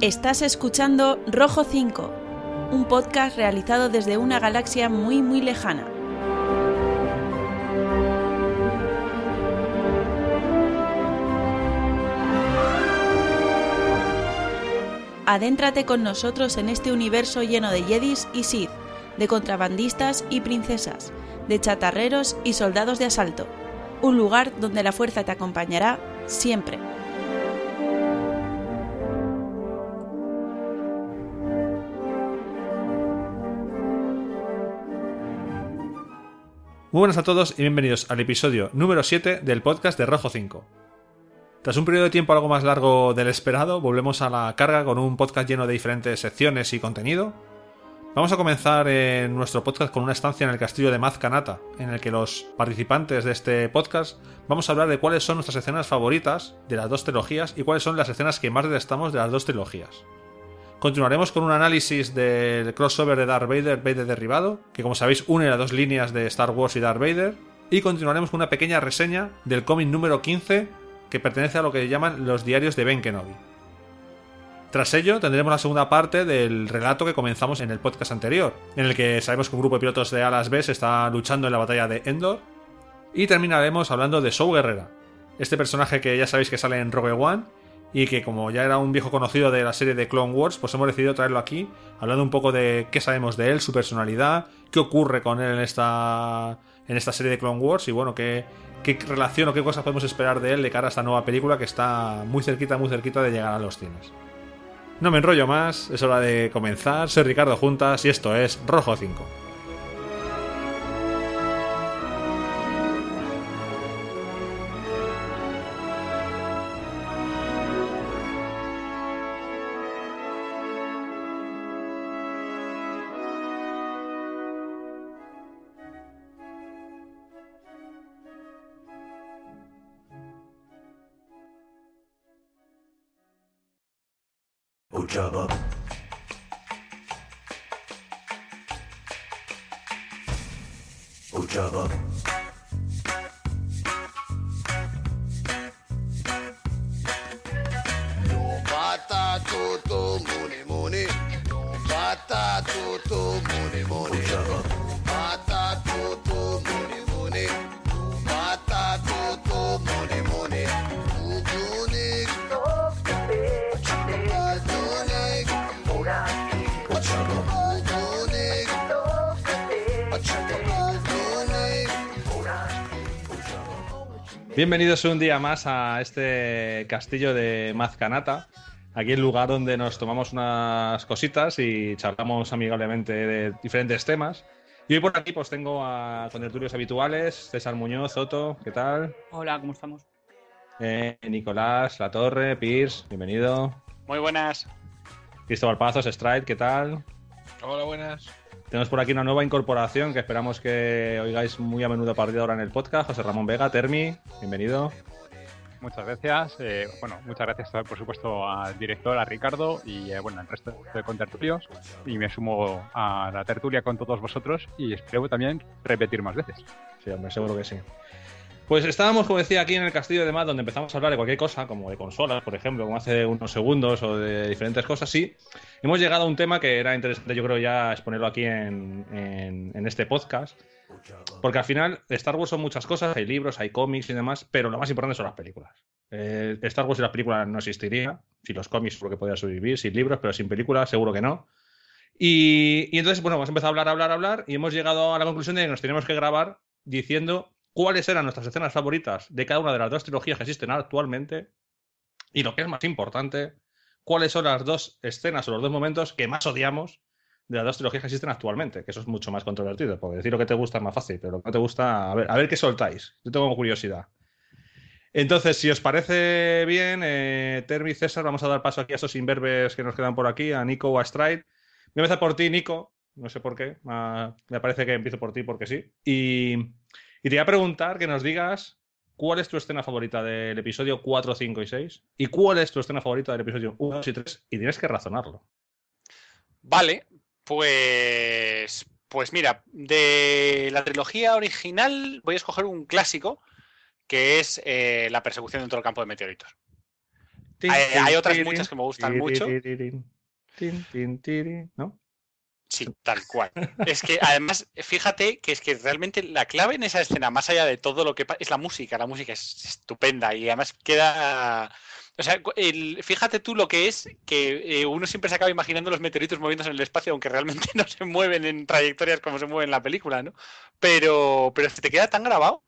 Estás escuchando Rojo 5, un podcast realizado desde una galaxia muy muy lejana. Adéntrate con nosotros en este universo lleno de Jedis y Sith, de contrabandistas y princesas, de chatarreros y soldados de asalto. Un lugar donde la fuerza te acompañará siempre. Muy buenas a todos y bienvenidos al episodio número 7 del podcast de Rojo 5. Tras un periodo de tiempo algo más largo del esperado, volvemos a la carga con un podcast lleno de diferentes secciones y contenido. Vamos a comenzar en nuestro podcast con una estancia en el castillo de Mazcanata, en el que los participantes de este podcast vamos a hablar de cuáles son nuestras escenas favoritas de las dos trilogías y cuáles son las escenas que más detestamos de las dos trilogías. Continuaremos con un análisis del crossover de Darth Vader, Vader derribado, que como sabéis une las dos líneas de Star Wars y Darth Vader. Y continuaremos con una pequeña reseña del cómic número 15, que pertenece a lo que llaman los diarios de Ben Kenobi. Tras ello, tendremos la segunda parte del relato que comenzamos en el podcast anterior, en el que sabemos que un grupo de pilotos de alas B se está luchando en la batalla de Endor. Y terminaremos hablando de Show Guerrera, este personaje que ya sabéis que sale en Rogue One y que como ya era un viejo conocido de la serie de Clone Wars, pues hemos decidido traerlo aquí, hablando un poco de qué sabemos de él, su personalidad, qué ocurre con él en esta, en esta serie de Clone Wars y bueno, qué, qué relación o qué cosas podemos esperar de él de cara a esta nueva película que está muy cerquita, muy cerquita de llegar a los cines. No me enrollo más, es hora de comenzar, soy Ricardo Juntas y esto es Rojo 5. Bienvenidos un día más a este castillo de Mazcanata, aquí el lugar donde nos tomamos unas cositas y charlamos amigablemente de diferentes temas. Y hoy por aquí pues tengo a contertulios habituales, César Muñoz, Otto, ¿qué tal? Hola, ¿cómo estamos? Eh, Nicolás, La Torre, Pierce, bienvenido. Muy buenas. Cristóbal Pazos, Stride, ¿qué tal? Hola, buenas. Tenemos por aquí una nueva incorporación que esperamos que oigáis muy a menudo a partir de ahora en el podcast. José Ramón Vega, Termi, bienvenido. Muchas gracias. Eh, bueno, muchas gracias por supuesto al director, a Ricardo y eh, bueno, al resto de contertulios. Y me sumo a la tertulia con todos vosotros y espero también repetir más veces. Sí, hombre, seguro que sí. Pues estábamos, como decía, aquí en el Castillo de Mad, donde empezamos a hablar de cualquier cosa, como de consolas, por ejemplo, como hace unos segundos, o de diferentes cosas, sí. Hemos llegado a un tema que era interesante, yo creo, ya exponerlo aquí en, este podcast. Porque al final, Star Wars son muchas cosas, hay libros, hay cómics y demás, pero lo más importante son las películas. Eh, Star Wars y las películas no existirían. Si los cómics seguro que podría sobrevivir, sin libros, pero sin películas seguro que no. Y, y entonces, bueno, hemos empezado a hablar, hablar, hablar, y hemos llegado a la conclusión de que nos tenemos que grabar diciendo cuáles eran nuestras escenas favoritas de cada una de las dos trilogías que existen actualmente. Y lo que es más importante, cuáles son las dos escenas o los dos momentos que más odiamos de las dos trilogías que existen actualmente, que eso es mucho más controvertido, porque decir lo que te gusta es más fácil, pero lo que no te gusta, a ver, a ver qué soltáis. Yo tengo curiosidad. Entonces, si os parece bien, eh, Termi y César, vamos a dar paso aquí a esos imberbes que nos quedan por aquí, a Nico o a Stride. Voy a empezar por ti, Nico. No sé por qué. ah, me parece que empiezo por ti porque sí. Y, y te voy a preguntar que nos digas cuál es tu escena favorita del episodio 4, 5 y 6 y cuál es tu escena favorita del episodio 1, 2 y 3 y tienes que razonarlo. Vale, pues. Pues mira, de la trilogía original voy a escoger un clásico que es eh, la persecución dentro del campo de meteoritos. Hay- hay otras muchas que me gustan mucho. ¿No? Sí, tal cual. Es que además, fíjate que es que realmente la clave en esa escena, más allá de todo lo que pasa, es la música. La música es estupenda y además queda. O sea, el- fíjate tú lo que es que eh, uno siempre se acaba imaginando los meteoritos moviéndose en el espacio, aunque realmente no se mueven en trayectorias como se mueven en la película, ¿no? Pero, pero se te queda tan grabado.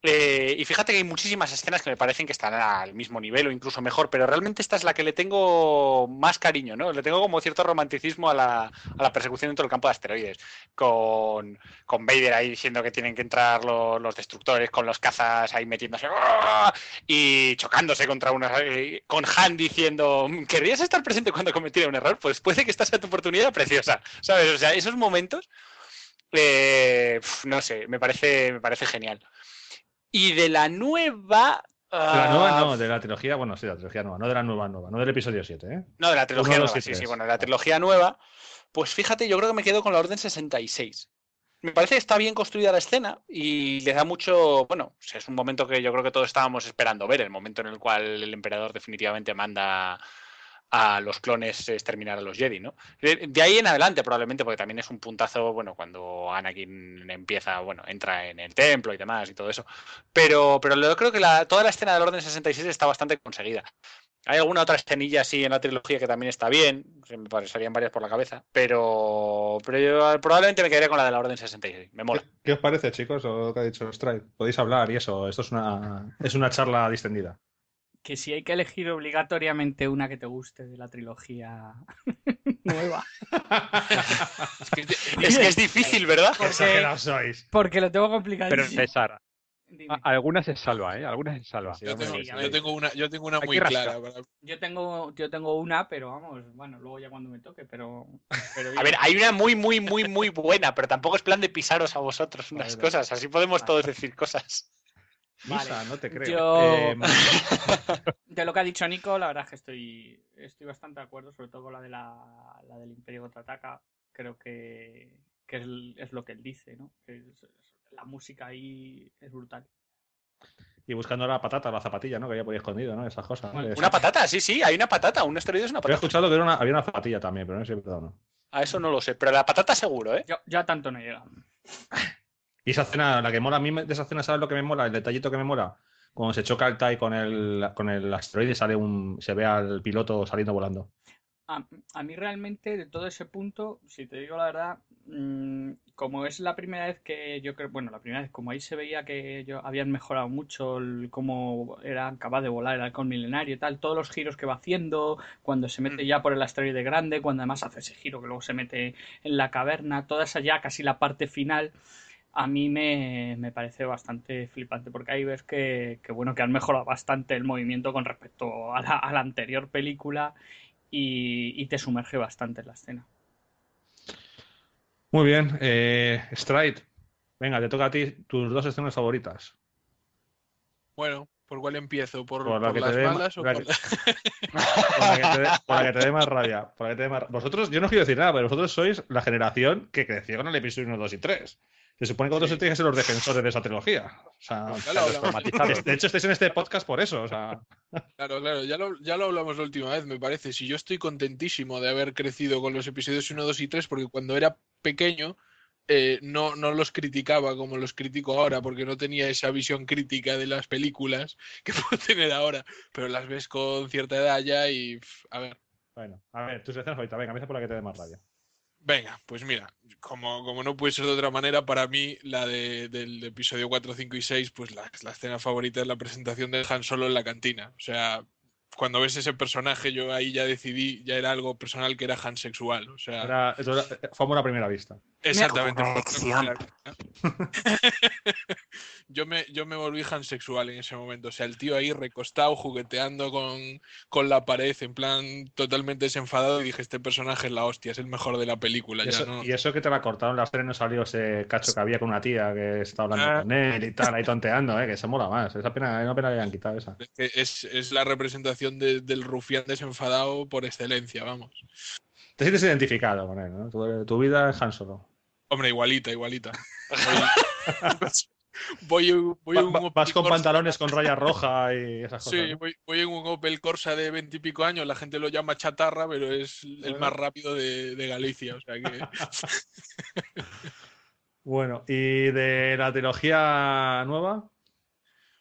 Eh, y fíjate que hay muchísimas escenas que me parecen que están al mismo nivel o incluso mejor, pero realmente esta es la que le tengo más cariño, ¿no? Le tengo como cierto romanticismo a la, a la persecución dentro del campo de asteroides, con, con Vader ahí diciendo que tienen que entrar lo- los, destructores, con los cazas ahí metiéndose y chocándose contra una... eh, con Han diciendo, ¿querrías estar presente cuando cometiera un error? Pues puede que esta sea tu oportunidad preciosa, ¿sabes? O sea, esos momentos, eh, no sé, me parece, me parece genial. Y de la nueva... De la nueva ah, no, de la trilogía, bueno, sí, de la trilogía nueva, no de la nueva nueva, no del episodio 7, ¿eh? No, de la trilogía nueva, sí, sí, bueno, de la trilogía nueva. Pues fíjate, yo creo que me quedo con la Orden 66. Me parece que está bien construida la escena y le da mucho. Bueno, es un momento que yo creo que todos estábamos esperando ver, el momento en el cual el emperador definitivamente manda a los clones exterminar a los Jedi, ¿no? De, ahí en adelante, probablemente, porque también es un puntazo, bueno, cuando Anakin empieza, bueno, entra en el templo y demás y todo eso. Pero, pero yo creo que toda la escena del Orden 66 está bastante conseguida. Hay alguna otra escenilla así en la trilogía que también está bien, me pasarían varias por la cabeza, pero, pero yo probablemente me quedaría con la de la Orden 66. Me mola. ¿Qué os parece, chicos, lo que ha dicho Strike? Podéis hablar y eso, esto es una, es una charla distendida. Que si hay que elegir obligatoriamente una que te guste de la trilogía nueva. Es que Es que es difícil, ¿verdad? ¡Qué exagerados sois! Porque lo tengo complicado. Pero Dime. a- algunas se salva, ¿eh? Algunas se salva. Sí, yo, tengo, sí, a yo ver. tengo una, yo tengo una muy clara. para- Yo tengo, yo tengo una, pero vamos, bueno, luego ya cuando me toque, pero. pero A ver, hay una muy, muy, muy, muy buena, pero tampoco es plan de pisaros a vosotros unas Vale. cosas. Así podemos todos decir cosas. Vale. No te creo. Yo- Eh, De lo que ha dicho Nico, la verdad es que estoy, estoy bastante de acuerdo, sobre todo con la de la, la del Imperio contraataca. Creo que, que es, es lo que él dice, ¿no? Que es- es- la música ahí es brutal. y buscando la patata, la zapatilla, ¿no? Que había por ahí escondido, ¿no? Esas cosas. ¿no? Una Una patata, sí, sí, hay una patata. Un asteroide es una Había patata. escuchado que era una- había una zapatilla también, pero no sé si es verdad o no. A eso no lo sé, pero la patata seguro, ¿eh? Yo, yo a tanto no llega. Y esa escena, la que mola a mí de esa escena, ¿sabes lo que me mola? El detallito que me mola. Cuando se choca el TIE con el, con el asteroide, sale un, se ve al piloto saliendo volando. A, a mí realmente, de todo ese punto, si te digo la verdad, mm, como es la primera vez que yo creo, bueno, la primera vez, como ahí se veía que yo, habían mejorado mucho el- cómo era capaz de volar el halcón milenario y tal, todos los giros que va haciendo, cuando se mete Mm. ya por el asteroide grande, cuando además hace ese giro que luego se mete en la caverna, toda esa ya casi la parte final, a mí me, me parece bastante flipante, porque ahí ves que, que, bueno, que han mejorado bastante el movimiento con respecto a la, a la anterior película y, y te sumerge bastante en la escena. Muy bien. Eh, Stride, venga, te toca a ti tus dos escenas favoritas. Bueno, ¿por cuál empiezo? ¿Por, las malas o por la, que te dé, por la que te dé más rabia. por la que te dé más- Vosotros, yo no quiero decir nada, pero vosotros sois la generación que creció con el episodio 1, 2 y 3. Se supone que vosotros tenéis que ser los defensores de esa trilogía. O sea. Traumatizados. de hecho, estáis en este podcast por eso. O sea, Claro, claro, ya lo, ya lo hablamos la última vez, me parece. Si yo estoy contentísimo de haber crecido con los episodios 1, 2 y 3, porque cuando era pequeño eh, no, no los criticaba como los critico ahora, porque no tenía esa visión crítica de las películas que puedo tener ahora, pero las ves con cierta edad ya y, a ver, bueno, a ver, tus escenas favoritas. Venga, empieza por la que te dé más rabia. venga, pues mira, como, como no puede ser de otra manera, para mí la de- del episodio 4, 5 y 6, pues la, la escena favorita es la presentación de Han Solo en la cantina. O sea, cuando ves ese personaje, yo ahí ya decidí, ya era algo personal que era Han sexual. O sea, Era, era- fue amor a primera vista. exactamente. yo, me, yo me volví sexual en ese momento. O sea, el tío ahí recostado, jugueteando con, con la pared, en plan totalmente desenfadado, y dije, este personaje es la hostia, es el mejor de la película. Y ya eso, no- y eso que te la cortaron las tres no salió ese cacho que había con una tía que estaba hablando Ah. con él y tal, ahí tonteando, ¿eh? que se mola más. Esa pena, no pena que hayan quitado esa. Es, que es, es la representación de- del rufián desenfadado por excelencia, vamos. Te sientes identificado con él, ¿no? Tu, tu vida es Han Solo. Hombre, igualita, igualita. Voy, voy Va- en un vas con Corsa- pantalones con raya roja y esas cosas. Sí, ¿no? voy, voy en un Opel Corsa de veintipico años, la gente lo llama chatarra, pero es el más rápido de, de Galicia, o sea que... Bueno, y de la trilogía nueva,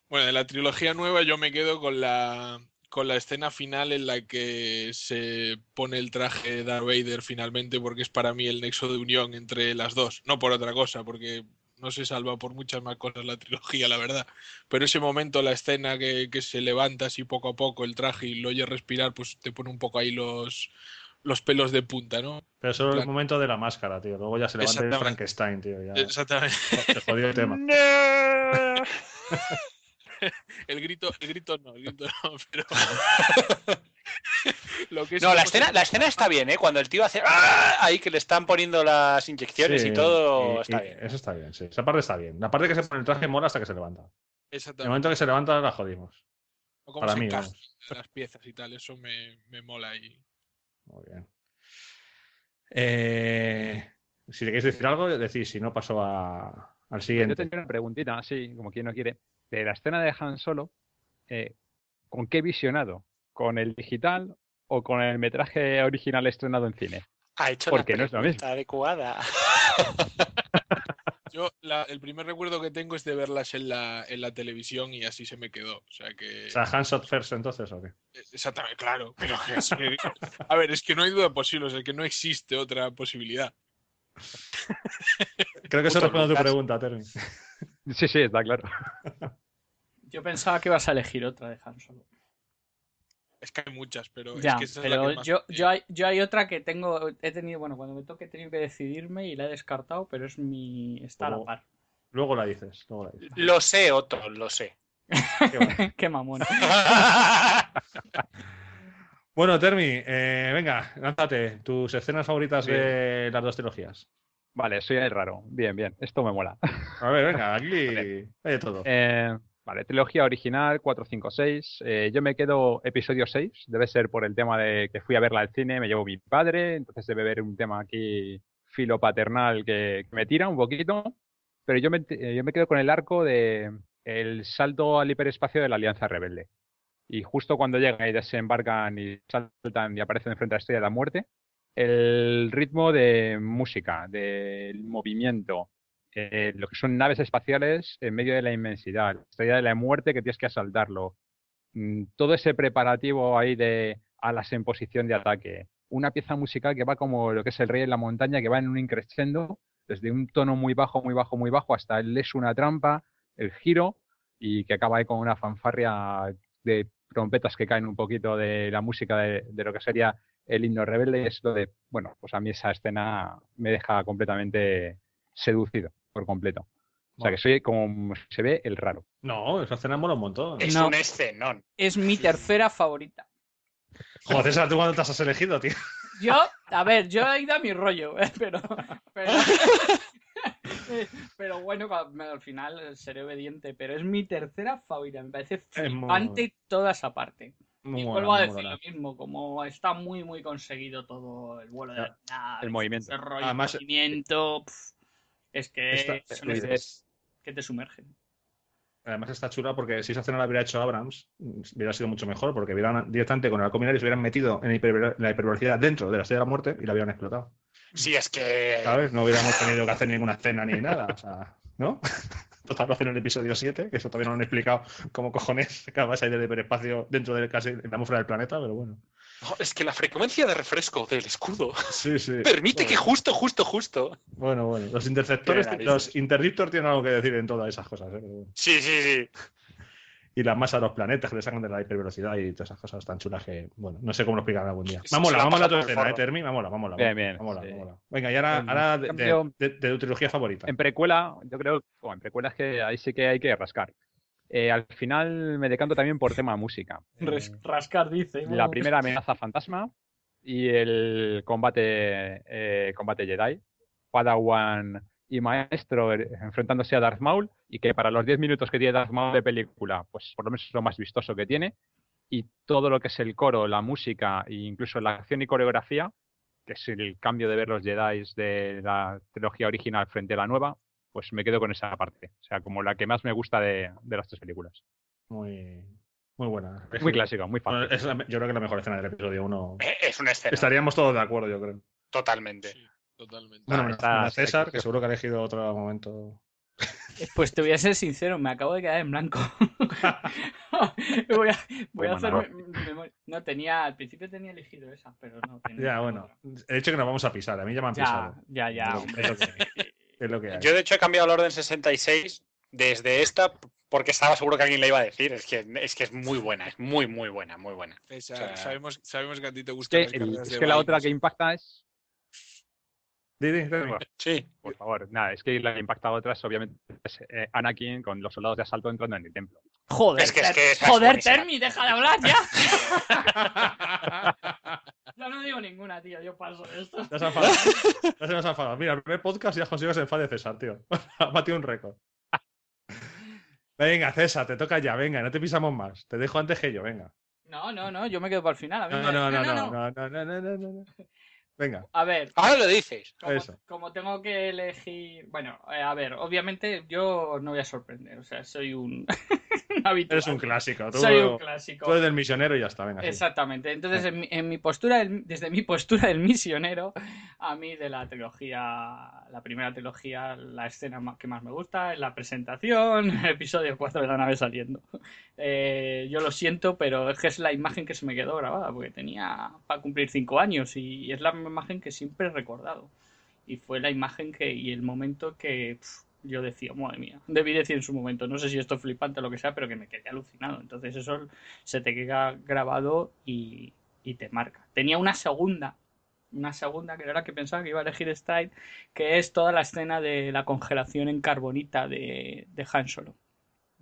Bueno, de la trilogía nueva yo me quedo con la, con la escena final en la que se pone el traje de Darth Vader finalmente, porque es para mí el nexo de unión entre las dos, no por otra cosa, porque no se salva por muchas más cosas la trilogía, la verdad. Pero ese momento, la escena que, que se levanta así poco a poco el traje y lo oye respirar, pues te pone un poco ahí los, los pelos de punta, ¿no? pero solo el momento de la máscara, tío. Luego ya se levanta el. Frankenstein, tío. Ya Exactamente. se jodió el tema. El grito, el grito no, el grito no, pero... Lo que es No, la escena, la escena está bien, ¿eh? Cuando el tío hace ¡Ah! ahí que le están poniendo las inyecciones Sí, y todo, y- está y bien. Eso está bien, sí. Esa parte está bien. La parte que se pone el traje mola hasta que se levanta. En el Exactamente. momento que se levanta la jodimos. O cómo Para se mí, las piezas y tal, eso me, me mola y Muy bien. Eh, si le queréis decir algo, decís, si no paso a- al Yo siguiente. tenía una preguntita, así, como quien no quiere. De la escena de Han Solo, eh, ¿con qué visionado? ¿Con el digital o con el metraje original estrenado en cine? Ha hecho Porque la no es lo mismo. adecuada. yo la- el primer recuerdo que tengo es de verlas en la, en la televisión y así se me quedó. O sea que O sea, first entonces, ¿o qué? exactamente, claro. Pero que es que- a ver, es que no hay duda posible, es que no existe otra posibilidad. Creo que eso responde a tu pregunta, Termi. Sí, sí, está claro. Yo pensaba que ibas a elegir otra de Han Solo. Es que hay muchas, pero Ya, es que esa es la pero que más yo, yo, hay, yo hay otra que tengo, he tenido, bueno, cuando me toque he tenido que decidirme y la he descartado, pero es mi, está a la par. Luego la dices. Luego la dices. Lo sé, Otto, lo sé. Qué. Qué mamón. Bueno, Termi, eh, venga, lánzate tus escenas favoritas de las dos trilogías. Vale, soy el raro. Bien, bien. Esto me mola. A ver, venga, aquí Vale. hay de todo. Eh, vale, trilogía original 4, 5, 6. Eh, yo me quedo episodio 6. Debe ser por el tema de que fui a verla al cine, me llevó mi padre, entonces debe haber un tema aquí filo paternal que, que me tira un poquito. Pero yo me, eh, yo me quedo con el arco de el salto al hiperespacio de la Alianza Rebelde. Y justo cuando llegan y desembarcan y saltan y aparecen enfrente a la Estrella de la Muerte, el ritmo de música, del movimiento, eh, lo que son naves espaciales en medio de la inmensidad, la estrella de la muerte que tienes que asaltarlo, Mm, todo ese preparativo ahí de alas en posición de ataque, una pieza musical que va como lo que es el rey en la montaña, que va en un increscendo, desde un tono muy bajo, muy bajo, muy bajo, hasta el es una trampa, el giro, y que acaba ahí con una fanfarria de trompetas que caen un poquito de la música de, de lo que sería el himno rebelde, es lo de, bueno, pues a mí esa escena me deja completamente seducido por completo. O sea que soy como se ve el raro. No, esa escena mola un montón. Es No. un escenón. Es mi tercera favorita. Joder, César, ¿tú cuándo te has elegido, tío? Yo, a ver, yo he ido a mi rollo, ¿eh? pero, pero, pero bueno, al final seré obediente, pero es mi tercera favorita, me parece Es muy- flipante toda esa parte. Muy y vuelvo a decir lo mismo, como está muy muy conseguido todo el vuelo de Ya, las naves, el movimiento. ese rollo, Además- movimiento, pf, es que Esta- son escenas que te sumergen. Además está chula porque si esa escena la hubiera hecho Abrams, hubiera sido mucho mejor porque hubieran directamente con el milenario se hubieran metido en hiper- la hipervelocidad dentro de la estrella de la muerte y la hubieran explotado. Sí, es que. ¿Sabes? No hubiéramos tenido que hacer ninguna escena ni nada. O sea, ¿no? Total, hacen en el episodio 7, que eso todavía no lo han explicado cómo cojones que vas a ir del hiperespacio dentro del casi en la atmósfera del planeta, pero bueno. No, es que la frecuencia de refresco del escudo Sí, sí. permite bueno, que justo, justo, justo. Bueno, bueno. Los interceptores, los interdictors tienen algo que decir en todas esas cosas. ¿eh? Bueno. Sí, sí, sí. Y la masa de los planetas que le sacan de la hipervelocidad y todas esas cosas tan chulas que, bueno, no sé cómo lo explicarán algún día. Se Vamos, la vamos a el escena, ¿eh. Termi? Vamos, vamos, Bien, bien, vamos, sí. vamos. Venga, y ahora, En ahora de, cambio- de- de tu trilogía favorita. En precuela, yo creo, o en precuela es que ahí sí que hay que rascar. Eh, al final me decanto también por tema música. Eh, Res- Rascar dice. la primera amenaza fantasma y el combate, eh, combate Jedi. Padawan y Maestro eh, enfrentándose a Darth Maul y que para los 10 minutos que tiene Darth Maul de película, pues por lo menos es lo más vistoso que tiene. Y todo lo que es el coro, la música e incluso la acción y coreografía, que es el cambio de ver los Jedi de la trilogía original frente a la nueva, pues me quedo con esa parte. O sea, como la que más me gusta de, de las tres películas. Muy, muy buena. Muy clásica, muy Bueno, fácil. es la- yo creo que es la mejor escena del episodio 1. Eh, Es una escena. Estaríamos todos de acuerdo, yo creo. Totalmente. Sí, totalmente. Bueno, menos- César, sí, que sí. seguro que ha elegido otro momento. Pues te voy a ser sincero, me acabo de quedar en blanco. voy a, voy a Muy hacer memoria. No, tenía, al principio tenía elegido esa, pero no. tenía Ya, bueno. otra. He dicho que nos vamos a pisar. A mí ya me han Ya, pisado. ya, ya. Es lo- que- es lo que hay. Yo, de hecho, he cambiado el orden 66 desde esta porque estaba seguro que alguien le iba a decir. Es que es, que es muy buena, es muy, muy buena, muy buena. Esa- o sea- sabemos, sabemos que a ti te Es gustan que, las es que la otra que impacta es. Sí. Por favor, nada, es que la que impacta a otras, obviamente, es eh, Anakin con los soldados de asalto entrando en el templo. Joder, Es que- es que joder. Termi, deja de hablar ya. ya no digo ninguna, tío, yo paso de esto. Ya se ha enfadado. Ya se nos ha enfadado. Mira, el primer podcast y has conseguido que se enfade César, tío. Ha batido un récord. Venga, César, te toca ya. Venga, no te pisamos más. Te dejo antes que yo, venga. No, no, no, yo me quedo para el final. a mí No, me- no, no, no, no, no, no, no, no, no, no. Venga, A ver, Ahora lo dices. como, Eso. como tengo que elegir. Bueno, eh, a ver, obviamente yo no voy a sorprender, o sea, soy un. habitual. eres un clásico. Tú, Soy un tú clásico. eres del misionero y ya está, venga. sí. Exactamente. Entonces, en mi, en mi postura, del- desde mi postura del misionero, a mí de la trilogía, la primera trilogía, la escena que más me gusta es la presentación, el episodio 4 de la nave saliendo. Eh, yo lo siento, pero es que es la imagen que se me quedó grabada, porque tenía para cumplir 5 años y es la imagen que siempre he recordado. Y fue la imagen que, y el momento que yo decía, madre mía, debí decir en su momento, no sé si esto es flipante o lo que sea, pero que me quedé alucinado. Entonces eso se te queda grabado y, y te marca. Tenía una segunda, una segunda que era la que pensaba que iba a elegir Stride, que es toda la escena de la congelación en carbonita de, de Han Solo.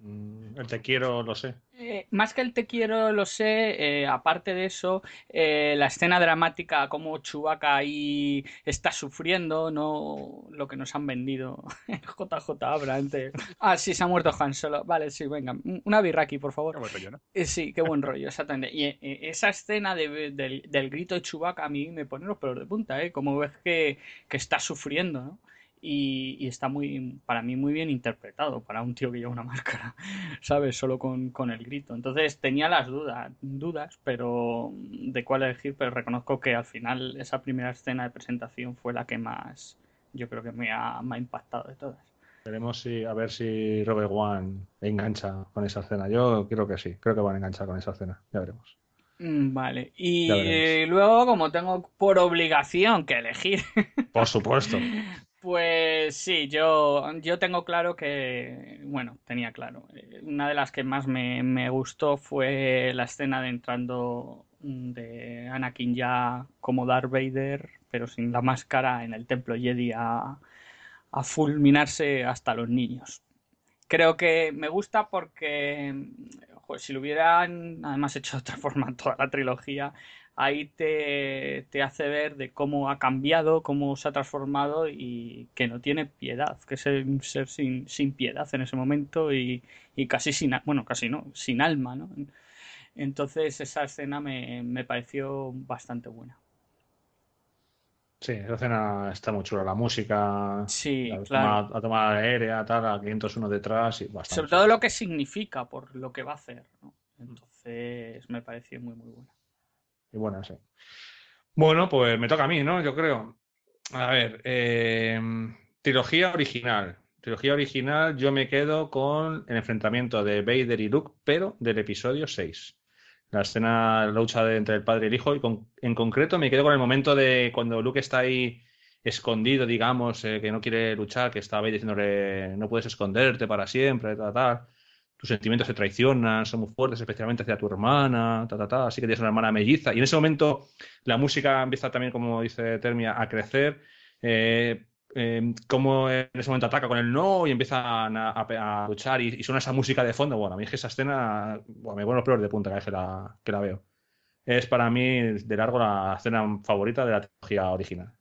Mm, El te quiero, lo sé. Eh, más que el te quiero, lo sé, eh, aparte de eso, eh, la escena dramática, como Chewbacca ahí está sufriendo, no lo que nos han vendido en JJ Abrams. de, Ah, sí, se ha muerto Han Solo. Vale, sí, venga, una birra aquí, por favor. Qué buen rollo, ¿no? Eh, Sí, qué buen rollo, exactamente. Y esa escena de- del, del grito de Chewbacca a mí me pone los pelos de punta, ¿eh? Como ves que, que está sufriendo, ¿no? Y, y está muy, para mí, muy bien interpretado para un tío que lleva una máscara, ¿sabes? Solo con, con el grito. Entonces tenía las dudas, dudas, pero de cuál elegir, pero reconozco que al final esa primera escena de presentación fue la que más, yo creo que me ha, me ha impactado de todas. Veremos si, a ver si Robert One engancha con esa escena. Yo creo que sí, creo que van a enganchar con esa escena. Ya veremos. Mm, Vale, y veremos. luego como tengo por obligación que elegir Por supuesto. Pues sí, yo, yo tengo claro que, bueno, tenía claro. eh, Una de las que más me, me gustó fue la escena de entrando de Anakin ya como Darth Vader, pero sin la máscara en el templo Jedi a, fulminarse hasta los niños. Creo que me gusta porque, si lo hubieran además hecho de otra forma toda la trilogía, ahí te, te hace ver de cómo ha cambiado, cómo se ha transformado y que no tiene piedad, que es un ser sin, sin piedad en ese momento y, y casi sin, bueno, casi no, sin alma, ¿no? Entonces esa escena me, me pareció bastante buena. Sí, esa escena está muy chula. La música, Sí, la, claro. toma, la toma aérea, tal, a 501 detrás y bastante. Sobre todo lo que significa por lo que va a hacer, ¿no? Entonces me pareció muy, muy buena. Y bueno, sí. Bueno, pues me toca a mí, ¿no? Yo creo. A ver, eh, trilogía original. Trilogía original, yo me quedo con el enfrentamiento de Vader y Luke, pero del episodio 6. La escena, la lucha de- entre el padre y el hijo, y con- en concreto me quedo con el momento de cuando Luke está ahí escondido, digamos, eh, que no quiere luchar, que está Vader diciéndole no puedes esconderte para siempre, tal, tal. Tus sentimientos se traicionan, son muy fuertes, especialmente hacia tu hermana, ta, ta, ta. Así que tienes una hermana melliza. Y en ese momento la música empieza también, como dice Termia, a crecer. Eh, eh, como en ese momento ataca con el no y empiezan a, luchar y, suena esa música de fondo. Bueno, a mí es que esa escena bueno, me pone los de punta cada vez que la, que la veo. Es para mí, de largo, la escena favorita de la trilogía original.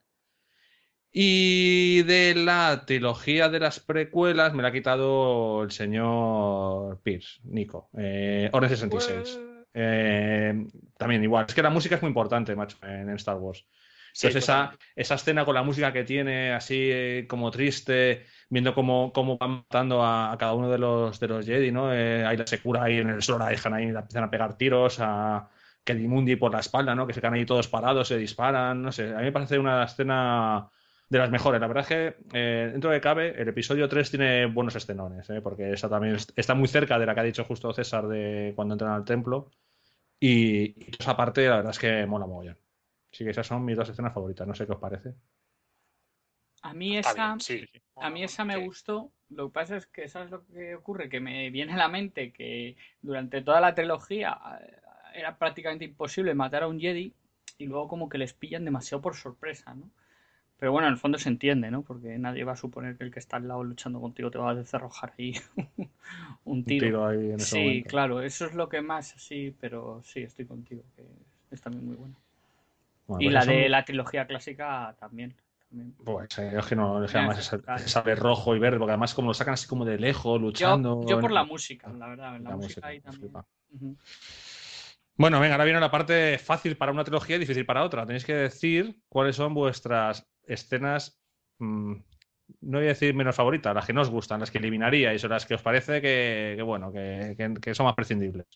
Y de la trilogía de las precuelas me la ha quitado el señor Pierce, Nico. Eh, Orden 66. Eh, también igual. Es que la música es muy importante, macho, en, en Star Wars. Sí, Entonces esa, esa escena con la música que tiene, así eh, como triste, viendo cómo, cómo van matando a, a cada uno de los, de los Jedi, ¿no? Eh, ahí la se cura ahí en el suelo, la dejan ahí, la empiezan a pegar tiros, a Kelimundi por la espalda, ¿no? Que se quedan ahí todos parados, se disparan, no sé. A mí me parece una escena de las mejores. La verdad es que, eh, dentro de cabe, el episodio 3 tiene buenos escenones, ¿eh? porque esa también es- está muy cerca de la que ha dicho justo César de cuando entran al templo. Y, y esa parte, la verdad es que mola mogollón. Así que esas son mis dos escenas favoritas. No sé qué os parece. A mí Está esa, bien, sí. a mí esa me Sí. gustó. Lo que pasa es que, ¿sabes lo que ocurre? Que me viene a la mente que durante toda la trilogía eh, era prácticamente imposible matar a un Jedi y luego como que les pillan demasiado por sorpresa, ¿no? Pero bueno, en el fondo se entiende, ¿no? Porque nadie va a suponer que el que está al lado luchando contigo te va a descerrojar ahí un Un tiro. tiro ahí en ese Sí, momento. claro, eso es lo que más así, pero sí, estoy contigo, que es también muy buena. Bueno, Y pues la eso- de la trilogía clásica también. también. Pues eh, es que no, es que además ese sable rojo y verde, porque además como lo sacan así como de lejos, luchando. Yo, yo por la música, la verdad, la, la música, música, ahí también. Bueno, venga, ahora viene la parte fácil para una trilogía y difícil para otra. Tenéis que decir cuáles son vuestras escenas, mm, no voy a decir menos favoritas, las que no gustan, las que eliminaríais o las que os parece que, bueno, que, que- son más prescindibles.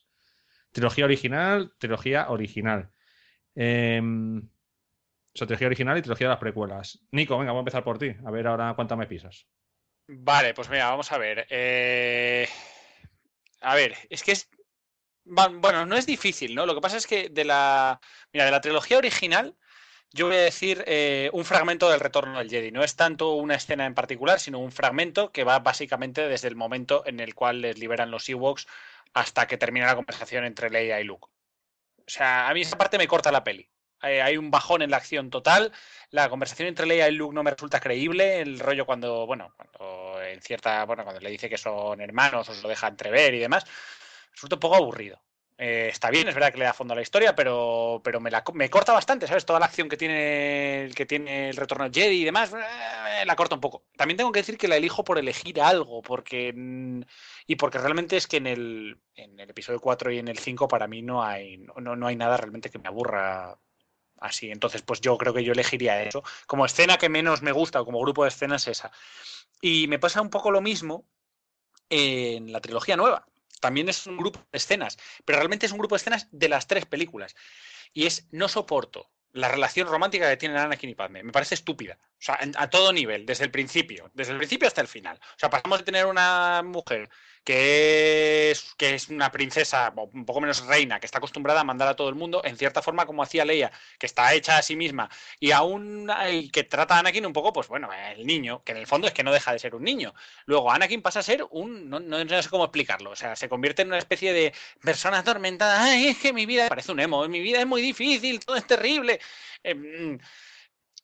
Trilogía original, trilogía original. Sea, trilogía original y trilogía de las precuelas. Nico, venga, voy a empezar por ti. A ver ahora cuánta me pisas. Vale, pues mira, vamos a ver. eh, A ver, es que es. Bueno, no es difícil, ¿no? Lo que pasa es que de la. Mira, de la trilogía original, yo voy a decir eh, un fragmento del retorno del Jedi. No es tanto una escena en particular, sino un fragmento que va básicamente desde el momento en el cual les liberan los Ewoks hasta que termina la conversación entre Leia y Luke. O sea, a mí esa parte me corta la peli. Hay un bajón en la acción total. La conversación entre Leia y Luke no me resulta creíble. El rollo cuando, bueno, cuando en cierta, bueno, cuando le dice que son hermanos o se lo deja entrever y demás, resulta un poco aburrido. Eh, está bien, es verdad que le da fondo a la historia, pero, pero me, la, me corta bastante, ¿sabes? Toda la acción que tiene, que tiene el retorno de Jedi y demás, eh, la corta un poco. También tengo que decir que la elijo por elegir algo, porque mm, y porque realmente es que en el, en el episodio 4 y en el 5 para mí no hay, no, no hay nada realmente que me aburra así. Entonces, pues yo creo que yo elegiría eso. Como escena que menos me gusta o como grupo de escenas esa. Y me pasa un poco lo mismo en la trilogía nueva. También es un grupo de escenas, pero realmente es un grupo de escenas de las tres películas. Y es no soporto la relación romántica que tienen Anakin y Padme. Me parece estúpida. O sea, a todo nivel, desde el principio, desde el principio hasta el final. O sea, pasamos de tener una mujer que es, que es una princesa, un poco menos reina, que está acostumbrada a mandar a todo el mundo, en cierta forma como hacía Leia, que está hecha a sí misma, y aún hay que trata a Anakin un poco, pues bueno, el niño, que en el fondo es que no deja de ser un niño. Luego Anakin pasa a ser un, no, no- sé cómo explicarlo, o sea, se convierte en una especie de persona atormentada, ay, es que mi vida parece un emo, mi vida es muy difícil, todo es terrible. Eh, mm,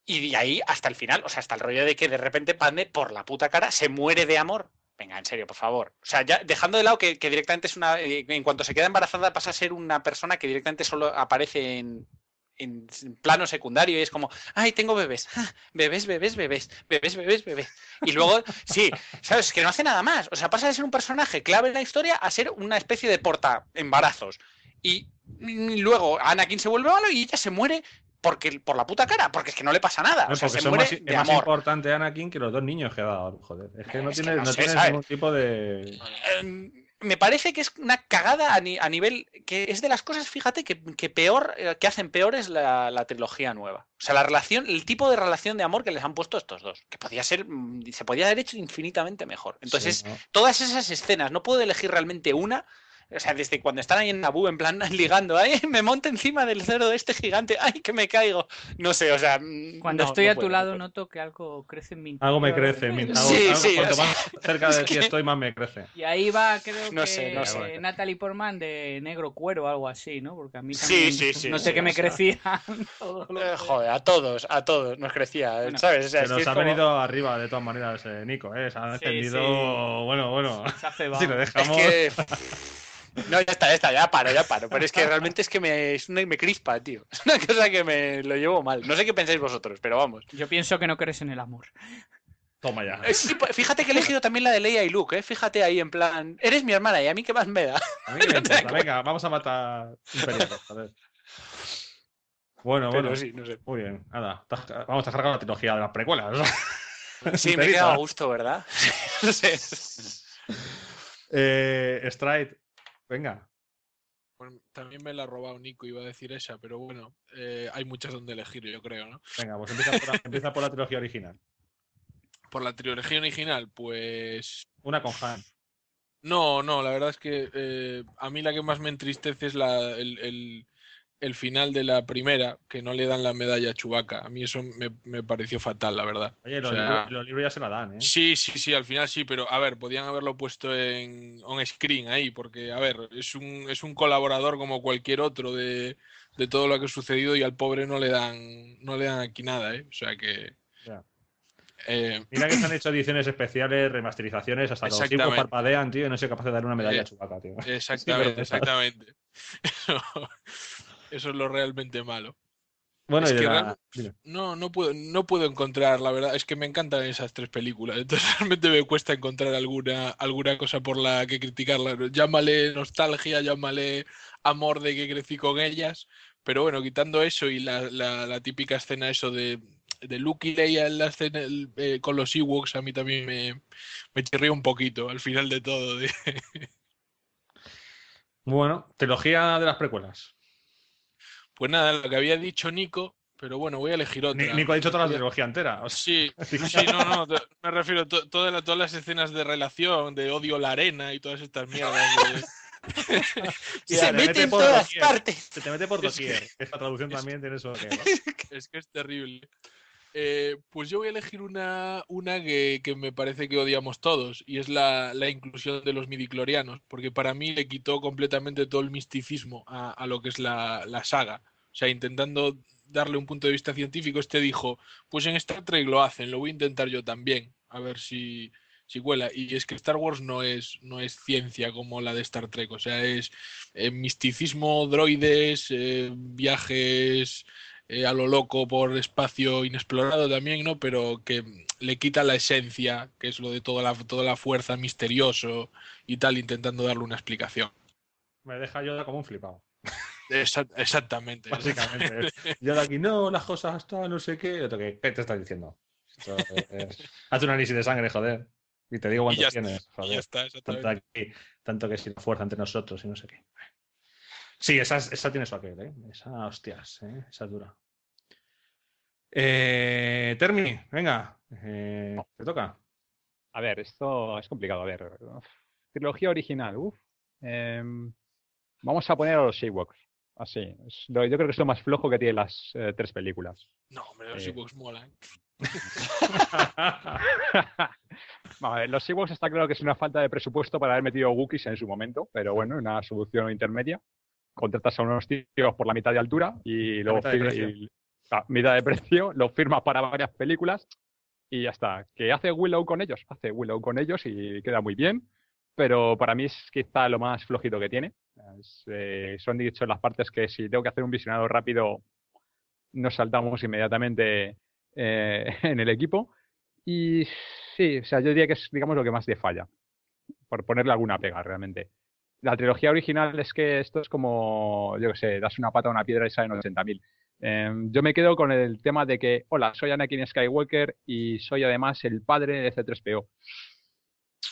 y de ahí hasta el final, o sea, hasta el rollo de que de repente Padme, por la puta cara, se muere de amor. Venga, en serio, por favor. O sea, ya dejando de lado que, directamente es una. eh, en cuanto se queda embarazada, pasa a ser una persona que directamente solo aparece en, en plano secundario y es como, ay, tengo bebés, ah, bebés, bebés, bebés, bebés, bebés, bebés. Y luego, sí, ¿sabes? Que no hace nada más. O sea, pasa de ser un personaje clave en la historia a ser una especie de porta embarazos. Y, y luego Anakin se vuelve malo y ella se muere porque, por la puta cara, porque es que no le pasa nada. No, O sea, se muere más, de es más amor. importante Anakin que los dos niños que ha dado. Joder, es que no Es que tiene, no no sé, tiene ningún tipo de. Eh, me parece que es una cagada a, ni- a nivel que es de las cosas, fíjate, que, que peor, eh, que hacen peor es la, la trilogía nueva. O sea, la relación, el tipo de relación de amor que les han puesto estos dos, que podía ser, mm, se podía haber hecho infinitamente mejor. Entonces, todas esas escenas, no puedo elegir realmente una. O sea, desde cuando están ahí en Naboo, en plan ligando, ¡ay, me monto encima del cerdo de este gigante! ¡ay, que me caigo! No sé, o sea. mm, Cuando no, estoy no a puedo, tu lado noto que algo crece en mi Algo me interior. crece. mi- algo- Sí, algo- sí, cuanto o sea, más cerca es de ti que- estoy, más me crece. Y ahí va, creo No que sé, no sé. Natalie Portman de negro cuero o algo así, ¿no? Porque a mí Sí, también sí, sí, no sé sí, qué me crecía. Eh, joder, a todos, a todos nos crecía, Bueno, ¿sabes? O sea, Se nos ha como- venido arriba de todas maneras, eh, Nico, ¿eh? Se ha sí. Bueno, bueno. Se hace Si lo. Es dejamos. que. No, ya está, ya está, ya paro, ya paro. Pero es que realmente es que me, es una- me crispa, tío. Es una cosa que me lo llevo mal. No sé qué pensáis vosotros, pero vamos. Yo pienso que no crees en el amor. Toma ya. Eh, sí, pues, fíjate que he elegido también la de Leia y Luke, ¿eh? Fíjate ahí en plan. Eres mi hermana y a mí qué más me da. A mí me importa. Venga, vamos a matar imperiales. joder. Bueno, Pero bueno. sí, no sé. Muy bien, nada. Vamos a cargar la trilogía de las precuelas. Sí, me he quedado a gusto, ¿verdad? No sé. Eh, Stride, venga. También me la ha robado Nico, iba a decir esa, pero bueno, eh, hay muchas donde elegir, yo creo, ¿no? Venga, pues empieza por la, empieza por la trilogía original. Por la trilogía original, pues Una con Han. No, no, la verdad es que eh, a mí la que más me entristece es la, el, el- el final de la primera, que no le dan la medalla a Chewbacca. A mí eso me, me pareció fatal, la verdad. Oye, O los, sea, libros, los libros ya se la dan, ¿eh? Sí, sí, sí, al final sí, pero a ver, podían haberlo puesto en on screen ahí, porque a ver, es un, es un colaborador como cualquier otro de, de todo lo que ha sucedido y al pobre no le dan, no le dan aquí nada, ¿eh? O sea que. Ya. eh, Mira que se han hecho ediciones especiales, remasterizaciones, hasta los tipos parpadean, tío, y no soy capaz de dar una medalla Eh, a Chewbacca, tío. exactamente, pero- exactamente. Eso es lo realmente malo. Bueno, es que la-. No, no puedo, no puedo encontrar, la verdad, es que me encantan esas tres películas. Entonces realmente me cuesta encontrar alguna, alguna cosa por la que criticarla. Llámale nostalgia, llámale amor de que crecí con ellas. Pero bueno, quitando eso y la, la- la típica escena eso de, de Luke y Leia en la escena el- eh, con los Ewoks, a mí también me, me chirrió un poquito al final de todo. de- Bueno, trilogía de las precuelas. Pues nada, lo que había dicho Nico, pero bueno, voy a elegir otra. Ni- Nico ha dicho toda la trilogía entera. o sea, Sí, sí, no, no, me refiero a to- todas, las- todas las escenas de relación, de odio a la arena y todas estas mierdas. de- Se te mete mete en por todas partes. Se te mete por Es que- doquier. Esta traducción es- también tiene eso. es que es terrible. Eh, pues yo voy a elegir una, que, me parece que odiamos todos, y es la, inclusión de los midiclorianos, porque para mí le quitó completamente todo el misticismo a, lo que es la, la saga. O sea, intentando darle un punto de vista científico, este dijo, pues en Star Trek lo hacen, lo voy a intentar yo también, a ver si, si cuela. Y es que Star Wars no es, no es ciencia como la de Star Trek, o sea, es eh, misticismo, droides, eh, viajes eh, a lo loco por espacio inexplorado también, ¿no? Pero que le quita la esencia, que es lo de toda la, toda la fuerza misterioso y tal, intentando darle una explicación. Me deja yo como un flipado. Exa- exactamente. Básicamente. Yo de aquí, no, las cosas están, no sé qué. ¿Qué te estás diciendo? Haz un análisis de sangre, joder. Y te digo cuántos tienes, ya joder. está, Tanto, aquí, tanto que si la fuerza entre nosotros y no sé qué. Sí, esa, es- esa tiene su aquel, ¿eh? Esa, hostias, ¿eh? Esa es dura. Eh, Termi, venga, eh, te toca. A ver, esto es complicado. A ver, uf, trilogía original, uff. Em, vamos a poner a los Ewoks. Así. es lo- yo creo que es lo más flojo que tienen las eh, tres películas. No, hombre, los Eh. Ewoks molan. A ver, los Ewoks está claro que es una falta de presupuesto para haber metido Wookiees en su momento, pero bueno, una solución intermedia. Contratas a unos tíos por la mitad de altura y luego mitad de y- a mitad de precio, los firmas para varias películas y ya está. ¿Que hace Willow con ellos? Hace Willow con ellos y queda muy bien, pero para mí es quizá lo más flojito que tiene. Es, eh, son dicho las partes que si tengo que hacer un visionado rápido, nos saltamos inmediatamente eh, en el equipo. Y sí, o sea, yo diría que es, digamos, lo que más le falla, por ponerle alguna pega realmente. La trilogía original es que esto es como, yo qué sé, das una pata a una piedra y salen 80.000. Em, yo me quedo con el tema de que, hola, soy Anakin Skywalker y soy además el padre de C3PO.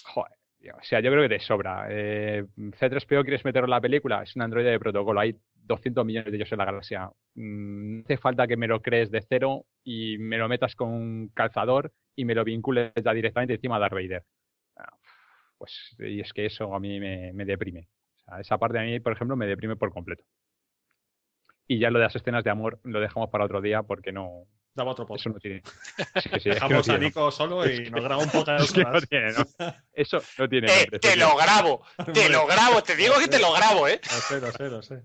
Joder, o sea, yo creo que te sobra. Eh, C3PO quieres meterlo en la película, es un androide de protocolo, hay 200 millones de ellos en la galaxia. Mm, No hace falta que me lo crees de cero y me lo metas con un calzador y me lo vincules ya directamente encima de Darth Vader. Ah, Pues, y es que eso a mí me, me deprime. O sea, esa parte a mí, por ejemplo, me deprime por completo. Y ya lo de las escenas de amor lo dejamos para otro día porque no. Daba otro podcast. Eso no tiene. Sí, sí, es que no Dejamos a tiene, Nico solo y nos graba un podcast. es que no tiene, ¿no? Eso no tiene. Eh, nombre, te lo grabo, te lo grabo, te digo que te lo grabo, ¿eh? Lo sé, lo sé, lo sé.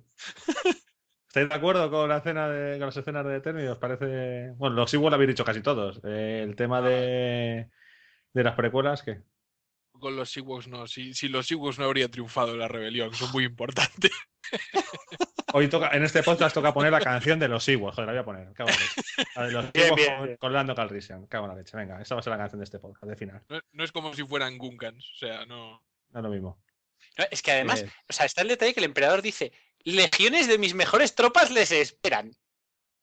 ¿Estáis de acuerdo con la escena de, con las escenas de Termi? ¿Os parece? Bueno, los igual lo habéis dicho casi todos. Eh, el tema de, de las precuelas, que Con los Ewoks no. Si, si los Ewoks no habría triunfado en la rebelión, que son muy importantes. hoy toca, en este podcast toca poner la canción de los Ewoks. Joder, la voy a poner. Cago en la leche. La de los Bien, Ewoks bien, con, bien. con Lando Calrissian. Cago en la leche. Venga, esa va a ser la canción de este podcast, de final. No, no es como si fueran Gunkans. O sea, no. No es lo mismo. No, Es que además, Eh, o sea, está el detalle que el emperador dice, legiones de mis mejores tropas les esperan.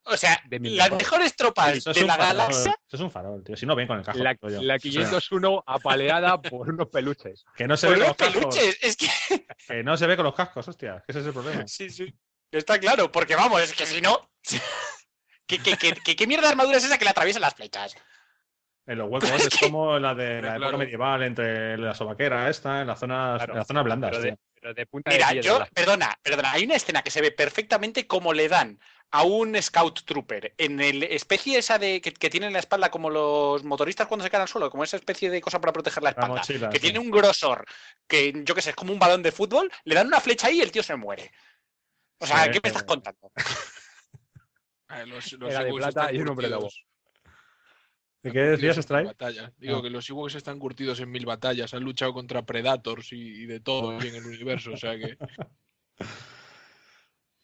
O sea, De mi las mejor. mejores tropas de la farol, galaxia. Eso es un farol, tío. Si no ven con el cajón. La, la O sea, 501 apaleada por unos peluches. que no se Por ve con los los cascos. peluches. Es que Que no se ve con los cascos, hostia. que Ese es el problema. Sí, sí. Está claro, porque vamos, es que si no. ¿Qué, qué, qué, qué- qué mierda de armadura es esa que le atraviesan las flechas? En los huecos es como la de la Claro. época medieval, entre la sobaquera esta, en las zonas, Claro, en las zonas blandas. Pero de, pero de punta Mira, yo, perdona, perdona, hay una escena que se ve perfectamente como le dan a un Scout Trooper en el especie esa de que, que tiene en la espalda como los motoristas cuando se caen al suelo, como esa especie de cosa para proteger la La espalda, mochila, que sí. tiene un grosor que yo que sé, es como un balón de fútbol, le dan una flecha ahí y el tío se muere. O sea, Sí, ¿qué me estás contando? Ah, Los, los Era de plata están y un hombre lobo. curtidos. ¿Y Están qué decías, curtidos en Stray? mil batallas. Digo Ah. que los Ewoks están curtidos en mil batallas, han luchado contra Predators y, y de todo en el universo, o sea que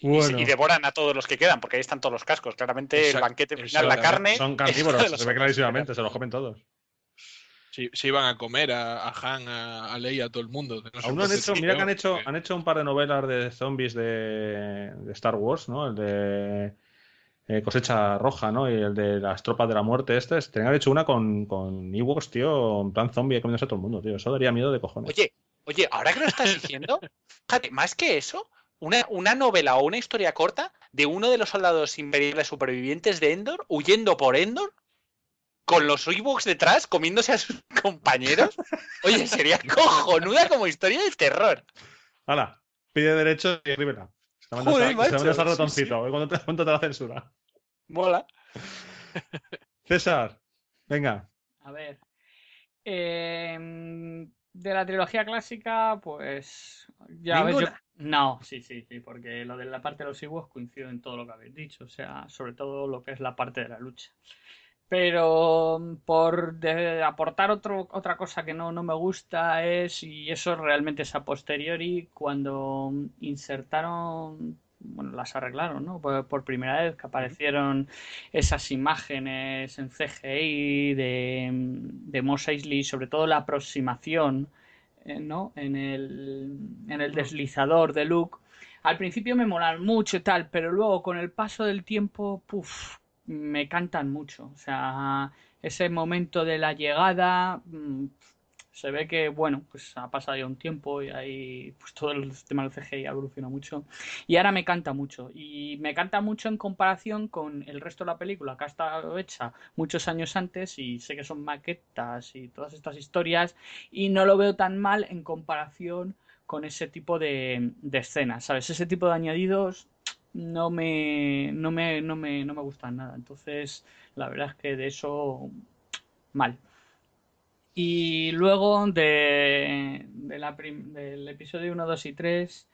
Y devoran a todos los que quedan, porque ahí están todos los cascos. Claramente el banquete final, la carne. Son carnívoros, se los ve clarísimamente, se los comen todos. se, se iban a comer a, a Han, a, a Leia, a todo el mundo. No Aún no han hecho, mira que han hecho, han hecho un par de novelas de zombies de, de Star Wars, ¿no? El de eh, Cosecha Roja, ¿no? Y el de las tropas de la muerte, este. Tenían hecho una con, con Ewoks, tío, en plan zombie comiéndose a todo el mundo, tío. Eso daría miedo de cojones. Oye, oye, ahora que lo estás diciendo, fíjate, más que eso, una, una novela o una historia corta de uno de los soldados imperiales supervivientes de Endor huyendo por Endor con los Ewoks detrás comiéndose a sus compañeros. Oye, sería cojonuda como historia de terror. ¡Hala! Pide derecho y escríbela. Se manda Joder, esa- se macho, manda ese sí, ratoncito. a ver ¿Cuánto te, cuánto te la censura? Mola. César, venga. A ver. eh, de la trilogía clásica, pues. Ya ves, yo-. No, sí, sí, sí, porque lo de la parte de los Ewoks coincido en todo lo que habéis dicho, o sea, sobre todo lo que es la parte de la lucha. Pero mm, por de- aportar otro, otra cosa que no, no me gusta es, y eso realmente es a posteriori, cuando insertaron, bueno, las arreglaron, ¿no? Por, por primera vez que aparecieron esas imágenes en CGI de, de Mos Eisley, sobre todo la aproximación, eh, ¿no? En el, en el deslizador de Luke. Al principio me molan mucho y tal, pero luego con el paso del tiempo, puf, me cantan mucho. O sea, ese momento de la llegada, mm, se ve que, bueno, pues ha pasado ya un tiempo y ahí, pues todo el tema del CGI ha evolucionado mucho. Y ahora me canta mucho. Y me canta mucho en comparación con el resto de la película, que ha estado hecha muchos años antes y sé que son maquetas y todas estas historias y no lo veo tan mal en comparación con ese tipo de, de escenas, ¿sabes? Ese tipo de añadidos no me, no me, no me, no me gustan nada. Entonces, la verdad es que de eso, mal. Y luego del episodio 1, 2 y 3,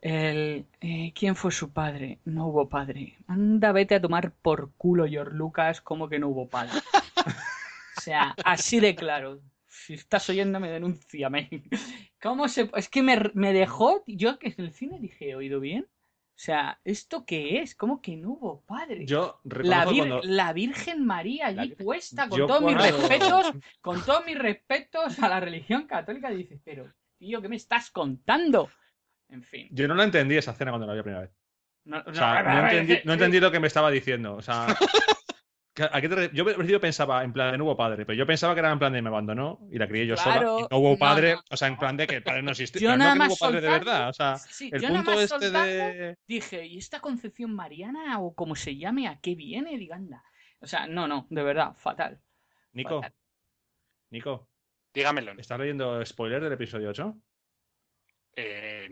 el, eh, ¿quién fue su padre? No hubo padre. Anda, vete a tomar por culo, George Lucas, como que no hubo padre. O sea, así de claro. Si estás oyéndome, denúnciame. ¿Cómo se.? Es que me, me dejó. Yo que en el cine dije, ¿he oído bien? O sea, ¿esto qué es? ¿Cómo que no hubo padre? Yo la, vir- cuando... la Virgen María allí puesta, con yo todos mis respetos, con todos mis respetos a la religión católica, dices, pero, tío, ¿qué me estás contando? En fin. Yo no la entendí esa escena cuando la vi la primera vez. No, O sea, no, no, entendí, entendí lo que me estaba diciendo. O sea, ¿a qué te re- yo al principio pensaba en plan de no hubo padre, pero yo pensaba que era en plan de me abandonó y la crié yo Claro, sola. Y no hubo no, padre, no, o sea, en plan de que el padre no existía. Yo pero nada no que más hubo padre de verdad. O sea, Sí, el yo nada punto más este soltando, de. Dije, ¿y esta concepción mariana o como se llame, a qué viene? Diga, anda. O sea, no, no, de verdad, fatal. Nico, fatal. Nico, Dígamelo. ¿estás leyendo spoiler del episodio 8? Eh,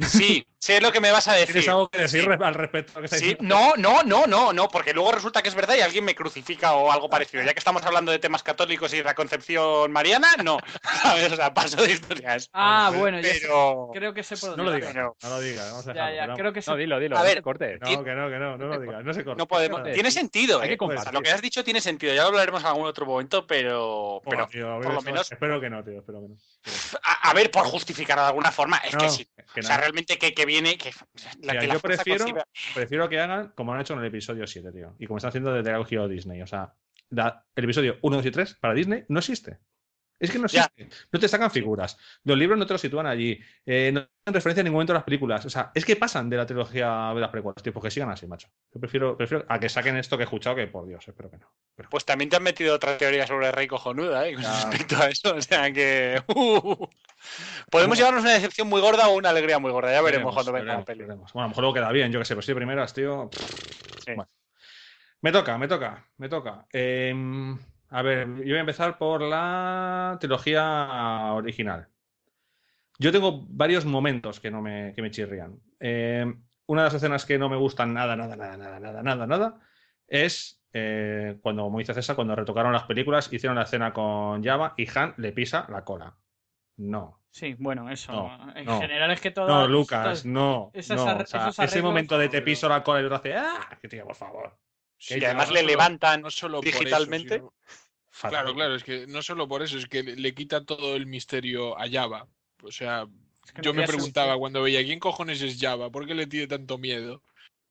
sí, sé lo que me vas a decir. ¿Tienes algo que decir Sí. al respecto? a lo que está Sí, diciendo? no, no, no, no, no, porque luego resulta que es verdad y alguien me crucifica o algo parecido. Ya que estamos hablando de temas católicos y la concepción mariana, no. ¿Sabes? O sea, paso de historias. Ah, bueno, ya sé- Pero. creo que sé por No dónde lo va. digas, Pero- no lo digas. Vamos a Ya, dejarlo, ya, pero- creo que sé. No, dilo, dilo. A no ver, te cortes. No, que no, que no, no lo digas, no se corta. No podemos. Corte. Tiene sentido, Hay ¿eh? que O sea, compartir. lo que has dicho tiene sentido. Ya lo hablaremos en algún otro momento, pero. Pero tío, por lo menos. Espero que no, tío, espero que no. A, a ver, por justificarlo de alguna forma, es No, que sí. que O sea, no. realmente que, que viene. Que, la, Mira, que la yo prefiero, prefiero que hagan como han hecho en el episodio 7, tío. Y como están haciendo desde el Giro Disney. O sea, da- el episodio 1, 2 y 3 para Disney no existe. Es que no Ya. existe. No te sacan figuras. Los libros no te los sitúan allí. Eh, no hacen referencia en ningún momento a las películas. O sea, es que pasan de la trilogía de las precuelas, tipo, que sigan así, macho. Yo prefiero, prefiero a que saquen esto que he escuchado, que por Dios, espero que no. Pero- Pues también te han metido otra teoría sobre el rey cojonuda, ¿eh? Con Ya. respecto a eso. O sea que. uh, podemos llevarnos una decepción muy gorda o una alegría muy gorda. Ya veremos, cuando venga la veremos, peli. veremos. Bueno, a lo mejor luego queda bien, yo que sé, pues sí, primeras, tío. Sí. Bueno. Me toca, me toca, me toca. Em, a ver, yo voy a empezar por la trilogía original. Yo tengo varios momentos que no me, que me chirrían. Em, una de las escenas que no me gustan nada, nada, nada, nada, nada, nada, nada, es eh, cuando, como dice César, cuando retocaron las películas, hicieron la escena con Java y Han le pisa la cola. No. Sí, bueno, eso. No, en no. general es que todo. No, Lucas, no. O sea, ese momento de te piso la cola y otro hace ¡Ah! Que tío, por favor. Sí, además no le solo- levantan no solo por eso, digitalmente. sino- Fatal. Claro, claro, es que no solo por eso, es que le, quita todo el misterio a Java. O sea, Es que yo me preguntaba cuando veía quién cojones es Java, ¿por qué le tiene tanto miedo?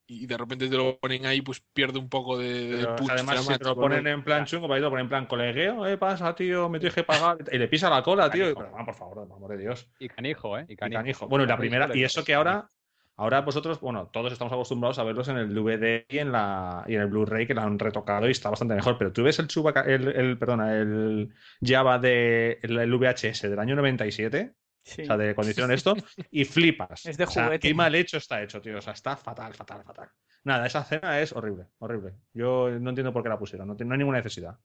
Y de repente te lo ponen ahí, pues pierde un poco de, de punch además, si te lo ponen ¿no? en plan chungo, para ir lo ponen en plan colegueo, ¿eh? Pasa, tío, me tienes que pagar. Y le pisa la cola, tío. Y, Canijo. pero, ah, por favor, por amor de Dios. Y canijo, ¿eh? Y Y canijo. Bueno, y la primera, y eso que ahora, ahora vosotros, bueno, todos estamos acostumbrados a verlos en el DVD y en la y en el Blu-ray que lo han retocado y está bastante mejor. Pero tú ves el Chewbacca- el, el perdona, el Java de el, el VHS del año 97, Sí. o sea, de cuando hicieron esto, y flipas. Es de O sea, juguete. qué mal hecho está hecho, tío. O sea, está fatal, fatal, fatal. Nada, esa escena es horrible, horrible. Yo no entiendo por qué la pusieron, no, no hay ninguna necesidad.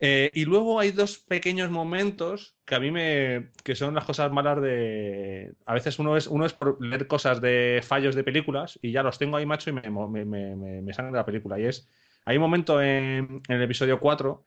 Eh, y luego hay dos pequeños momentos que a mí me. que son las cosas malas de. A veces uno es, uno es leer cosas de fallos de películas y ya los tengo ahí, macho, y me, me, me, me, me salen de la película. Y es. Hay un momento en, en el episodio 4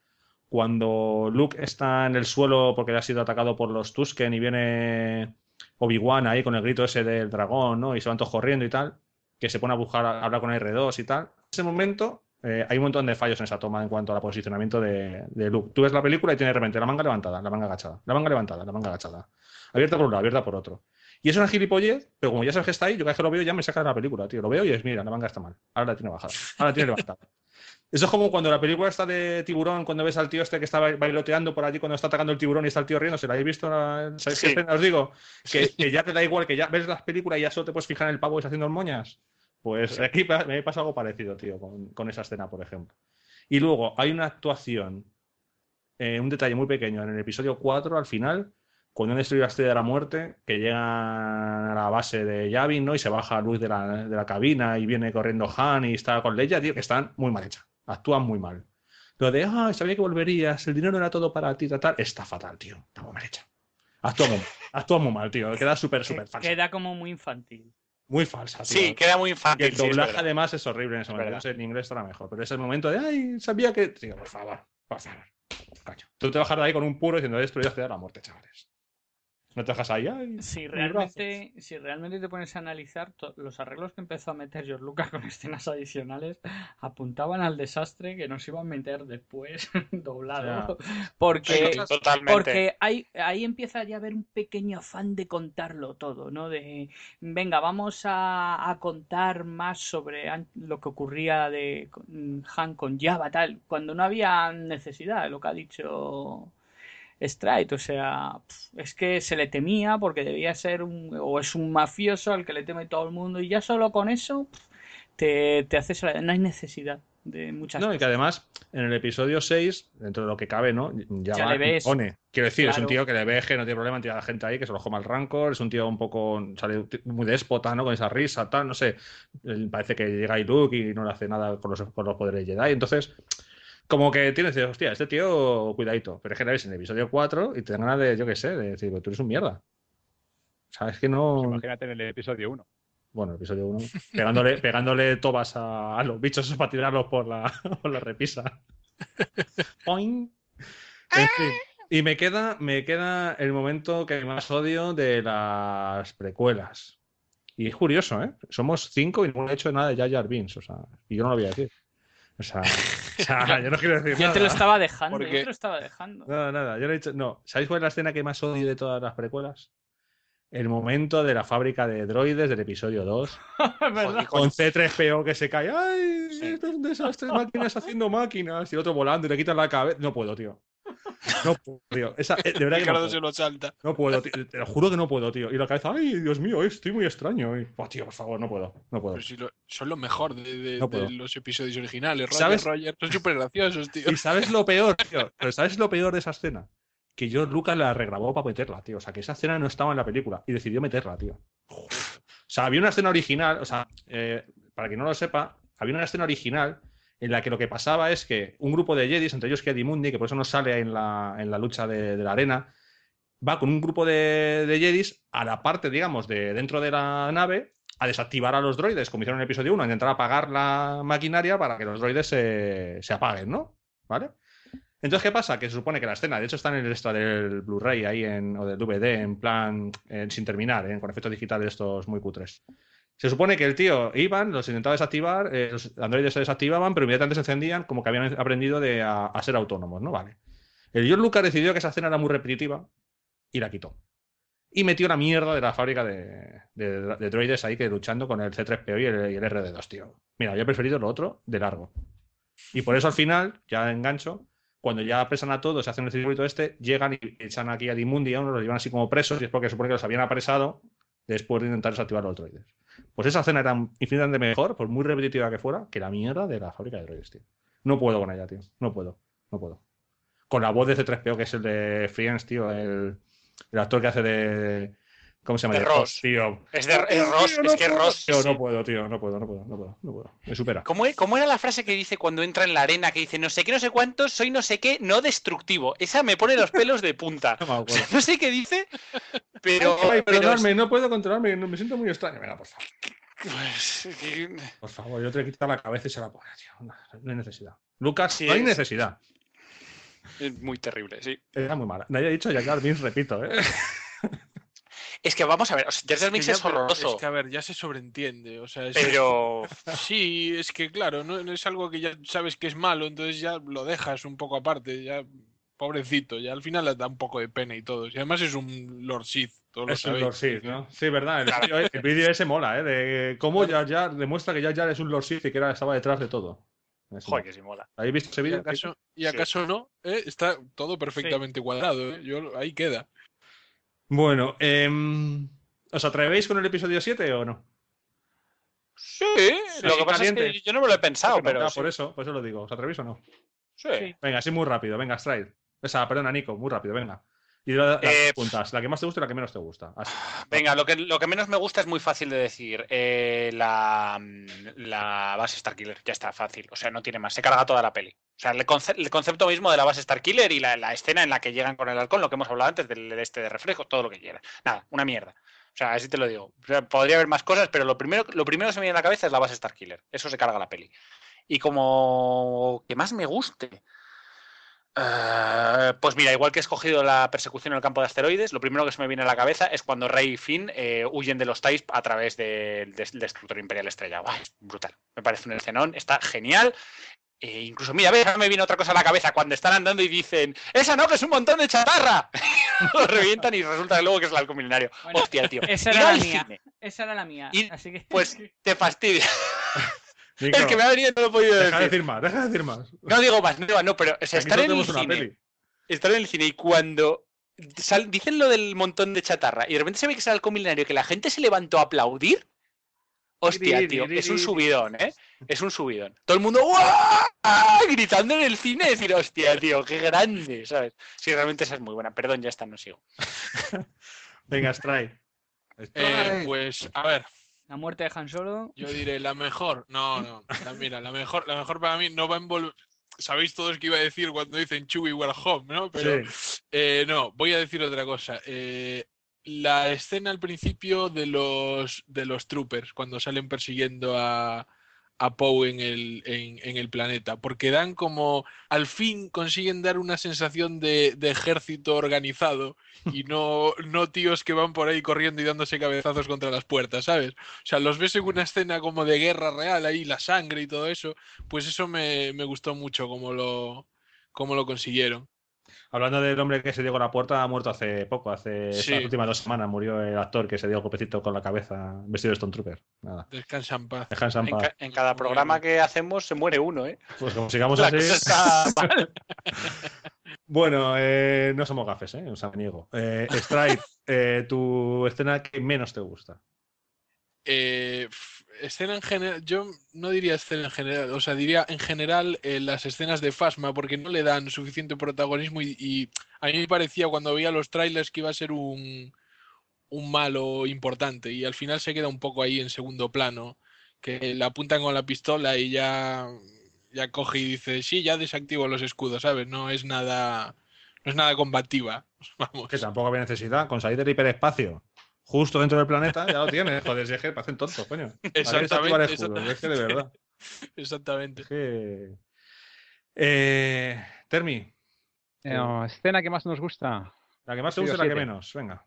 cuando Luke está en el suelo porque ha sido atacado por los Tusken y viene Obi-Wan ahí con el grito ese del dragón, ¿no? Y se van todos corriendo y tal, que se pone a buscar, a hablar con R2 y tal. En ese momento eh, hay un montón de fallos en esa toma en cuanto al posicionamiento de, de Luke. Tú ves la película y tiene de repente la manga levantada, la manga agachada, la manga levantada, la manga agachada. Abierta por un lado, abierta por otro. Y es una gilipollez, pero como ya sabes que está ahí, yo cada vez que lo veo ya me saca de la película, tío. Lo veo y es, mira, la manga está mal. Ahora la tiene bajada. Ahora la tiene levantada. Eso es como cuando la película está de tiburón, cuando ves al tío este que está ba- bailoteando por allí cuando está atacando el tiburón y está el tío riéndose. ¿La habéis visto? La- ¿Sabéis qué Sí. escena os digo? Que, que ya te da igual, que ya ves las películas y ya solo te puedes fijar en el pavo está haciendo moñas. Pues aquí me pasa algo parecido, tío, con, con esa escena, por ejemplo. Y luego hay una actuación, eh, un detalle muy pequeño, en el episodio 4, al final, cuando han destruido la estrella de la muerte, que llegan a la base de Yavin, ¿no? Y se baja Luz de la, de la cabina y viene corriendo Han y está con Leia, tío, que están muy mal hechas. Actúan muy mal. Lo de, ah, sabía que volverías, el dinero era todo para ti, tal, tal", está fatal, tío. Está muy mal hecha. Actúa muy, actúa muy mal, tío. Queda súper, súper falsa. Queda como muy infantil. Muy falsa, tío. Sí, queda muy Y infantil. el sí, es doblaje además es horrible en ese Es momento. No sé, en inglés estará mejor. Pero es el momento de, ay, sabía que. Tío, por favor, por favor. Coño. Tú te bajas de ahí con un puro diciendo, esto ya te da la muerte, chavales. No te dejas ahí, ay. Si realmente, si realmente te pones a analizar los arreglos que empezó a meter George Lucas con escenas adicionales apuntaban al desastre que nos iban a meter después doblado. Porque, Sí, porque ahí, ahí empieza ya a haber un pequeño afán de contarlo todo, ¿no? De, venga, vamos a, a contar más sobre lo que ocurría de Han con Java, tal, cuando no había necesidad, lo que ha dicho Stride, o sea, es que se le temía porque debía ser un, o es un mafioso al que le teme todo el mundo y ya solo con eso te, te haces, no hay necesidad de muchas No, y que además, en el episodio 6, dentro de lo que cabe, ¿no? Ya, Ya va le ves. Quiero decir, es un tío que le veje, no tiene problema en tirar a la gente ahí, que se lo coma el rancor, es un tío un poco, sale muy déspota, ¿no? Con esa risa, tal, no sé. Parece que llega Luke y no le hace nada con los, con los poderes Jedi. Entonces, como que tienes, hostia, este tío, cuidadito. Pero es que ves en el episodio 4 y te dan ganas de, yo qué sé, de decir, tú eres un mierda. ¿Sabes que Pues no. imagínate en el episodio 1. Bueno, el episodio 1. Pegándole, pegándole tobas a, a los bichos para tirarlos por la, por la repisa. Poing. En fin. Y me queda, me queda el momento que más odio de las precuelas. Y es curioso, ¿eh? Somos cinco y no he hecho nada de Jar Jar Binks, o sea, y yo no lo voy a decir. O sea, o sea, yo no quiero decir Yo nada. te lo estaba dejando, yo te lo estaba dejando. Nada, nada, yo no he dicho. No, ¿sabéis cuál es la escena que más odio de todas las precuelas? El momento de la fábrica de droides del episodio 2. Es verdad. Con C3PO que se cae. ¡Ay! Sí. Esto es un desastre. Máquinas haciendo máquinas. Y el otro volando y le quitan la cabeza. No puedo, tío. No puedo, tío. Esa, eh, de verdad que no puedo. salta. No puedo, tío. Te lo juro que no puedo, tío. Y la cabeza, ay, Dios mío, estoy muy extraño. Y, oh, tío, por favor, no puedo. No puedo. Pero si lo- son lo mejor de, de- No de puedo. los episodios originales. Roger, ¿Sabes? Roger, son súper graciosos, tío. Y sabes lo peor, tío. Pero ¿sabes lo peor de esa escena? Que George Lucas la regrabó para meterla, tío. O sea, que esa escena no estaba en la película y decidió meterla, tío. O sea, había una escena original, o sea, eh, para quien no lo sepa, había una escena original en la que lo que pasaba es que un grupo de Jedis, entre ellos Mundi, que por eso no sale en la, en la lucha de, la arena, va con un grupo de, de Jedis a la parte, digamos, de dentro de la nave a desactivar a los droides, como hicieron en el episodio 1, a intentar apagar la maquinaria para que los droides se, se apaguen, ¿no? ¿Vale? Entonces, ¿qué pasa? Que se supone que la escena, de hecho está en el extra del Blu-ray ahí en, o del DVD, en plan, eh, sin terminar, ¿eh? con efectos digitales estos muy cutres. Se supone que el tío iban, los intentaba desactivar, eh, los androides se desactivaban, pero inmediatamente se encendían como que habían aprendido de, a, ser autónomos, ¿no? Vale. El George Lucas decidió que esa escena era muy repetitiva y la quitó. Y metió la mierda de la fábrica de, de- de droides ahí que luchando con el C3PO y el, y el RD2, tío. Mira, yo he preferido lo otro de largo. Y por eso al final, ya engancho, cuando ya apresan a todos, se hacen el circuito este, llegan y echan aquí a Dimundi, uno, los llevan así como presos, y es porque supone que los habían apresado después de intentar desactivar los droides. Pues esa escena era infinitamente mejor, por muy repetitiva que fuera, que la mierda de la fábrica de droides, tío. No puedo con ella, tío. No puedo. No puedo. Con la voz de C3PO, que es el de Friends, tío, el, el actor que hace de. ¿Cómo se llama? De Ross. tío. Es, de, es Tío, Ross, no es que es puedo, Ross. tío, sí. no puedo, tío, no puedo, no puedo, no puedo, no puedo. Me supera. ¿Cómo, cómo era la frase que dice cuando entra en la arena que dice no sé qué, no sé cuántos, soy no sé qué, no destructivo? Esa me pone los pelos de punta. No me O acuerdo. sea, no sé qué dice, pero. Ay, pero perdonadme, no puedo controlarme, no- me siento muy extraño. Venga, por favor. pues, que- Por favor, yo te voy a quitar la cabeza y se la pone, tío. No, no hay necesidad. Lucas, Sí, no hay es- necesidad. es muy terrible, sí. Era muy mala. Nadie ha dicho ya Jar Binks, repito, ¿eh? Es que vamos a ver, o sea, Jar Binks Que ya, es pero horroroso, Es que, a ver, ya se sobreentiende. O sea, es- pero. Sí, es que claro, no, no es algo que ya sabes que es malo, entonces ya lo dejas un poco aparte, ya pobrecito, ya al final le da un poco de pena y todo. Y además es un Lord Sith, todos lo Es un sabéis. Lord Sith, ¿no? Sí, verdad. El vídeo- el vídeo ese mola, ¿eh? De cómo Jar Jar demuestra que Jar Jar es un Lord Sith y que era, estaba detrás de todo. Joder, que sí mola. ¿Habéis visto ese ¿Y vídeo? acaso, y Sí. acaso no? ¿Eh? Está todo perfectamente cuadrado, ¿eh? Yo, ahí queda. Bueno, em, ¿os atrevéis con el episodio 7 o no? Sí, lo que pasa es que yo no me lo he pensado, pero. por eso, por eso lo digo. ¿Os atrevéis o no? sí. Sí. Venga, así muy rápido. Venga, Stride. Esa, perdona, Nico, muy rápido, venga. Y las Eh, puntas, la que más te gusta y la que menos te gusta. Así. Venga, lo que, lo que menos me gusta es muy fácil de decir. Eh, la, la base Starkiller, ya está, fácil. O sea, no tiene más. Se carga toda la peli. O sea, el, conce- el concepto mismo de la base Starkiller y la, la escena en la que llegan con el halcón, lo que hemos hablado antes del, este de reflejo, todo lo que quieras. Nada, una mierda. O sea, así te lo digo. O sea, podría haber más cosas, pero lo primero, lo primero que se me viene a la cabeza es la base Starkiller. Eso se carga la peli. Y como que más me guste. Eh, pues mira, igual que he escogido la persecución en el campo de asteroides, lo primero que se me viene a la cabeza es cuando Rey y Finn eh, huyen de los TIE a través del des- destructor imperial estrellado. ¡Guau! es brutal. Me parece un escenón, está genial. E incluso, mira, ahora me viene otra cosa a la cabeza cuando están andando y dicen, ¡Esa no, que es un montón de chatarra! lo revientan y resulta que luego que es el halcón milenario. Bueno, Hostia, tío. esa era la mía. cine, Esa era la mía. Y, así que. pues te fastidia. Nico, es que me ha venido y no lo he podido deja de decir. decir más, deja de decir más. No digo más, no digo más, no, pero o sea, Aquí estar en el cine. estar en el cine y cuando sal- dicen lo del montón de chatarra y de repente se ve que sale el comilenario que la gente se levantó a aplaudir. Hostia, tío, es un subidón, ¿eh? Es un subidón. Todo el mundo gritando en el cine, decir, hostia, tío, qué grande, ¿sabes? Sí, realmente esa es muy buena. Perdón, ya está, no sigo. Venga, Stride. Eh, pues, a ver, La muerte de Han Solo. yo diré la mejor. No, no. la- mira, la mejor, la mejor para mí no va a envolver. Sabéis todos que iba a decir cuando dicen Chewie we're home, ¿no? Pero eh, no, voy a decir otra cosa. Eh, la escena al principio de los de los troopers cuando salen persiguiendo a, a Poe en el, en, el planeta, porque dan como, al fin consiguen dar una sensación de, de ejército organizado y no, no tíos que van por ahí corriendo y dándose cabezazos contra las puertas, ¿sabes? O sea, los ves en una escena como de guerra real, ahí la sangre y todo eso, pues eso me, me gustó mucho como lo, como lo consiguieron. Hablando del hombre que se dio con la puerta, ha muerto hace poco, hace Sí. estas últimas dos semanas. Murió el actor que se dio el golpecito con la cabeza vestido de Stone Trooper. Nada. Descansa en paz. Dejan En, ca- en cada programa que hacemos se muere uno, ¿eh? Pues como sigamos La así. cosa está mal. Bueno, eh, no somos gafes, ¿eh? O sea, me niego. Eh, Strike, eh, tu escena que menos te gusta. Eh, escena en general, yo no diría escena en general, o sea, diría en general eh, las escenas de Fasma porque no le dan suficiente protagonismo y, a mí me parecía cuando veía los trailers que iba a ser un, un malo importante y al final se queda un poco ahí en segundo plano, que le apuntan con la pistola y ya, ya coge y dice, sí, ya desactivo los escudos, ¿sabes? No es nada, no es nada combativa, vamos. Que tampoco había necesidad. Con salir del hiperespacio, justo dentro del planeta, ya lo tienes. Joder, si es que parecen tontos, coño. ¿Para qué desactivar Exactamente? Es que de verdad. Exactamente. Es que... Eh, Termi, Eh, escena que más nos gusta. la que más te gusta y la que menos. Venga.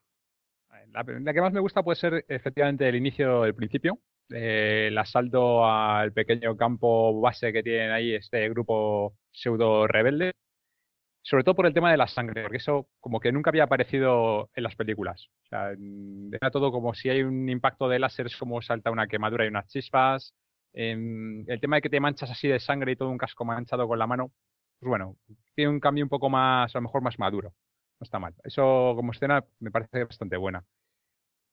La, la que más me gusta puede ser efectivamente el inicio, el principio, eh, el asalto al pequeño campo base que tienen ahí este grupo pseudo rebelde, sobre todo por el tema de la sangre, porque eso como que nunca había aparecido en las películas. O sea, era todo como si hay un impacto de láser, es como salta una quemadura y unas chispas. Em, el tema de que te manchas así de sangre y todo un casco manchado con la mano, pues bueno, tiene un cambio un poco más, a lo mejor más maduro. No está mal. Eso como escena me parece bastante buena.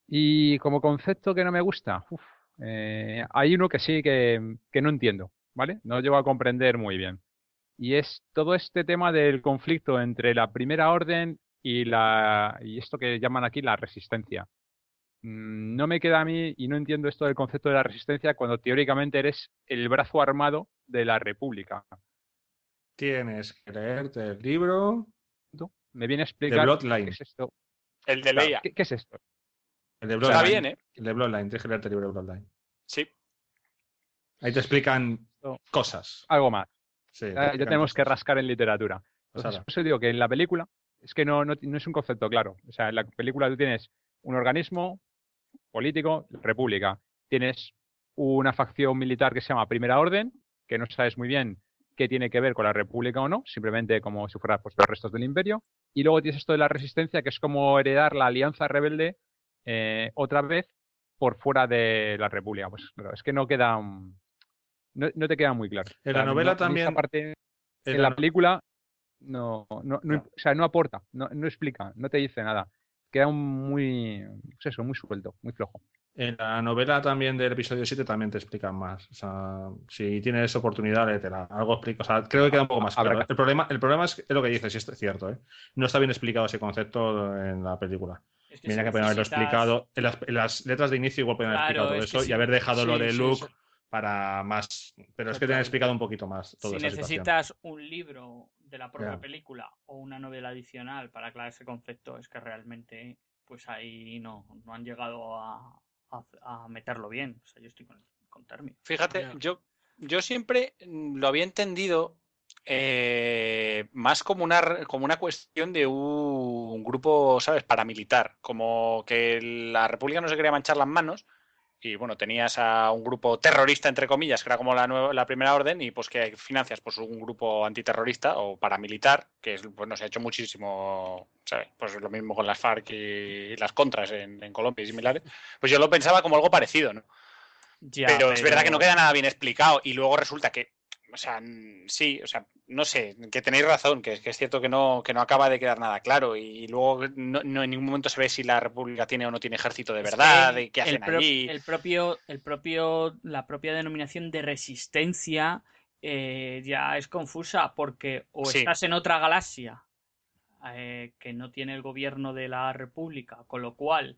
Y como concepto que no me gusta, eh, hay uno que sí que, que no entiendo, ¿vale? No llego a comprender muy bien. Y es todo este tema del conflicto entre la primera orden y la y esto que llaman aquí la resistencia. Mm, No me queda a mí y no entiendo esto del concepto de la resistencia cuando teóricamente eres el brazo armado de la república. Tienes que leerte el libro Me viene a explicar Bloodline. qué es esto. El de Leia. ¿Qué, qué es esto? El de Está Bloodline. bien, ¿eh? El de Bloodline. Tienes que leerte el libro de Bloodline. Sí. Ahí te explican No. cosas. Algo más. Sí, te Ya, tenemos que rascar en literatura. Entonces, ala. por eso digo que en la película es que no, no, no es un concepto claro. O sea, en la película tú tienes un organismo político, república. Tienes una facción militar que se llama Primera Orden, que no sabes muy bien qué tiene que ver con la república o no, simplemente como si fuera pues, los restos del imperio. Y luego tienes esto de la resistencia, que es como heredar la alianza rebelde eh, otra vez por fuera de la república. Pues claro, es que no queda... mm, No, no te queda muy claro. En O sea, la novela no- también- parte- En en la- la película no, no, no, o sea, no aporta, no, no explica, no te dice nada. Queda un muy, pues eso, muy suelto, muy flojo. En la novela también del episodio 7 también te explican más. O sea, si tienes oportunidad, léetela. Algo explica. O sea, creo que queda un poco más claro. El problema, el problema es, es lo que dices, y es cierto, ¿eh? No está bien explicado ese concepto en la película. Es que Mira si que pueden haberlo explicado. En las, en las letras de inicio igual pueden haber Claro, explicado todo es eso y haber dejado lo de sí, Luke sí. Para más. Pero es que te han explicado un poquito más toda si esa situación. necesitas un libro de la propia película o una novela adicional para aclarar ese concepto, es que realmente pues ahí no, no han llegado a, a- a meterlo bien. O sea, yo estoy con, con Termi. Fíjate, yo, yo siempre mm, lo había entendido eh, más como una, como una cuestión de un grupo, ¿sabes?, paramilitar. Como que la República no se quería manchar las manos. Y bueno, tenías a un grupo terrorista, entre comillas, que era como la, nueva- la primera orden, y pues que financias pues un grupo antiterrorista o paramilitar, que es, bueno, se ha hecho muchísimo, ¿sabes? Pues lo mismo con las FARC y las contras en, en Colombia y similares. Pues yo lo pensaba como algo parecido, ¿no? Ya, pero, es verdad que no queda nada bien explicado y luego resulta que, o sea, sí, o sea, no sé, que tenéis razón, que, que es cierto que no, que no acaba de quedar nada claro y luego no, no en ningún momento se ve si la República tiene o no tiene ejército de verdad, el- de qué el hacen pro- allí. El propio, el propio, la propia denominación de resistencia eh, ya es confusa porque o Sí. estás en otra galaxia eh, que no tiene el gobierno de la República, con lo cual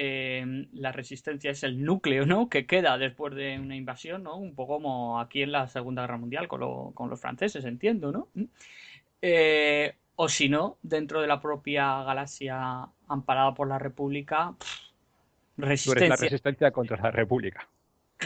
eh, la resistencia es el núcleo, ¿no? Que queda después de una invasión, ¿no? Un poco como aquí en la Segunda Guerra Mundial con, lo- con los franceses, entiendo, ¿no? Eh, o si no, dentro de la propia galaxia amparada por la República, pff, Tú eres la resistencia. resistencia contra la república.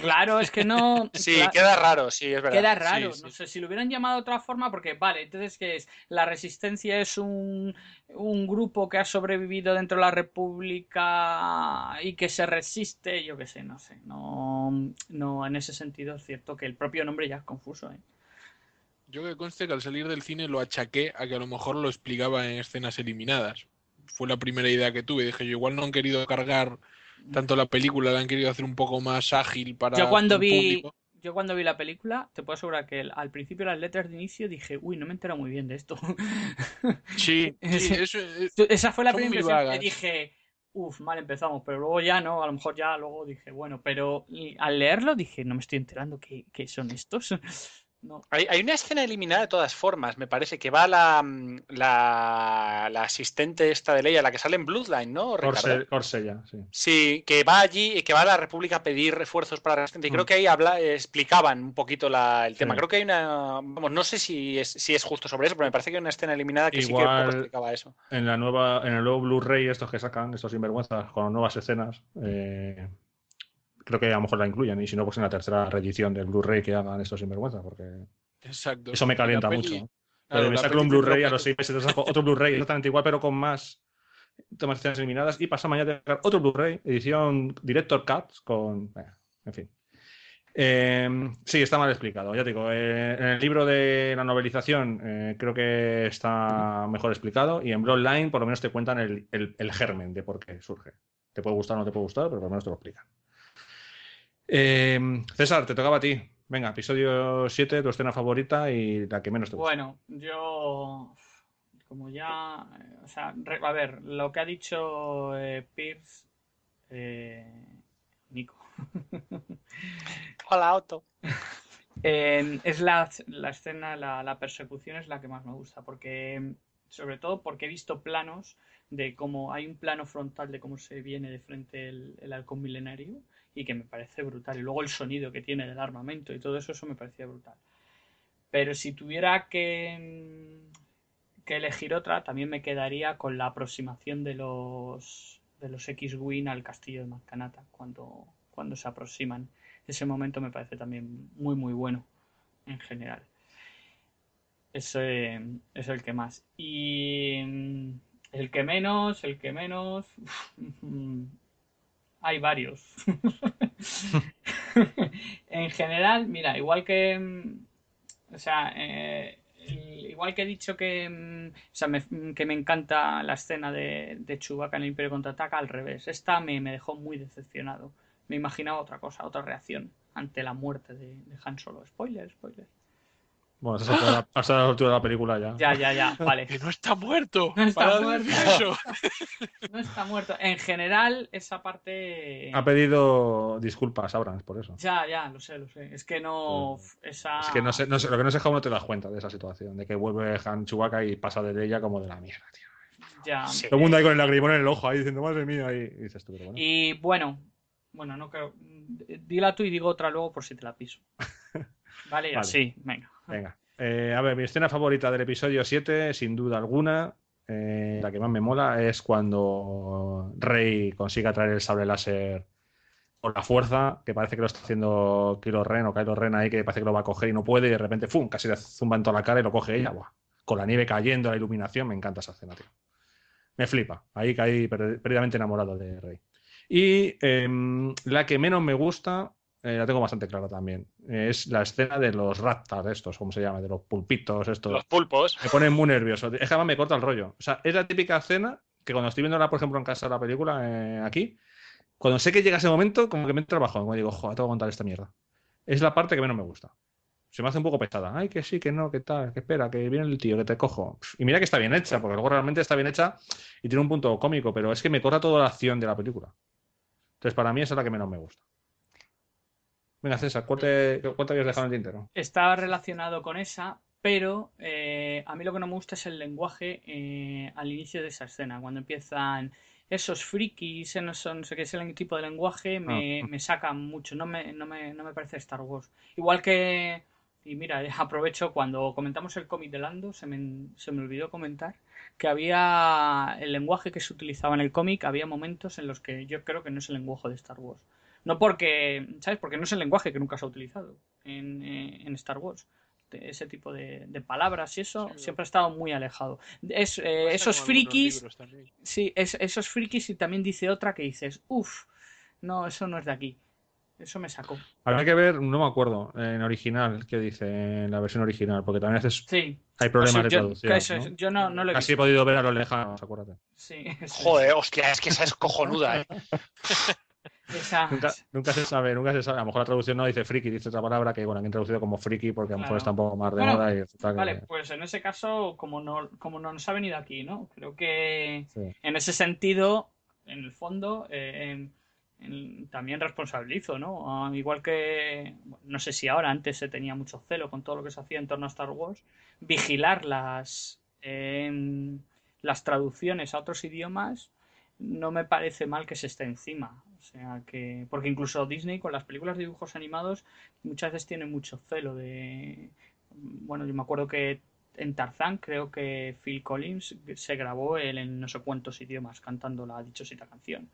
Claro, es que no. Sí, queda raro, sí, es verdad. Queda raro, Sí, sí. no sé si lo hubieran llamado de otra forma, porque vale, entonces ¿qué es? La resistencia es un, un grupo que ha sobrevivido dentro de la República y que se resiste, yo qué sé, no sé, no, no, en ese sentido es cierto que el propio nombre ya es confuso, ¿eh? Yo que conste que al salir del cine lo achaqué a que a lo mejor lo explicaba en escenas eliminadas. Fue la primera idea que tuve. Dije, yo igual no han querido cargar tanto la película, la han querido hacer un poco más ágil para Yo cuando vi, público. yo cuando vi la película, te puedo asegurar que al principio las letras de inicio dije, uy, no me entero muy bien de esto. Sí, sí, Sí. eso es- Esa fue la primera impresión que dije, uff, mal empezamos, pero luego ya no, a lo mejor ya luego dije, bueno, pero al leerlo dije, no me estoy enterando qué, qué son estos. No. Hay, hay una escena eliminada de todas formas, me parece, que va la, mm, la, la asistente esta de Leia, la que sale en Bloodline, ¿no? Corse- Corsella, sí. Sí, que va allí, que va a la República a pedir refuerzos para la resistencia. Y creo Mm. que ahí habla, explicaban un poquito la- el tema. Sí. Creo que hay una. Vamos, no sé si es, si es justo sobre eso, pero me parece que hay una escena eliminada que sí que un poco Igual- explicaba eso. En la nueva, en el nuevo Blu-ray, estos que sacan, estos sinvergüenzas, con nuevas escenas, eh, creo que a lo mejor la incluyen. Y si no, pues en la tercera reedición del Blu-ray que hagan estos sinvergüenzas, porque Exacto. eso me calienta peli- mucho. claro, Oye, me saco peli un Blu-ray a los seis meses, saco otro Blu-ray exactamente igual, pero con más tomas eliminadas. Y pasa mañana a sacar otro Blu-ray, edición Director Cut, con. eh, en fin. Eh, sí, está mal explicado. Ya te digo, eh, en el libro de la novelización eh, creo que está mejor explicado. Y en Bloodline, por lo menos te cuentan el, el- el germen de por qué surge. Te puede gustar o no te puede gustar, pero por lo menos te lo explican. Eh, César, te tocaba a ti. Venga, episodio 7, tu escena favorita y la que menos te gusta. Bueno, yo, como ya, o sea, re- a ver, lo que ha dicho eh, Pierce, eh, Nico, Hola, Otto. Eh, es la, la escena, la, la persecución es la que más me gusta, porque sobre todo porque he visto planos de cómo hay un plano frontal de cómo se viene de frente el, el halcón milenario y que me parece brutal. Y luego el sonido que tiene del armamento y todo eso, eso me parecía brutal. Pero si tuviera que, que elegir otra, también me quedaría con la aproximación de los de los X-Wing al castillo de Mascanata cuando, cuando se aproximan. Ese momento me parece también muy muy bueno en general. Ese es el que más. Y mm, el que menos, el que menos. Hay varios. En general, mira, igual que. mm, O sea, eh, igual que he dicho que, mm, o sea, me- que me encanta la escena de, de Chewbacca en el Imperio Contraataca, al revés. Esta me, me dejó muy decepcionado. Me imaginaba otra cosa, otra reacción ante la muerte de, de Han Solo. Spoiler, spoiler. Bueno, hasta la, hasta la altura de la película ya. Ya, ya, ya, vale. Que no está muerto. No está muerto. eso. No está muerto. En general, esa parte. Ha pedido disculpas, Abrams, por eso. Ya, ya, lo sé, lo sé. Es que no. Esa... Es que no sé, no sé- lo que no sé es cómo no te das cuenta de esa situación, de que vuelve Han Chewbacca y pasa de ella como de la mierda, tío. Ya. Sí. Todo el mundo ahí con el lagrimón en el ojo, ahí diciendo, madre mía, y, y dices tú, pero bueno. Y bueno, bueno, no creo. Dila tú y digo otra luego por si te la piso. Vale, Vale. así, venga. Venga. Eh, a ver, mi escena favorita del episodio 7, sin duda alguna, eh, la que más me mola, es cuando Rey consigue atraer el sable láser por la fuerza, que parece que lo está haciendo Kylo Ren o Kylo Ren ahí, que parece que lo va a coger y no puede, y de repente, ¡fum! casi le zumba en toda la cara y lo coge ella, ¡buah! con la nieve cayendo, la iluminación, me encanta esa escena, tío. Me flipa, ahí caí per- perdidamente enamorado de Rey. Y em, la que menos me gusta, eh, la tengo bastante clara también, es la escena de los raptors estos, ¿cómo se llama? De los pulpitos estos. Los pulpos. Me pone muy nervioso. Es que además me corta el rollo. O sea, es la típica escena que cuando estoy viéndola, por ejemplo, en casa la película, eh, aquí, cuando sé que llega ese momento, como que me entra bajón, como digo, joder, tengo que aguantar esta mierda. Es la parte que menos me gusta. Se me hace un poco pesada. Ay, que sí, que no, que tal, que espera, que viene el tío, que te cojo. Y mira que está bien hecha, porque luego realmente está bien hecha y tiene un punto cómico, pero es que me corta toda la acción de la película. Entonces, para mí esa es la que menos me gusta. Venga, César, ¿cuál te, cuál te habías dejado en el tintero? Está relacionado con esa, pero eh, a mí lo que no me gusta es el lenguaje eh, al inicio de esa escena, cuando empiezan esos frikis, no, son, no sé qué es el tipo de lenguaje, me, Ah. me saca mucho, no me, no, me, no me parece Star Wars. Igual que, y mira, eh, aprovecho, cuando comentamos el cómic de Lando, se me, se me olvidó comentar que había el lenguaje que se utilizaba en el cómic, había momentos en los que yo creo que no es el lenguaje de Star Wars. No porque, ¿sabes? Porque no es el lenguaje que nunca se ha utilizado en, eh, en Star Wars. De ese tipo de, de palabras y eso Sí, siempre ha estado muy alejado. Es, eh, esos frikis, sí, es- esos frikis y también dice otra que dices, uff, no, eso no es de aquí. Eso me sacó. Habrá que ver, no me acuerdo, en original, qué dice en la versión original, porque también Sí, hay problemas o sea, de yo, traducción. eso yo no, no lo he Casi he podido ver a los lejanos, acuérdate. Sí. Joder, hostia, es que esa es cojonuda, ¿eh? Esa- Nunca, nunca se sabe, nunca se sabe. A lo mejor la traducción no dice friki, dice otra palabra que, bueno, han traducido como friki porque a lo mejor está un poco más de Bueno, moda y que... Vale, pues en ese caso, como no, como no nos ha venido aquí, ¿no? Creo que sí. en ese sentido, en el fondo, eh, en- en- también responsabilizo, ¿no? Ah, igual que, no sé si ahora, antes se tenía mucho celo con todo lo que se hacía en torno a Star Wars, vigilar las, em, las traducciones a otros idiomas no me parece mal que se esté encima. O sea que, porque incluso Disney con las películas de dibujos animados muchas veces tiene mucho celo de, bueno, yo me acuerdo que en Tarzán creo que Phil Collins se grabó él en no sé cuántos idiomas cantando la dichosita canción.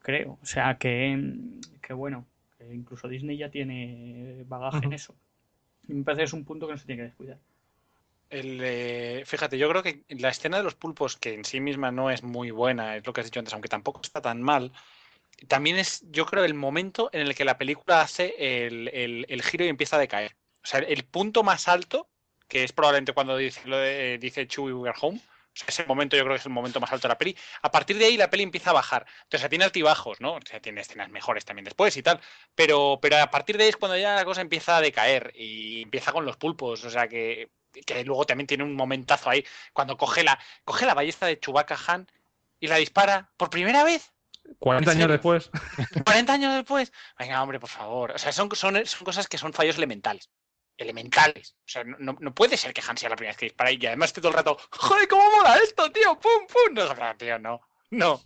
Creo. O sea que, que bueno, que incluso Disney ya tiene bagaje en eso. Y me parece que es un punto que no se tiene que descuidar. El, eh, fíjate, yo creo que la escena de los pulpos, que en sí misma no es muy buena, es lo que has dicho antes, aunque tampoco está tan mal, también es, yo creo, el momento en el que la película hace el, el- giro y empieza a decaer. O sea, el punto más alto, que es probablemente cuando dice, lo de- dice Chewie We're Home, o sea, ese momento yo creo que es el momento más alto de la peli. A partir de ahí la peli empieza a bajar. Entonces, tiene altibajos, ¿no? O sea, tiene escenas mejores también después y tal. Pero, pero a partir de ahí es cuando ya la cosa empieza a decaer y empieza con los pulpos. O sea, que, que luego también tiene un momentazo ahí cuando coge la, coge la ballesta de Chewbacca Han y la dispara por primera vez. 40 ¿En años después. 40 años después. Venga, hombre, por favor. O sea, son, son, son cosas que son fallos elementales. Elementales. O sea, no, no- puede ser que Han sea la primera vez que dispara y además esté todo el rato. ¡Joder, cómo mola esto, tío! ¡Pum, pum! No, tío, no. No.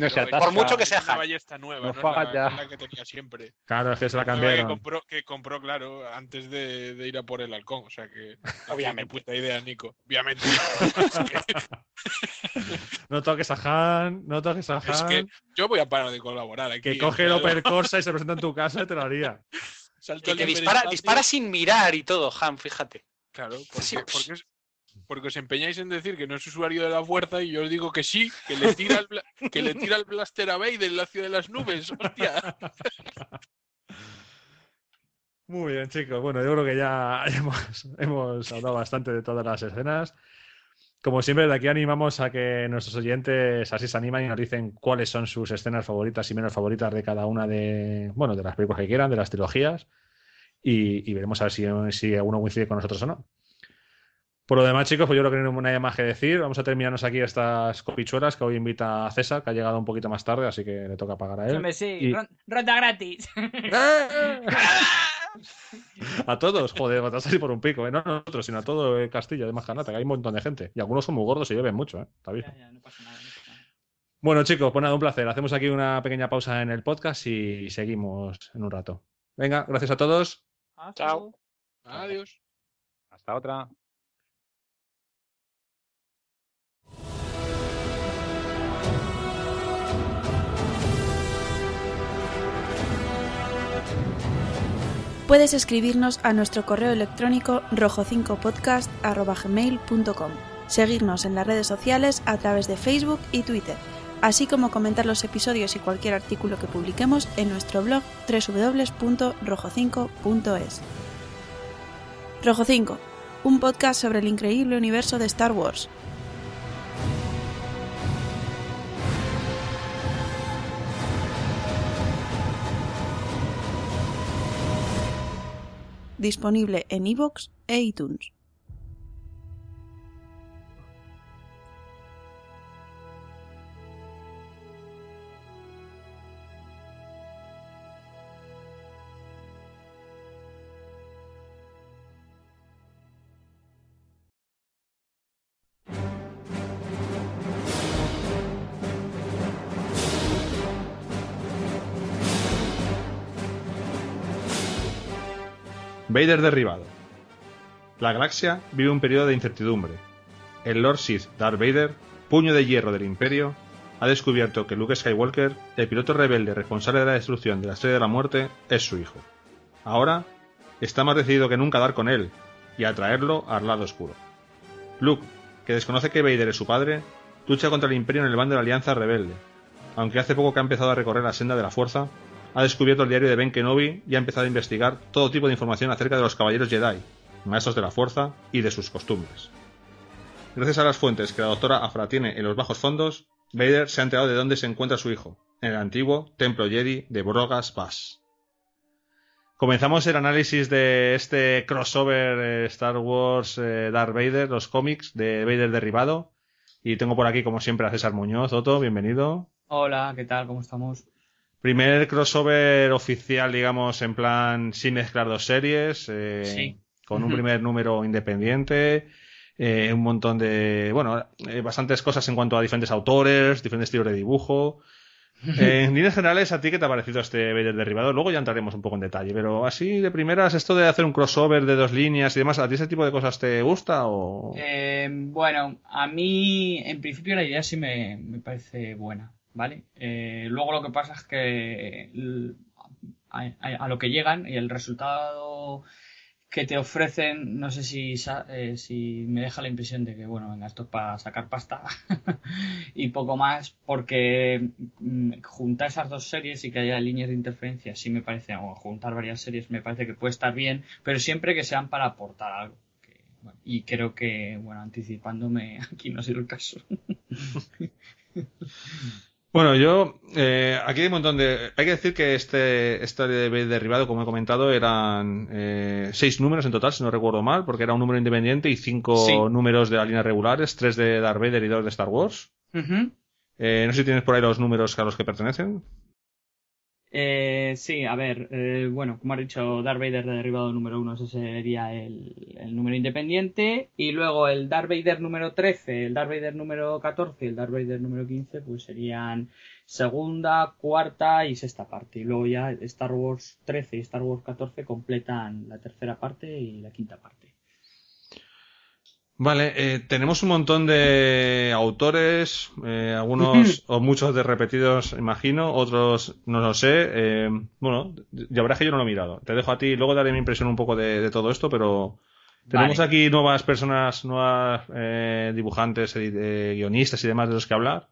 No se Pero atasca. Por mucho que sea es una Han. ballesta nueva, No no, es la, es que tenía siempre. Claro, es que se la nueva que cambiaron. compró, que compró, claro, antes de, de ir a por el halcón. O sea que. Obviamente. puta idea, Nico. Obviamente. No toques a Han, no toques a Han. es que yo voy a parar de colaborar aquí. que coge el plan, Opel Corsa y se presenta en tu casa y te lo haría. salto Y el que dispara, dispara sin mirar y todo, Han, fíjate. Claro, porque, porque, os, porque os empeñáis en decir que no es usuario de la fuerza y yo os digo que sí, que le tira el, bla- que le tira el blaster a Vader en la ciudad de las nubes. Hostia. Muy bien, chicos. Bueno, yo creo que ya hemos, hemos hablado bastante de todas las escenas. Como siempre, de aquí animamos a que nuestros oyentes así se animan y nos dicen cuáles son sus escenas favoritas y menos favoritas de cada una de, bueno, de las películas que quieran, de las trilogías. Y, y veremos a ver si, si alguno coincide con nosotros o no. Por lo demás, chicos, pues yo creo que no hay nada más que decir. Vamos a terminarnos aquí estas copichuelas que hoy invita a César, que ha llegado un poquito más tarde, así que le toca pagar a él. Hombre, sí, Y- ronda gratis. A todos, joder, vas a salir por un pico, ¿eh? no a nosotros, sino a todo el castillo de Mascanata, que hay un montón de gente. Y algunos son muy gordos y beben mucho, ¿eh? Ya, ya, no pasa nada, no pasa nada. Bueno, chicos, pues nada, un placer. Hacemos aquí una pequeña pausa en el podcast y seguimos en un rato. Venga, gracias a todos. Hasta Chao. Adiós. Hasta otra. Puedes escribirnos a nuestro correo electrónico rojo5podcast.gmail.com Seguirnos en las redes sociales a través de Facebook y Twitter, así como comentar los episodios y cualquier artículo que publiquemos en nuestro blog www.rojo5.es. Rojo 5, un podcast sobre el increíble universo de Star Wars. Disponible en iVoox e iTunes. Vader derribado. La galaxia vive un periodo de incertidumbre. El Lord Sith Darth Vader, puño de hierro del Imperio, ha descubierto que Luke Skywalker, el piloto rebelde responsable de la destrucción de la Estrella de la Muerte, es su hijo. Ahora está más decidido que nunca a dar con él y a traerlo al lado oscuro. Luke, que desconoce que Vader es su padre, lucha contra el Imperio en el bando de la Alianza Rebelde. Aunque hace poco que ha empezado a recorrer la senda de la Fuerza, ha descubierto el diario de Ben Kenobi y ha empezado a investigar todo tipo de información acerca de los caballeros Jedi, maestros de la fuerza y de sus costumbres. Gracias a las fuentes que la doctora Afra tiene en los bajos fondos, Vader se ha enterado de dónde se encuentra su hijo, en el antiguo Templo Jedi de Brogas Pass. Comenzamos el análisis de este crossover eh, Star Wars eh, Darth Vader, los cómics de Vader derribado. Y tengo por aquí, como siempre, a César Muñoz. Otto, bienvenido. Hola, ¿qué tal? ¿Cómo estamos? Primer crossover oficial, digamos, en plan sin mezclar dos series. eh, Sí. Con un primer número independiente. eh, un montón de. Bueno, eh, bastantes cosas en cuanto a diferentes autores, diferentes estilos de dibujo. En líneas generales, ¿a ti qué te ha parecido este Vader derribado? Luego ya entraremos un poco en detalle, pero así de primeras, esto de hacer un crossover de dos líneas y demás, ¿a ti ese tipo de cosas te gusta o...? Bueno, a mí en principio la idea sí me, me parece buena, ¿vale? Eh, luego lo que pasa es que a, a- lo que llegan y el resultado que te ofrecen, no sé si, eh, si me deja la impresión de que, bueno, venga, esto es para sacar pasta y poco más, porque mm, juntar esas dos series y que haya líneas de interferencia sí me parece, o juntar varias series me parece que puede estar bien, pero siempre que sean para aportar algo. y creo que, bueno, anticipándome, aquí no ha sido el caso. Bueno, yo, eh, aquí hay un montón de... Hay que decir que este, este derribado, como he comentado, eran eh, seis números en total, si no recuerdo mal, porque era un número independiente y cinco Sí. números de la línea regulares, tres de Darth Vader y dos de Star Wars. Ujú. Eh, no sé si tienes por ahí los números a los que pertenecen. Eh, sí, a ver, eh, bueno, como has dicho, Darth Vader de derribado número uno, ese sería el, el número independiente. Y luego el Darth Vader número 13, el Darth Vader número 14 y el Darth Vader número 15, pues serían segunda, cuarta y sexta parte. Y luego ya Star Wars 13 y Star Wars 14 completan la tercera parte y la quinta parte. Vale, eh, tenemos un montón de autores, eh, algunos o muchos de repetidos, imagino, otros no lo sé. eh, bueno, ya verás que yo no lo he mirado. Te dejo a ti, luego daré mi impresión un poco de, de todo esto, pero tenemos Vale. aquí nuevas personas, nuevas eh, dibujantes, eh, guionistas y demás de los que hablar.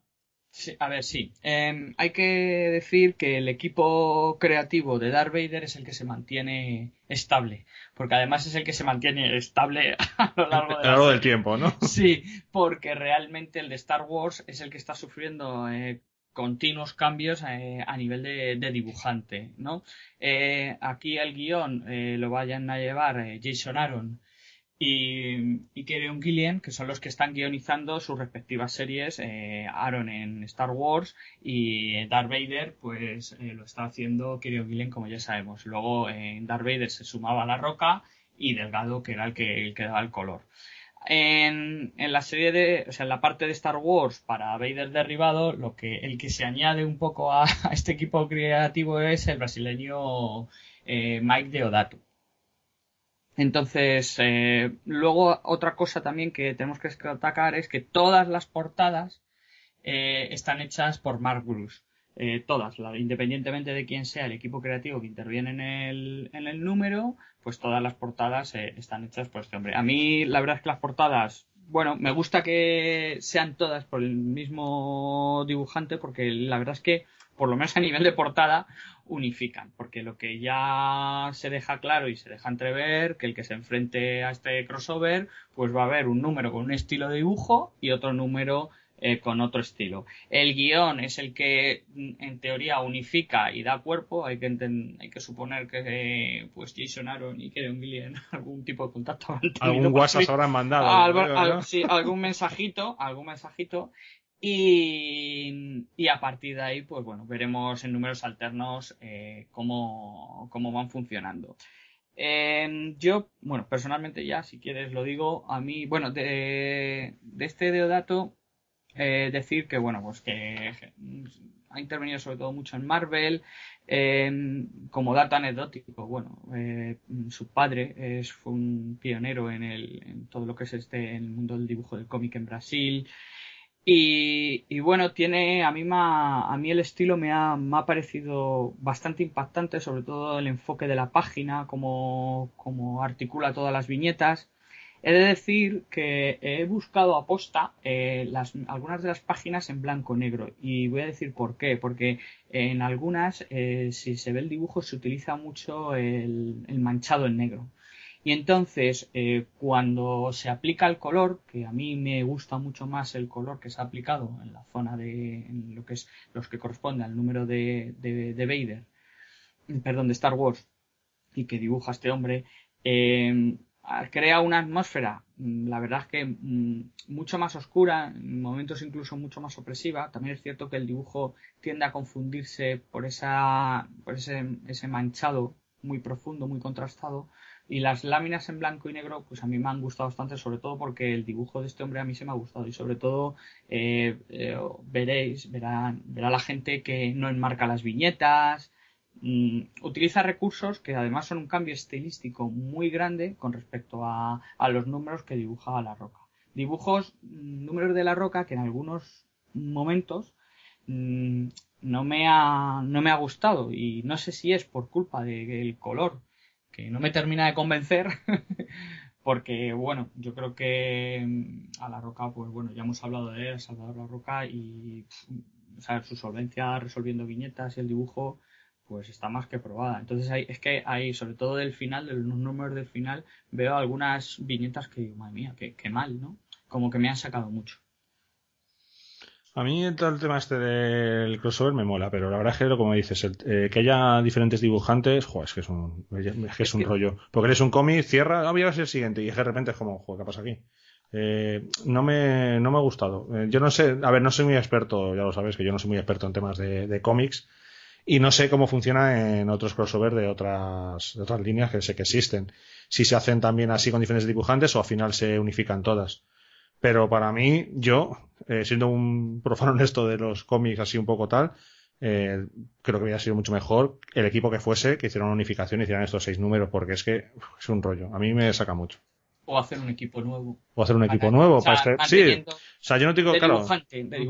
Sí, a ver, sí. Em, hay que decir que el equipo creativo de Darth Vader es el que se mantiene estable, porque además es el que se mantiene estable a lo largo A de lo la largo del tiempo, ¿no? Sí, porque realmente el de Star Wars es el que está sufriendo eh, continuos cambios eh, a nivel de, de dibujante, ¿no? Eh, aquí el guion lo vayan a llevar Jason Aaron y, y Gillian, que son los que están guionizando sus respectivas series, eh, Aaron en Star Wars y Darth Vader, pues eh, lo está haciendo Kieron Gillian, como ya sabemos. Luego eh, en Darth Vader se sumaba La Roca y Delgado, que era el que, el daba el color. En, en la serie de, o sea, en la parte de Star Wars para Vader derribado, lo que, el que se añade un poco a, a este equipo creativo es el brasileño eh, Mike Deodato. Entonces, eh, luego otra cosa también que tenemos que destacar es que todas las portadas eh, están hechas por Mark Bruce. Eh, todas, independientemente de quién sea el equipo creativo que interviene en el, en el número, pues todas las portadas eh, están hechas por este hombre. A mí, la verdad es que las portadas, bueno, me gusta que sean todas por el mismo dibujante, porque la verdad es que, por lo menos a nivel de portada, unifican, porque lo que ya se deja claro y se deja entrever, que el que se enfrente a este crossover, pues va a haber un número con un estilo de dibujo y otro número eh, con otro estilo. El guion es el que mm, en teoría unifica y da cuerpo. Hay que hay que suponer que eh, pues Jason Aaron y Kieron Gillian algún tipo de contacto han tenido Algún WhatsApp habrán mandado. Algo- creo, al- ¿no? sí, algún mensajito, algún mensajito. Y, a partir de ahí, pues bueno, veremos en números alternos eh, cómo, cómo van funcionando. Eh, yo, bueno, personalmente ya, si quieres lo digo, a mí, bueno, de, este Deodato, eh, decir que, bueno, pues que ha intervenido sobre todo mucho en Marvel, eh, como dato anecdótico, bueno, eh, su padre es, fue un pionero en, el, en todo lo que es este, en el mundo del dibujo del cómic en Brasil. Y, bueno, tiene, a mí, me ha- a el estilo me ha, me ha parecido bastante impactante, sobre todo el enfoque de la página, cómo, cómo articula todas las viñetas. He de decir que he buscado aposta eh, algunas de las páginas en blanco-negro y voy a decir por qué. Porque en algunas, eh, si se ve el dibujo, se utiliza mucho el manchado en negro. Y entonces, eh, cuando se aplica el color, que a mí me gusta mucho más el color que se ha aplicado en la zona de en lo que es los que corresponde al número de, de, de Vader, perdón, de Star Wars, y que dibuja este hombre, eh, crea una atmósfera, mm, la verdad es que mm, mucho más oscura, en momentos incluso mucho más opresiva. También es cierto que el dibujo tiende a confundirse por esa, por ese, ese manchado muy profundo, muy contrastado. Y las láminas en blanco y negro, pues a mí me han gustado bastante, sobre todo porque el dibujo de este hombre a mí se me ha gustado. Y sobre todo, eh, eh, veréis, verán, verá la gente que no enmarca las viñetas, mm, utiliza recursos que además son un cambio estilístico muy grande con respecto a, a los números que dibuja la roca. Dibujos, mm, números de la roca que en algunos momentos mm, no me ha, no me ha gustado y no sé si es por culpa del color no me termina de convencer porque bueno yo creo que mm, a la roca pues bueno ya hemos hablado de él Salvador la roca y pff, su solvencia resolviendo viñetas y el dibujo pues está más que probada. Entonces hay, es que hay sobre todo del final de los números del final veo algunas viñetas que digo madre mía qué, qué mal no como que me han sacado mucho A mí todo el tema este del crossover me mola, pero la verdad es que, como dices, el- eh, que haya diferentes dibujantes, joder, es que es un, es que es un rollo. Porque eres un cómic, cierra, ah, voy a ver el siguiente, y es que de repente es como, joder, ¿qué pasa aquí? Eh, no, me, no me ha gustado. Eh, yo no sé, a ver, no soy muy experto, ya lo sabes, que yo no soy muy experto en temas de, de cómics, y no sé cómo funciona en otros crossover de otras, de otras líneas que sé que existen. Si se hacen también así con diferentes dibujantes o al final se unifican todas. Pero para mí, yo, eh, siendo un profano en esto de los cómics así un poco tal, eh, creo que hubiera sido mucho mejor el equipo que fuese, que hiciera una unificación y hicieran estos seis números, porque es que uf, es un rollo. A mí me saca mucho. o hacer un equipo nuevo O hacer un equipo Para- nuevo. o sea, para este- Sí, o sea, yo no digo, de claro, dibujante de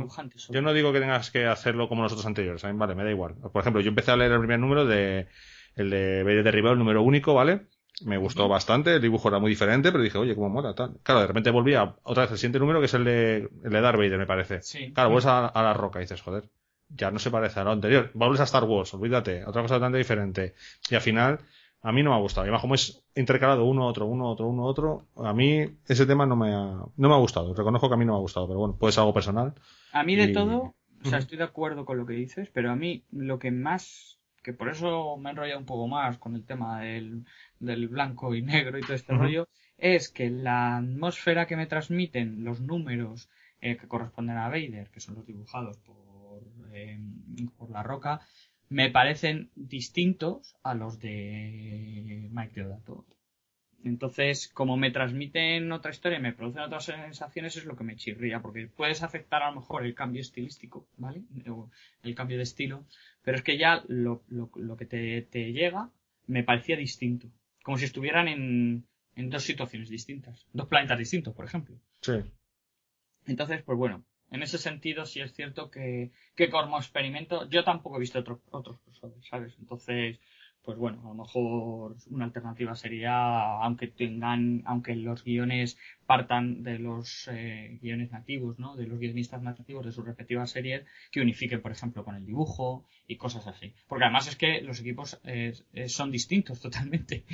yo no digo que tengas que hacerlo como los otros anteriores, a mí, vale, me da igual. Por ejemplo, yo empecé a leer el primer número de el de Vader derribado, el número único, ¿vale? Me gustó bastante, el dibujo era muy diferente, pero dije, oye, cómo mola, tal. Claro, de repente volví a otra vez el siguiente número, que es el de, el de Darth Vader, me parece. Sí. Claro, vuelves a, a la roca y dices, joder, ya no se parece a lo anterior. Vuelves a Star Wars, olvídate, otra cosa totalmente diferente. Y al final, a mí no me ha gustado. Y además, como es intercalado uno, otro, uno, otro, uno, otro, a mí ese tema no me ha, no me ha gustado. Reconozco que a mí no me ha gustado, pero bueno, puede ser algo personal. A mí de Y- todo, o sea, estoy de acuerdo con lo que dices, pero a mí lo que más, que por eso me he enrollado un poco más con el tema del, del blanco y negro y todo este rollo, es que la atmósfera que me transmiten los números eh, que corresponden a Vader, que son los dibujados por, eh, por la roca, me parecen distintos a los de Mike Deodato. Entonces, como me transmiten otra historia me producen otras sensaciones, es lo que me chirría, porque puedes aceptar a lo mejor el cambio estilístico, ¿vale? O el cambio de estilo, pero es que ya lo, lo, lo que te, te llega me parecía distinto. Como si estuvieran en, en dos situaciones distintas, dos planetas distintos, por ejemplo. Sí. Entonces, pues bueno, en ese sentido sí es cierto que, que como experimento, yo tampoco he visto otros otros ¿sabes? Entonces, pues bueno, a lo mejor una alternativa sería, aunque tengan, aunque los guiones partan de los eh, guiones nativos, ¿no? De los guionistas nativos de sus respectivas series, que unifiquen, por ejemplo, con el dibujo y cosas así. Porque además es que los equipos eh, eh, son distintos totalmente,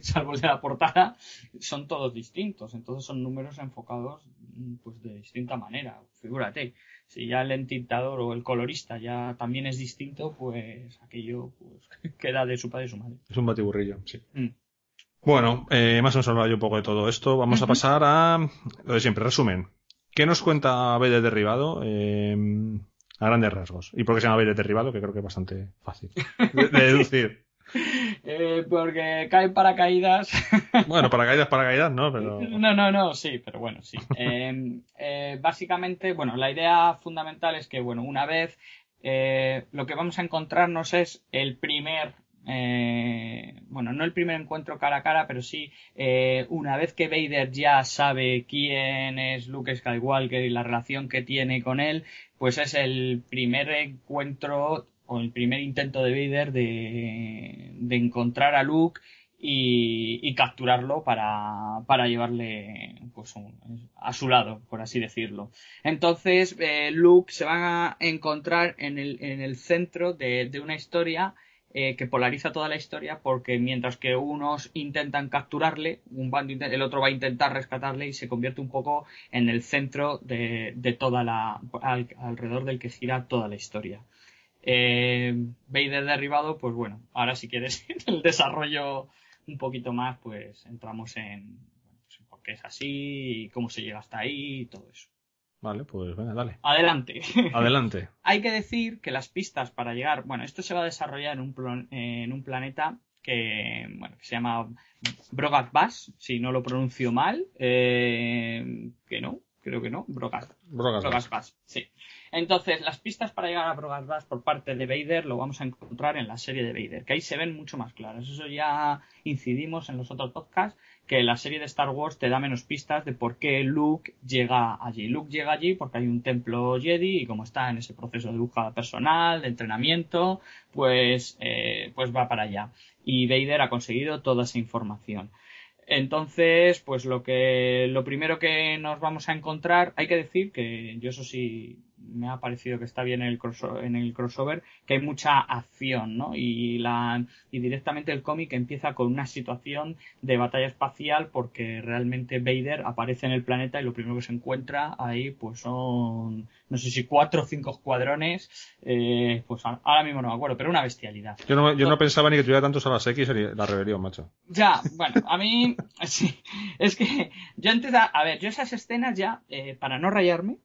salvo el de la portada, son todos distintos, entonces son números enfocados pues de distinta manera. Figúrate, si ya el entintador o el colorista ya también es distinto, pues aquello pues queda de su padre y su madre. Es un batiburrillo, sí. Mm. Bueno, eh, más o menos hablado yo un poco de todo esto. Vamos a pasar a lo de siempre. Resumen. ¿Qué nos cuenta Vader derribado? Eh, a grandes rasgos. ¿Y por qué se llama Vader derribado? Que creo que es bastante fácil de, de deducir. Eh, porque caen paracaídas. Bueno, paracaídas, paracaídas, ¿no? Pero... No, no, no, sí, pero bueno, sí. Eh, eh, básicamente, bueno, la idea fundamental es que, bueno, una vez eh, lo que vamos a encontrarnos es el primer, eh, bueno, no el primer encuentro cara a cara, pero sí una vez que Vader ya sabe quién es Luke Skywalker y la relación que tiene con él, pues es el primer encuentro o el primer intento de Vader de, encontrar a Luke y, capturarlo para, llevarle pues, un- a su lado, por así decirlo. Entonces, eh, Luke se va a encontrar en el, en el centro de, una historia eh, que polariza toda la historia porque mientras que unos intentan capturarle, un el otro va a intentar rescatarle y se convierte un poco en el centro de, toda la al- alrededor del que gira toda la historia. Eh, Vader derribado, pues bueno, ahora si quieres el desarrollo un poquito más, pues entramos en, pues, en por qué es así y cómo se llega hasta ahí y todo eso. Vale, pues venga, dale. Adelante. Adelante. Hay que decir que las pistas para llegar, bueno, esto se va a desarrollar en un, en un planeta que, bueno, que se llama Brogat Bass, si no lo pronuncio mal, eh, que no, creo que no, Brogat. Brogas Bass, sí. Entonces, las pistas para llegar a Brogas por parte de Vader lo vamos a encontrar en la serie de Vader, que ahí se ven mucho más claras. Eso ya incidimos en los otros podcasts, que la serie de Star Wars te da menos pistas de por qué Luke llega allí. Luke llega allí porque hay un templo Jedi y como está en ese proceso de búsqueda personal, de entrenamiento, pues, eh, pues va para allá. Y Vader ha conseguido toda esa información. Entonces, pues lo que lo primero que nos vamos a encontrar, hay que decir que yo eso sí me ha parecido que está bien en el, crosso- en el crossover, que hay mucha acción, ¿no? Y la y directamente el cómic empieza con una situación de batalla espacial porque realmente Vader aparece en el planeta y lo primero que se encuentra ahí pues son no sé si cuatro o cinco escuadrones, eh, pues ahora mismo no me acuerdo, pero una bestialidad. Yo no, yo no pensaba ni que tuviera tantos a las X y la rebelión, macho. Ya, bueno, a mí, sí, es que yo antes, a, a ver, yo esas escenas ya, eh, para no rayarme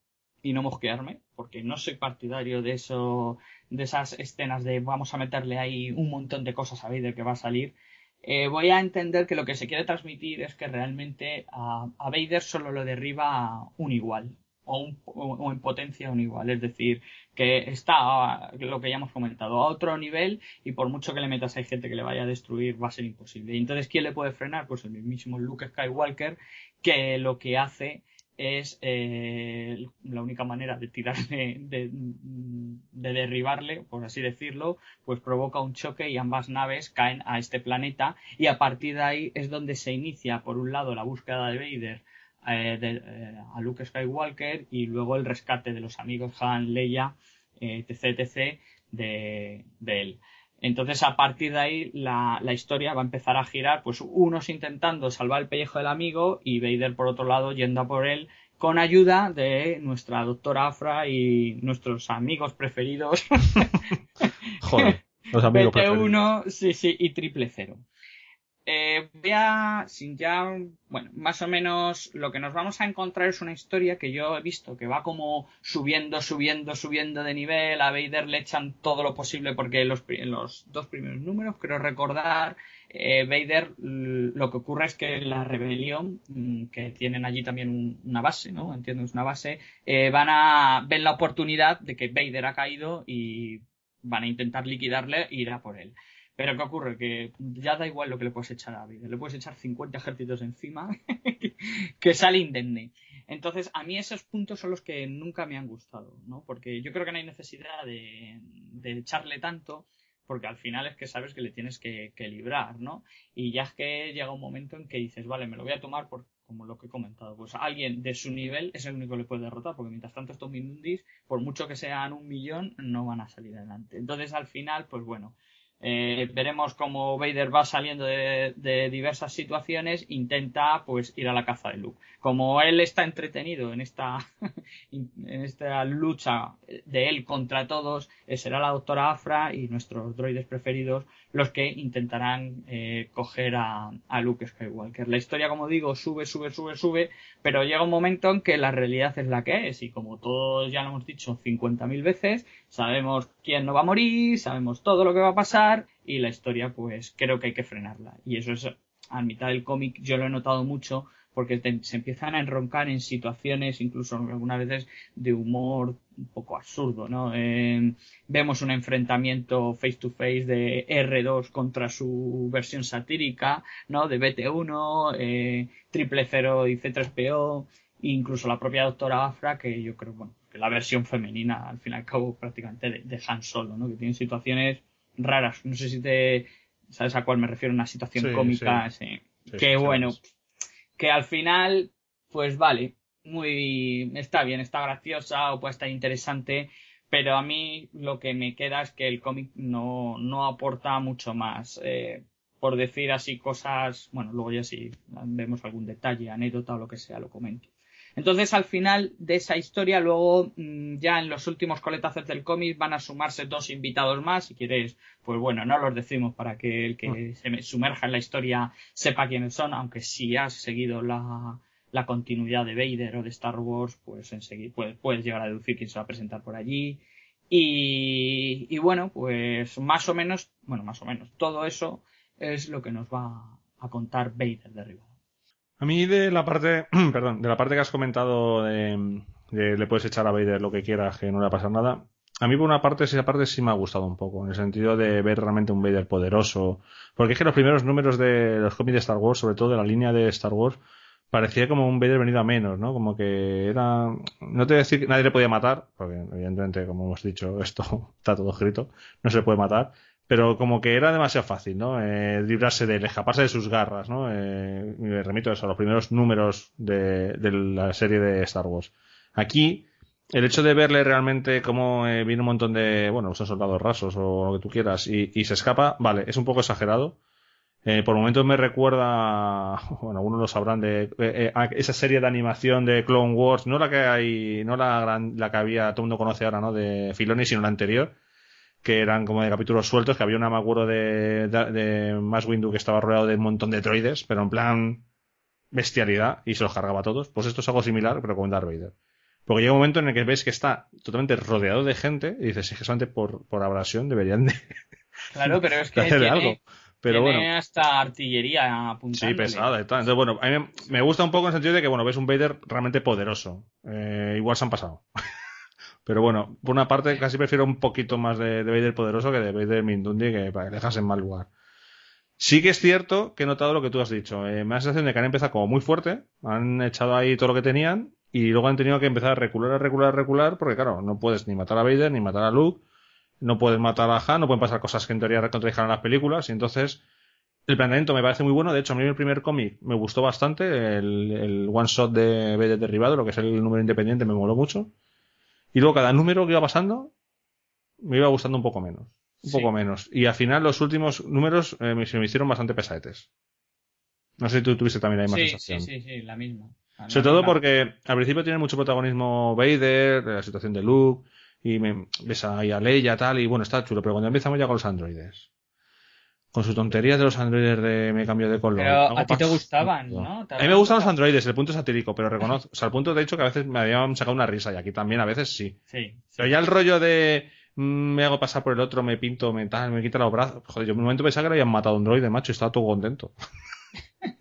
y no mosquearme, porque no soy partidario de eso, de esas escenas de vamos a meterle ahí un montón de cosas a Vader que va a salir, eh, voy a entender que lo que se quiere transmitir es que realmente a, a Vader solo lo derriba un igual, o, o- en potencia un igual, es decir, que está, lo que ya hemos comentado, a otro nivel y por mucho que le metas hay gente que le vaya a destruir va a ser imposible. Y entonces, ¿quién le puede frenar? Pues el mismísimo Luke Skywalker, que lo que hace es eh, la única manera de tirarle, de, de derribarle, por así decirlo, pues provoca un choque y ambas naves caen a este planeta y a partir de ahí es donde se inicia, por un lado, la búsqueda de Vader eh, de- eh, a Luke Skywalker y luego el rescate de los amigos Han, Leia, etc, de él. Entonces, a partir de ahí, la, la historia va a empezar a girar, pues unos intentando salvar el pellejo del amigo y Vader, por otro lado, yendo a por él con ayuda de nuestra doctora Afra y nuestros amigos preferidos, Joder, los amigos preferidos. BT1, sí, sí, y triple cero. Eh, voy a, sin ya, bueno, más o menos lo que nos vamos a encontrar es una historia que yo he visto que va como subiendo, subiendo, subiendo de nivel. A Vader le echan todo lo posible porque los, en los dos primeros números, creo recordar, eh, Vader, lo que ocurre es que la rebelión, mm, que tienen allí también un- una base, ¿no? Entiendo, es una base, eh, van a, ven la oportunidad de que Vader ha caído y van a intentar liquidarle e ir a por él. Pero ¿qué ocurre? Que ya da igual lo que le puedes echar a Vader. Le puedes echar 50 ejércitos encima que sale indemne. Entonces, a mí esos puntos son los que nunca me han gustado, ¿no? Porque yo creo que no hay necesidad de, de echarle tanto, porque al final es que sabes que le tienes que, que librar, ¿no? Y ya es que llega un momento en que dices, vale, me lo voy a tomar por, como lo que he comentado, pues alguien de su nivel es el único que le puede derrotar, porque mientras tanto estos Mindundis, por mucho que sean un millón, no van a salir adelante. Entonces, al final, pues bueno, eh, veremos cómo Vader va saliendo de, diversas situaciones, intenta pues ir a la caza de Luke. Como él está entretenido en esta, en esta lucha de él contra todos, eh, será la doctora Afra y nuestros droides preferidos los que intentarán eh, coger a, a Luke Skywalker. La historia, como digo, sube, sube, sube, sube, pero llega un momento en que la realidad es la que es y como todos ya lo hemos dicho 50.000 veces, sabemos quién no va a morir, sabemos todo lo que va a pasar y la historia pues creo que hay que frenarla. Y eso es a mitad del cómic yo lo he notado mucho porque te- se empiezan a enroncar en situaciones incluso algunas veces de humor un poco absurdo, ¿no? Eh, vemos un enfrentamiento face to face de R2 contra su versión satírica, ¿no? De BT1, eh, Triple Cero y C3PO, e incluso la propia doctora Afra, que yo creo, bueno, que la versión femenina, al fin y al cabo, prácticamente de, de Han Solo, ¿no? Que tiene situaciones raras. No sé si te sabes a cuál me refiero, una situación Sí, cómica, sí. Sí, que bueno. Que al final, pues vale, muy, está bien, está graciosa o puede estar interesante, Pero a mí lo que me queda es que el cómic no, no aporta mucho más. Eh, por decir así cosas, bueno, luego ya si vemos algún detalle, anécdota o lo que sea, lo comento. Entonces, al final de esa historia, luego mm, ya en los últimos coletazos del cómic van a sumarse dos invitados más. Si quieres, pues bueno, no los decimos para que el que se me- sumerja en la historia sepa quiénes son, aunque si has seguido la, la continuidad de Vader o de Star Wars, pues enseguida puedes, puedes llegar a deducir quién se va a presentar por allí. Y, y bueno, pues más o menos, bueno, más o menos, todo eso es lo que nos va a contar Vader de Rivada. A mí de la parte, perdón, de la parte que has comentado de, le puedes echar a Vader lo que quieras, que no le va a pasar nada. A mí por una parte, esa parte sí me ha gustado un poco, en el sentido de ver realmente un Vader poderoso. Porque es que los primeros números de los cómics de Star Wars, sobre todo de la línea de Star Wars, parecía como un Vader venido a menos, ¿no? Como que era... No te voy a decir que nadie le podía matar, porque evidentemente, como hemos dicho, esto está todo escrito, no se le puede matar, pero como que era demasiado fácil, ¿no? Eh, librarse de él, escaparse de sus garras, ¿no? Eh, me remito a eso, a los primeros números de, de la serie de Star Wars. Aquí, el hecho de verle realmente cómo eh, viene un montón de, bueno, son soldados rasos o lo que tú quieras, y, y se escapa, vale, es un poco exagerado. Eh, por momentos me recuerda, bueno, algunos lo sabrán, de esa serie de animación de Clone Wars, no la que hay, no la gran, la que había, todo el mundo conoce ahora, ¿no? De Filoni, sino la anterior, que eran como de capítulos sueltos, que había una, me acuerdo de, de, de Mass Windu que estaba rodeado de un montón de droides, pero en plan bestialidad, y se los cargaba a todos. Pues esto es algo similar, pero con Darth Vader. Porque llega un momento en el que ves que está totalmente rodeado de gente, y dices, es que solamente por, por abrasión deberían de, Claro, pero es que tiene, algo. Pero tiene bueno. hasta artillería apuntándole. Sí, pesada y tal. Entonces, bueno, a mí me- me gusta un poco en el sentido de que, bueno, ves un Vader realmente poderoso. Eh, igual se han pasado. Pero bueno, por una parte casi prefiero un poquito más de, de Vader poderoso que de Vader Mindundi que para que dejas en mal lugar. Sí que es cierto que he notado lo que tú has dicho. Eh, me da la sensación de que han empezado como muy fuerte, han echado ahí todo lo que tenían y luego han tenido que empezar a recular, a recular, a recular, porque claro, no puedes ni matar a Vader, ni matar a Luke, no puedes matar a Han, no pueden pasar cosas que en teoría contradijan las películas, y entonces el planteamiento me parece muy bueno. De hecho, a mí el primer cómic me gustó bastante. El, el one shot de Vader derribado, lo que es el número independiente, me moló mucho. Y luego cada número que iba pasando me iba gustando un poco menos. Un Sí. poco menos. Y al final los últimos números eh, me- se me hicieron bastante pesadetes. No sé si tú tuviste también la misma Sí, sensación. sí, sí, sí, la misma. La Sobre todo porque al principio tiene mucho protagonismo Vader, la situación de Luke, y me, ves ahí a Leia tal, y bueno, está chulo, pero cuando empezamos ya con los androides, con sus tonterías de los androides de me cambio de color. Pero a ti te gustaban, ¿no? Te A mí me gustan los androides, el punto satírico, pero reconozco, o sea, el punto de hecho que a veces me habían sacado una risa, y aquí también a veces sí. Sí, sí. Pero ya el rollo de mm, me hago pasar por el otro, me pinto, me tal, me quita los brazos. Joder, yo en un momento pensaba que le habían matado a un droide, macho, y estaba todo contento.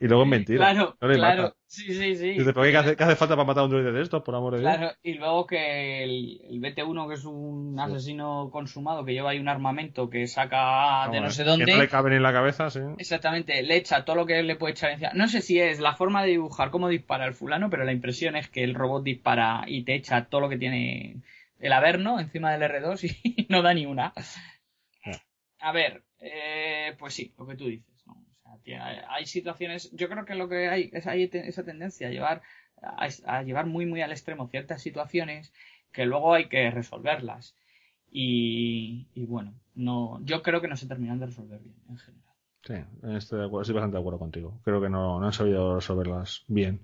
Y luego es mentira. Claro, no le claro. mata. Sí, sí, sí. Dice, ¿pero qué hace, qué hace falta para matar a un droide de estos, por amor de Dios? Claro, y luego que el, el BT-1, que es un asesino consumado que lleva ahí un armamento que saca de no sé Que no le dónde, cabe ni en la cabeza, sí. exactamente, le echa todo lo que le puede echar encima. No sé si es la forma de dibujar cómo dispara el fulano, pero la impresión es que el robot dispara y te echa todo lo que tiene el Averno encima del R2 y no da ni una. A ver, eh, pues sí, lo que tú dices. Hay situaciones, yo creo que lo que hay es hay te- esa tendencia a llevar a, a llevar muy muy al extremo ciertas situaciones que luego hay que resolverlas. Y, y bueno, no, yo creo que no se terminan de resolver bien en general. Sí, estoy, de acuerdo, estoy bastante de acuerdo contigo. Creo que no, no han sabido resolverlas bien.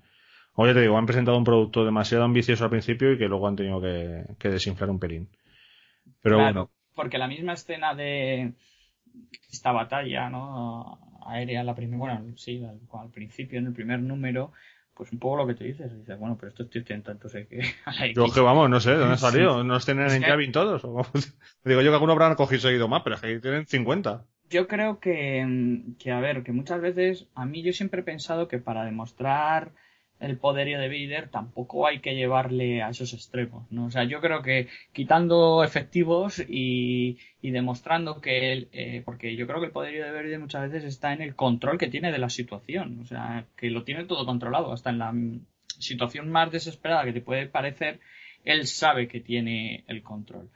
O ya te digo, han presentado un producto demasiado ambicioso al principio y que luego han tenido que, que desinflar un pelín. Pero Claro, bueno, porque la misma escena de esta batalla, ¿no? Aérea, la primera, bueno, sí, al, al principio, en el primer número, pues un poco lo que tú dices, dices, bueno, pero estos tíos tienen tantos eh, que yo que vamos, no sé, ¿de dónde han salido? ¿No los tienen en Cabin todos? Digo yo que algunos habrán cogido seguido más, pero es que ahí tienen 50. Yo creo que, mm, que, a ver, que muchas veces, a mí yo siempre he pensado que para demostrar el poderío de Vader tampoco hay que llevarle a esos extremos, ¿no? O sea, yo creo que quitando efectivos y, y demostrando que él, eh, porque yo creo que el poderío de Vader muchas veces está en el control que tiene de la situación, o sea, que lo tiene todo controlado, hasta en la situación más desesperada que te puede parecer, él sabe que tiene el control.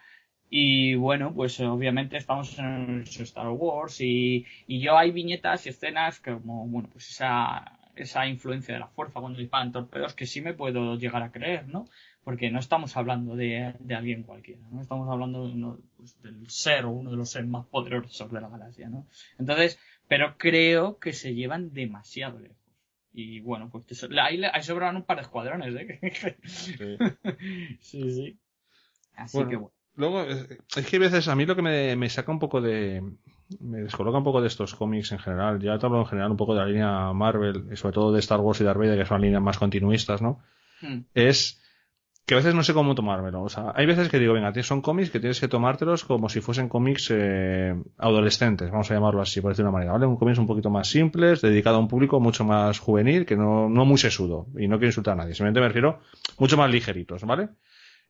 Y bueno, pues obviamente estamos en Star Wars y, y yo hay viñetas y escenas como, bueno, pues esa, esa influencia de la fuerza cuando disparan torpedos que sí me puedo llegar a creer, ¿no? porque no estamos hablando de, de alguien cualquiera, no estamos hablando de uno, pues, del ser o uno de los seres más poderosos de la galaxia, ¿no? Entonces, pero creo que se llevan demasiado lejos. Y bueno, pues te so- ahí, ahí sobran un par de escuadrones, ¿eh? sí, sí. Así Bueno. que bueno. Luego, es es que a veces a mí lo que me, me saca un poco de. Me descoloca un poco de estos cómics en general. Ya te hablo en general un poco de la línea Marvel y sobre todo de Star Wars y Darth Vader, que son líneas más continuistas, ¿no? Hmm. Es que a veces no sé cómo tomármelo. O sea, hay veces que digo, venga, son cómics que tienes que tomártelos como si fuesen cómics eh, adolescentes, vamos a llamarlo así, por decir de una manera, ¿vale? Un cómics un poquito más simples, dedicado a un público mucho más juvenil, que no, no muy sesudo. Y no quiero insultar a nadie, simplemente me refiero mucho más ligeritos, ¿vale?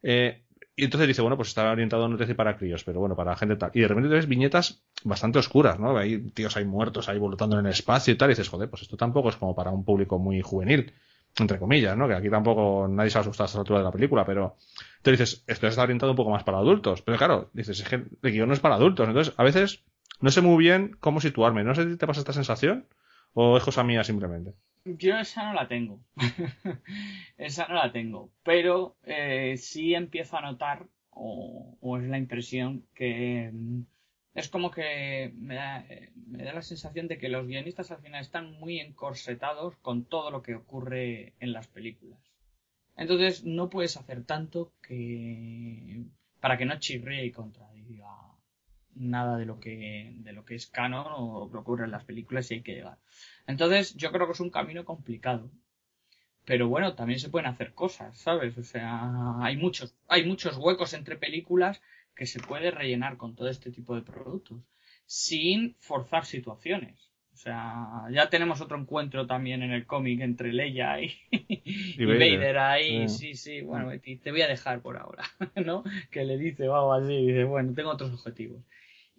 Eh, y entonces dice, bueno, pues está orientado no te dice para críos, pero bueno, para gente tal. Y de repente te ves viñetas bastante oscuras, ¿no? Hay tíos ahí muertos ahí volando en el espacio y tal, y dices, joder, pues esto tampoco es como para un público muy juvenil, entre comillas, ¿no? Que aquí tampoco nadie se va a asustar a esta altura de la película, pero te dices, esto está orientado un poco más para adultos. Pero claro, dices, es que el guion no es para adultos. Entonces, a veces no sé muy bien cómo situarme. No sé si te pasa esta sensación o es cosa mía simplemente. Yo esa no la tengo. esa no la tengo. Pero eh, sí empiezo a notar, o, o es la impresión, que mm, es como que me da, me da la sensación de que los guionistas al final están muy encorsetados con todo lo que ocurre en las películas. Entonces no puedes hacer tanto que para que no chirríe y contradiga nada de lo que de lo que es canon o lo que ocurre en las películas y hay que llegar. Entonces, yo creo que es un camino complicado. Pero bueno, también se pueden hacer cosas, ¿sabes? O sea, hay muchos, hay muchos huecos entre películas que se puede rellenar con todo este tipo de productos sin forzar situaciones. O sea, ya tenemos otro encuentro también en el cómic entre Leia y, y Vader. Vader. ahí, Sí. sí, sí, bueno, Betty, te voy a dejar por ahora, ¿no? Que le dice algo así, dice, bueno, tengo otros objetivos.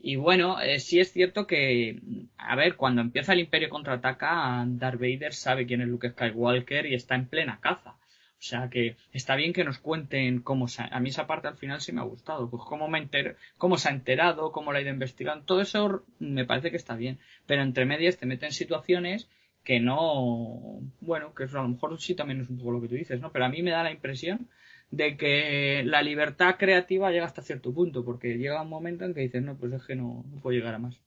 Y bueno, eh, sí es cierto que, a ver, cuando empieza el Imperio contraataca, Darth Vader sabe quién es Luke Skywalker y está en plena caza. O sea que está bien que nos cuenten cómo se, a mí esa parte al final sí me ha gustado, pues cómo me enter, cómo se ha enterado, cómo la ha ido investigando, todo eso me parece que está bien, pero entre medias te meten situaciones que no, bueno, que eso a lo mejor sí también es un poco lo que tú dices, ¿no? Pero a mí me da la impresión de que la libertad creativa llega hasta cierto punto, porque llega un momento en que dices, no, pues es que no, no puedo llegar a más.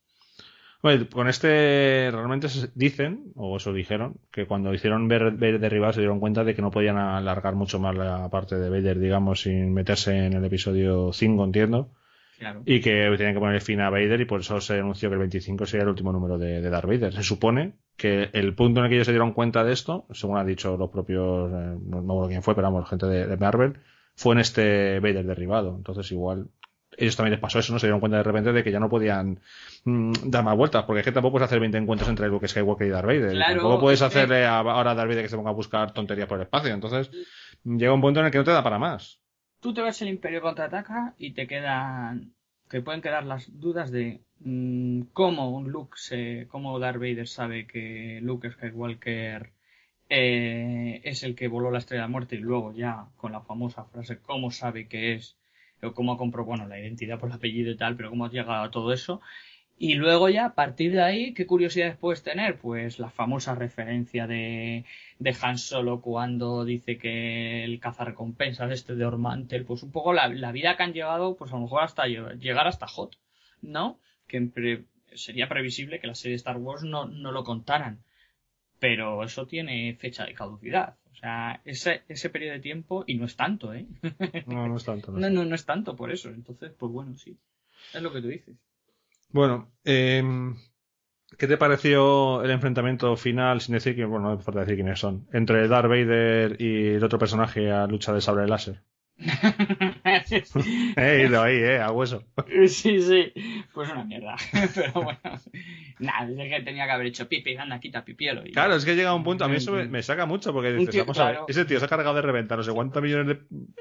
Bueno, con este realmente se- dicen, o eso dijeron, que cuando hicieron ver, ver derribar se dieron cuenta de que no podían alargar mucho más la parte de Vader, digamos, sin meterse en el episodio 5, entiendo, Claro. y que tenían que poner fin a Vader y por eso se anunció que el 25 sería el último número de, de Darth Vader. Se supone que el punto en el que ellos se dieron cuenta de esto, según han dicho los propios, eh, no me acuerdo quién fue, pero vamos, gente de, de Marvel, fue en este Vader derribado. Entonces igual ellos también les pasó eso, ¿no? Se dieron cuenta de repente de que ya no podían mm, dar más vueltas, porque es que tampoco puedes hacer 20 encuentros entre Luke Skywalker y Darth Vader. Claro, tampoco puedes hacerle a- ahora a Darth Vader que se ponga a buscar tonterías por el espacio. Entonces llega un punto en el que no te da para más. Tú te ves el Imperio contraataca y te quedan, que pueden quedar las dudas de cómo Luke se, cómo Darth Vader sabe que Luke Skywalker eh, es el que voló la estrella de la muerte y luego ya con la famosa frase cómo sabe que es o cómo compró, bueno, la identidad por el apellido y tal, pero cómo has llegado a todo eso. Y luego ya, a partir de ahí, ¿qué curiosidades puedes tener? Pues la famosa referencia de, de Han Solo cuando dice que el cazarrecompensas este de Ormantel, pues un poco la, la vida que han llevado, pues a lo mejor hasta lle- llegar hasta Hot, ¿no? Que pre- sería previsible que la serie de Star Wars no, no lo contaran. Pero eso tiene fecha de caducidad. O sea, ese, ese periodo de tiempo, y no es tanto, ¿eh? No, no es tanto. no es No, tanto. no, no es tanto por eso. Entonces, pues bueno, sí. Es lo que tú dices. Bueno, em, ¿qué te pareció el enfrentamiento final, sin decir que, bueno, no hace falta decir quiénes son, entre Darth Vader y el otro personaje a lucha de sable láser? Eh, ido ahí, eh, a hueso. Sí, sí, pues una mierda. Pero bueno, nada, es que tenía que haber hecho pipi, anda, quita pipielo. Y... Claro, es que llega un punto, a mí eso me, me saca mucho, porque dices, tío, vamos a ver, ese tío se ha cargado de reventar no sé cuántos millones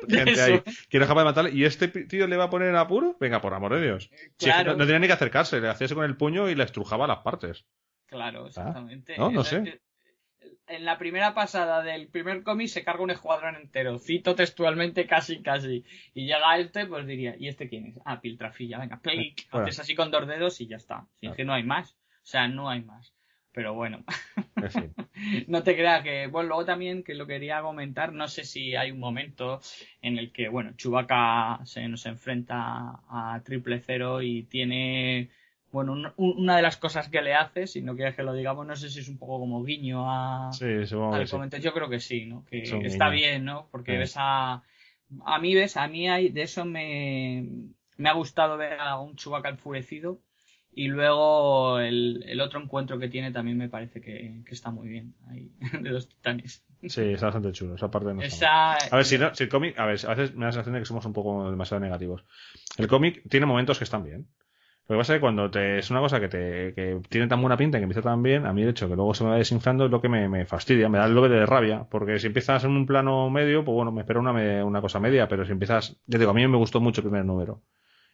de gente Eso. ahí, que no es capaz de matarle, y este tío le va a poner en apuro, venga, por amor de Dios. Si es que Claro. no, no tenía ni que acercarse, le hacía eso con el puño y le estrujaba las partes. Claro, exactamente. Ah, no, no Es sé. En la primera pasada del primer cómic se carga un escuadrón entero. Cito textualmente casi, casi. Y llega este, pues diría, ¿y este quién es? Ah, Piltrafilla, venga, clic. Bueno. Haces así con dos dedos y ya está. Si es Claro. que no hay más. O sea, no hay más. Pero bueno. En fin. No te creas que, bueno, luego también que lo quería comentar, no sé si hay un momento en el que, bueno, Chewbacca se nos enfrenta a Triple Cero y tiene, bueno, un- un- una de las cosas que le hace, si no quieres que lo digamos, no sé si es un poco como guiño a, Sí, al sí. comentario. Yo creo que sí, ¿no? Que está guiño. bien, ¿no? Porque Sí. ves a, a mí, ves, a mí hay, de eso me, me ha gustado ver a un Chewbacca enfurecido. Y luego el, el otro encuentro que tiene también me parece que, que está muy bien. Ahí, de los titanes. Sí, está bastante chulo. Esa parte no está mal. Esa, A ver, si, no, si el cómic, a ver, a veces me da la sensación de que somos un poco demasiado negativos. El cómic tiene momentos que están bien. Lo que pasa es que cuando te, es una cosa que, te, que tiene tan buena pinta y que empieza tan bien, a mí el hecho que luego se me va desinflando es lo que me, me fastidia, me da el doble de rabia, porque si empiezas en un plano medio, pues bueno, me espero una, me- una cosa media, pero si empiezas, ya digo, a mí me gustó mucho el primer número.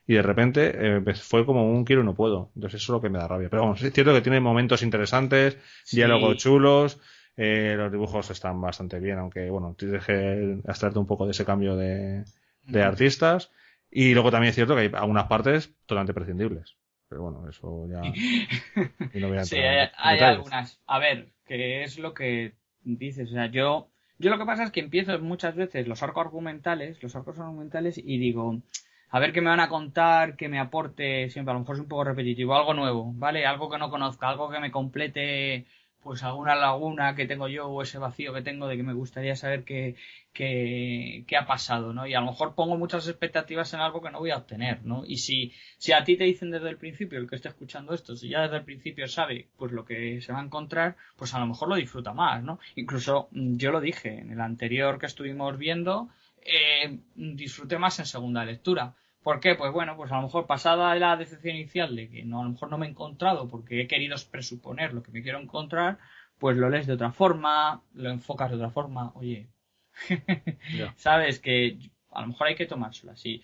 Y de repente eh, pues fue como un quiero y no puedo. Entonces eso es lo que me da rabia. Pero vamos, es cierto que tiene momentos interesantes, Sí. diálogos chulos, eh, los dibujos están bastante bien, aunque bueno, tienes que abstraerte un poco de ese cambio de, de artistas. Y luego también es cierto que hay algunas partes totalmente prescindibles. Pero bueno, eso ya. no voy a Sí, hay, hay algunas. A ver, que es lo que dices. O sea, yo, yo lo que pasa es que empiezo muchas veces los arcos argumentales, los arcos argumentales, y digo, a ver qué me van a contar, que me aporte, siempre, a lo mejor es un poco repetitivo, algo nuevo, ¿vale? Algo que no conozca, algo que me complete, pues alguna laguna que tengo yo o ese vacío que tengo de que me gustaría saber qué, qué, qué ha pasado, ¿no? Y a lo mejor pongo muchas expectativas en algo que no voy a obtener, ¿no? Y si, si a ti te dicen desde el principio, el que esté escuchando esto, si ya desde el principio sabe pues lo que se va a encontrar, pues a lo mejor lo disfruta más, ¿no? Incluso mm, yo lo dije en el anterior que estuvimos viendo, eh, disfruté más en segunda lectura. ¿Por qué? Pues bueno, pues a lo mejor pasada la decepción inicial de que no, a lo mejor no me he encontrado porque he querido presuponer lo que me quiero encontrar, pues lo lees de otra forma, lo enfocas de otra forma, oye, sabes que a lo mejor hay que tomárselo así.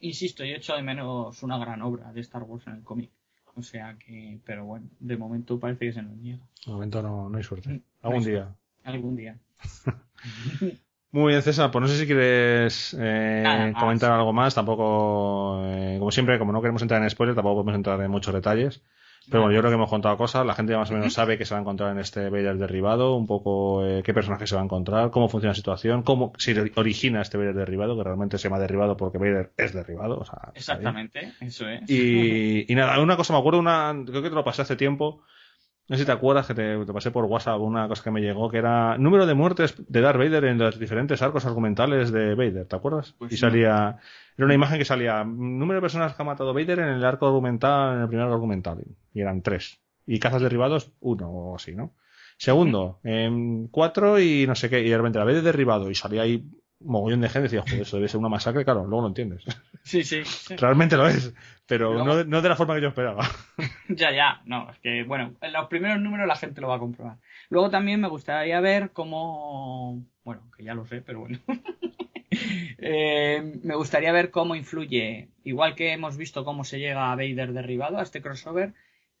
Insisto, yo echo de menos una gran obra de Star Wars en el cómic. O sea que, pero bueno, de momento parece que se nos niega. De momento no, no hay suerte. No hay Algún día. Algún día. Muy bien, César. Pues no sé si quieres eh, comentar algo más. Tampoco, eh, como siempre, como no queremos entrar en spoilers, tampoco podemos entrar en muchos detalles. Pero bueno, yo creo que hemos contado cosas. La gente ya más o menos sabe qué se va a encontrar en este Vader derribado, un poco eh, qué personaje se va a encontrar, cómo funciona la situación, cómo se origina este Vader derribado, que realmente se llama derribado porque Vader es derribado. O sea. Exactamente, eso es. Y, y nada, una cosa, me acuerdo, una, creo que te lo pasé hace tiempo. No sé si te acuerdas que te, te pasé por WhatsApp una cosa que me llegó, que era número de muertes de Darth Vader en los diferentes arcos argumentales de Vader, ¿te acuerdas? Pues y no. salía, era una imagen que salía, número de personas que ha matado Vader en el arco argumental, en el primer arco argumental. Y eran tres. Y cazas derribados, uno o así, ¿no? Segundo, em, cuatro y no sé qué, y de repente la vez de derribado y salía ahí mogollón de gente decía, joder, eso debe ser una masacre, claro, luego lo entiendes. Sí, sí. sí. Realmente lo es, pero Luego- no, de- no de la forma que yo esperaba. Ya, ya, no, es que, bueno, en los primeros números la gente lo va a comprobar. Luego también me gustaría ver cómo, bueno, que ya lo sé, pero bueno. Eh, me gustaría ver cómo influye, igual que hemos visto cómo se llega a Vader derribado, a este crossover,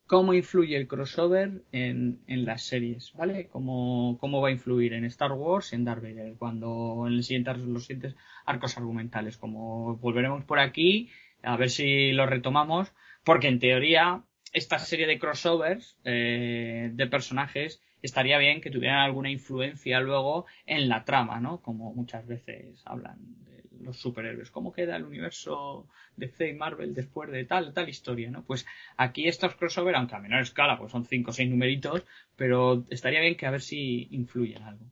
cómo influye el crossover en, en las series, ¿vale? Cómo, cómo va a influir en Star Wars y en Darth Vader, cuando en el siguiente, los siguientes arcos argumentales, como volveremos por aquí, a ver si lo retomamos, porque en teoría esta serie de crossovers eh, de personajes estaría bien que tuvieran alguna influencia luego en la trama, ¿no? Como muchas veces hablan de los superhéroes. ¿Cómo queda el universo de C y Marvel después de tal, tal historia, ¿no? Pues aquí estos crossovers, aunque a menor escala, pues son cinco o seis numeritos, pero estaría bien que a ver si influyen algo.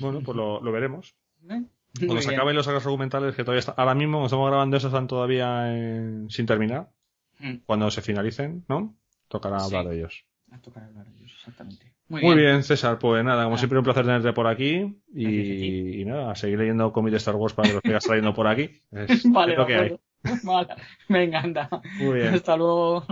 Bueno, pues lo, lo veremos. ¿Eh? Cuando se acaben los arcos argumentales, que todavía está, ahora mismo, cuando estamos grabando eso, están todavía en- sin terminar. Mm, Cuando se finalicen, ¿no? Tocará Sí. hablar de ellos. a tocar hablar de ellos, exactamente. Muy, Muy bien. César. Pues nada, como Ah. siempre, un placer tenerte por aquí. Y, nada, a seguir leyendo cómics de Star Wars para que los sigas trayendo por aquí. Es, Vale, es lo que hay. Vale. Venga, anda. Muy bien. Hasta luego.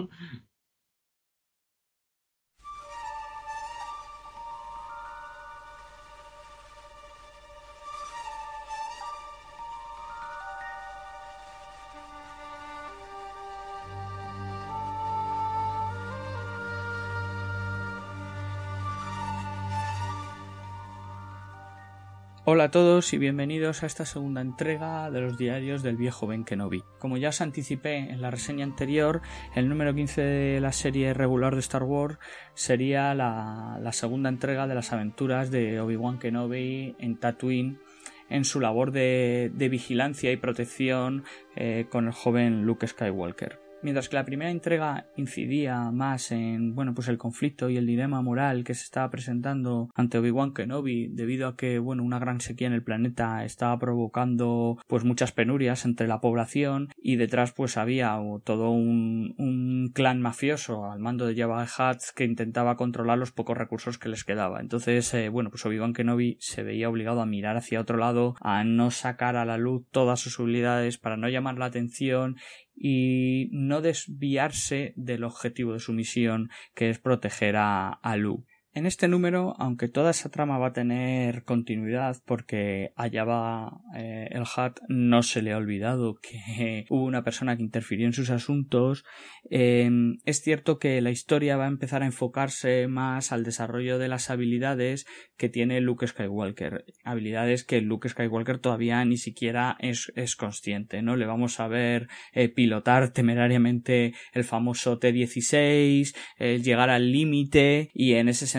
Hola a todos y bienvenidos a esta segunda entrega de los diarios del viejo Ben Kenobi. Como ya os anticipé en la reseña anterior, el número 15 de la serie regular de Star Wars sería la, segunda entrega de las aventuras de Obi-Wan Kenobi en Tatooine en su labor de, de vigilancia y protección eh, con el joven Luke Skywalker. Mientras que la primera entrega incidía más en bueno pues el conflicto y el dilema moral que se estaba presentando ante Obi-Wan Kenobi debido a que bueno una gran sequía en el planeta estaba provocando pues muchas penurias entre la población y detrás pues había todo un, clan mafioso al mando de Jabba Hutt que intentaba controlar los pocos recursos que les quedaba. Entonces eh, bueno pues Obi-Wan Kenobi se veía obligado a mirar hacia otro lado a no sacar a la luz todas sus habilidades para no llamar la atención y no desviarse del objetivo de su misión que es proteger a, a Lu. En este número, aunque toda esa trama va a tener continuidad porque allá va eh, el Hat, no se le ha olvidado que hubo una persona que interfirió en sus asuntos, eh, es cierto que la historia va a empezar a enfocarse más al desarrollo de las habilidades que tiene Luke Skywalker. Habilidades que Luke Skywalker todavía ni siquiera es, es consciente, ¿no? Le vamos a ver eh, pilotar temerariamente el famoso T-16, eh, llegar al límite y en ese sentido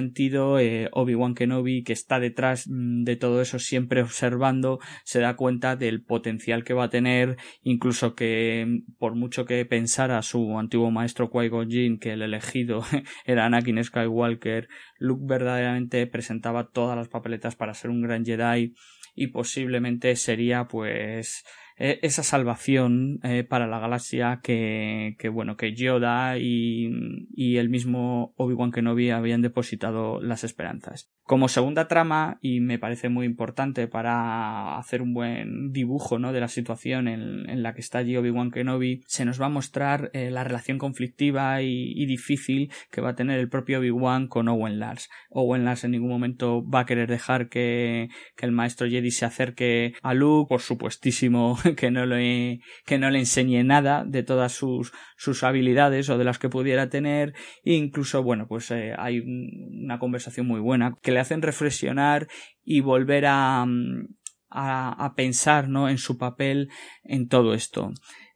eh, Obi-Wan Kenobi que está detrás mm, de todo eso siempre observando se da cuenta del potencial que va a tener incluso que mm, por mucho que pensara su antiguo maestro Qui-Gon Jinn que el elegido era Anakin Skywalker Luke verdaderamente presentaba todas las papeletas para ser un gran Jedi y posiblemente sería pues e, esa salvación eh, para la galaxia que, que, bueno que Yoda y, y el mismo Obi-Wan Kenobi habían depositado las esperanzas como segunda trama y me parece muy importante para hacer un buen dibujo ¿no? de la situación en, la que está allí Obi-Wan Kenobi se nos va a mostrar eh, la relación conflictiva y, y, difícil que va a tener el propio Obi-Wan con Owen Lars Owen Lars en ningún momento va a querer dejar que, que el maestro Jedi se acerque a Luke por supuestísimo que no le que no le enseñe nada de todas sus sus habilidades o de las que pudiera tener e incluso bueno pues eh, hay una conversación muy buena que le hacen reflexionar y volver a, a, a pensar ¿no? en su papel en todo esto.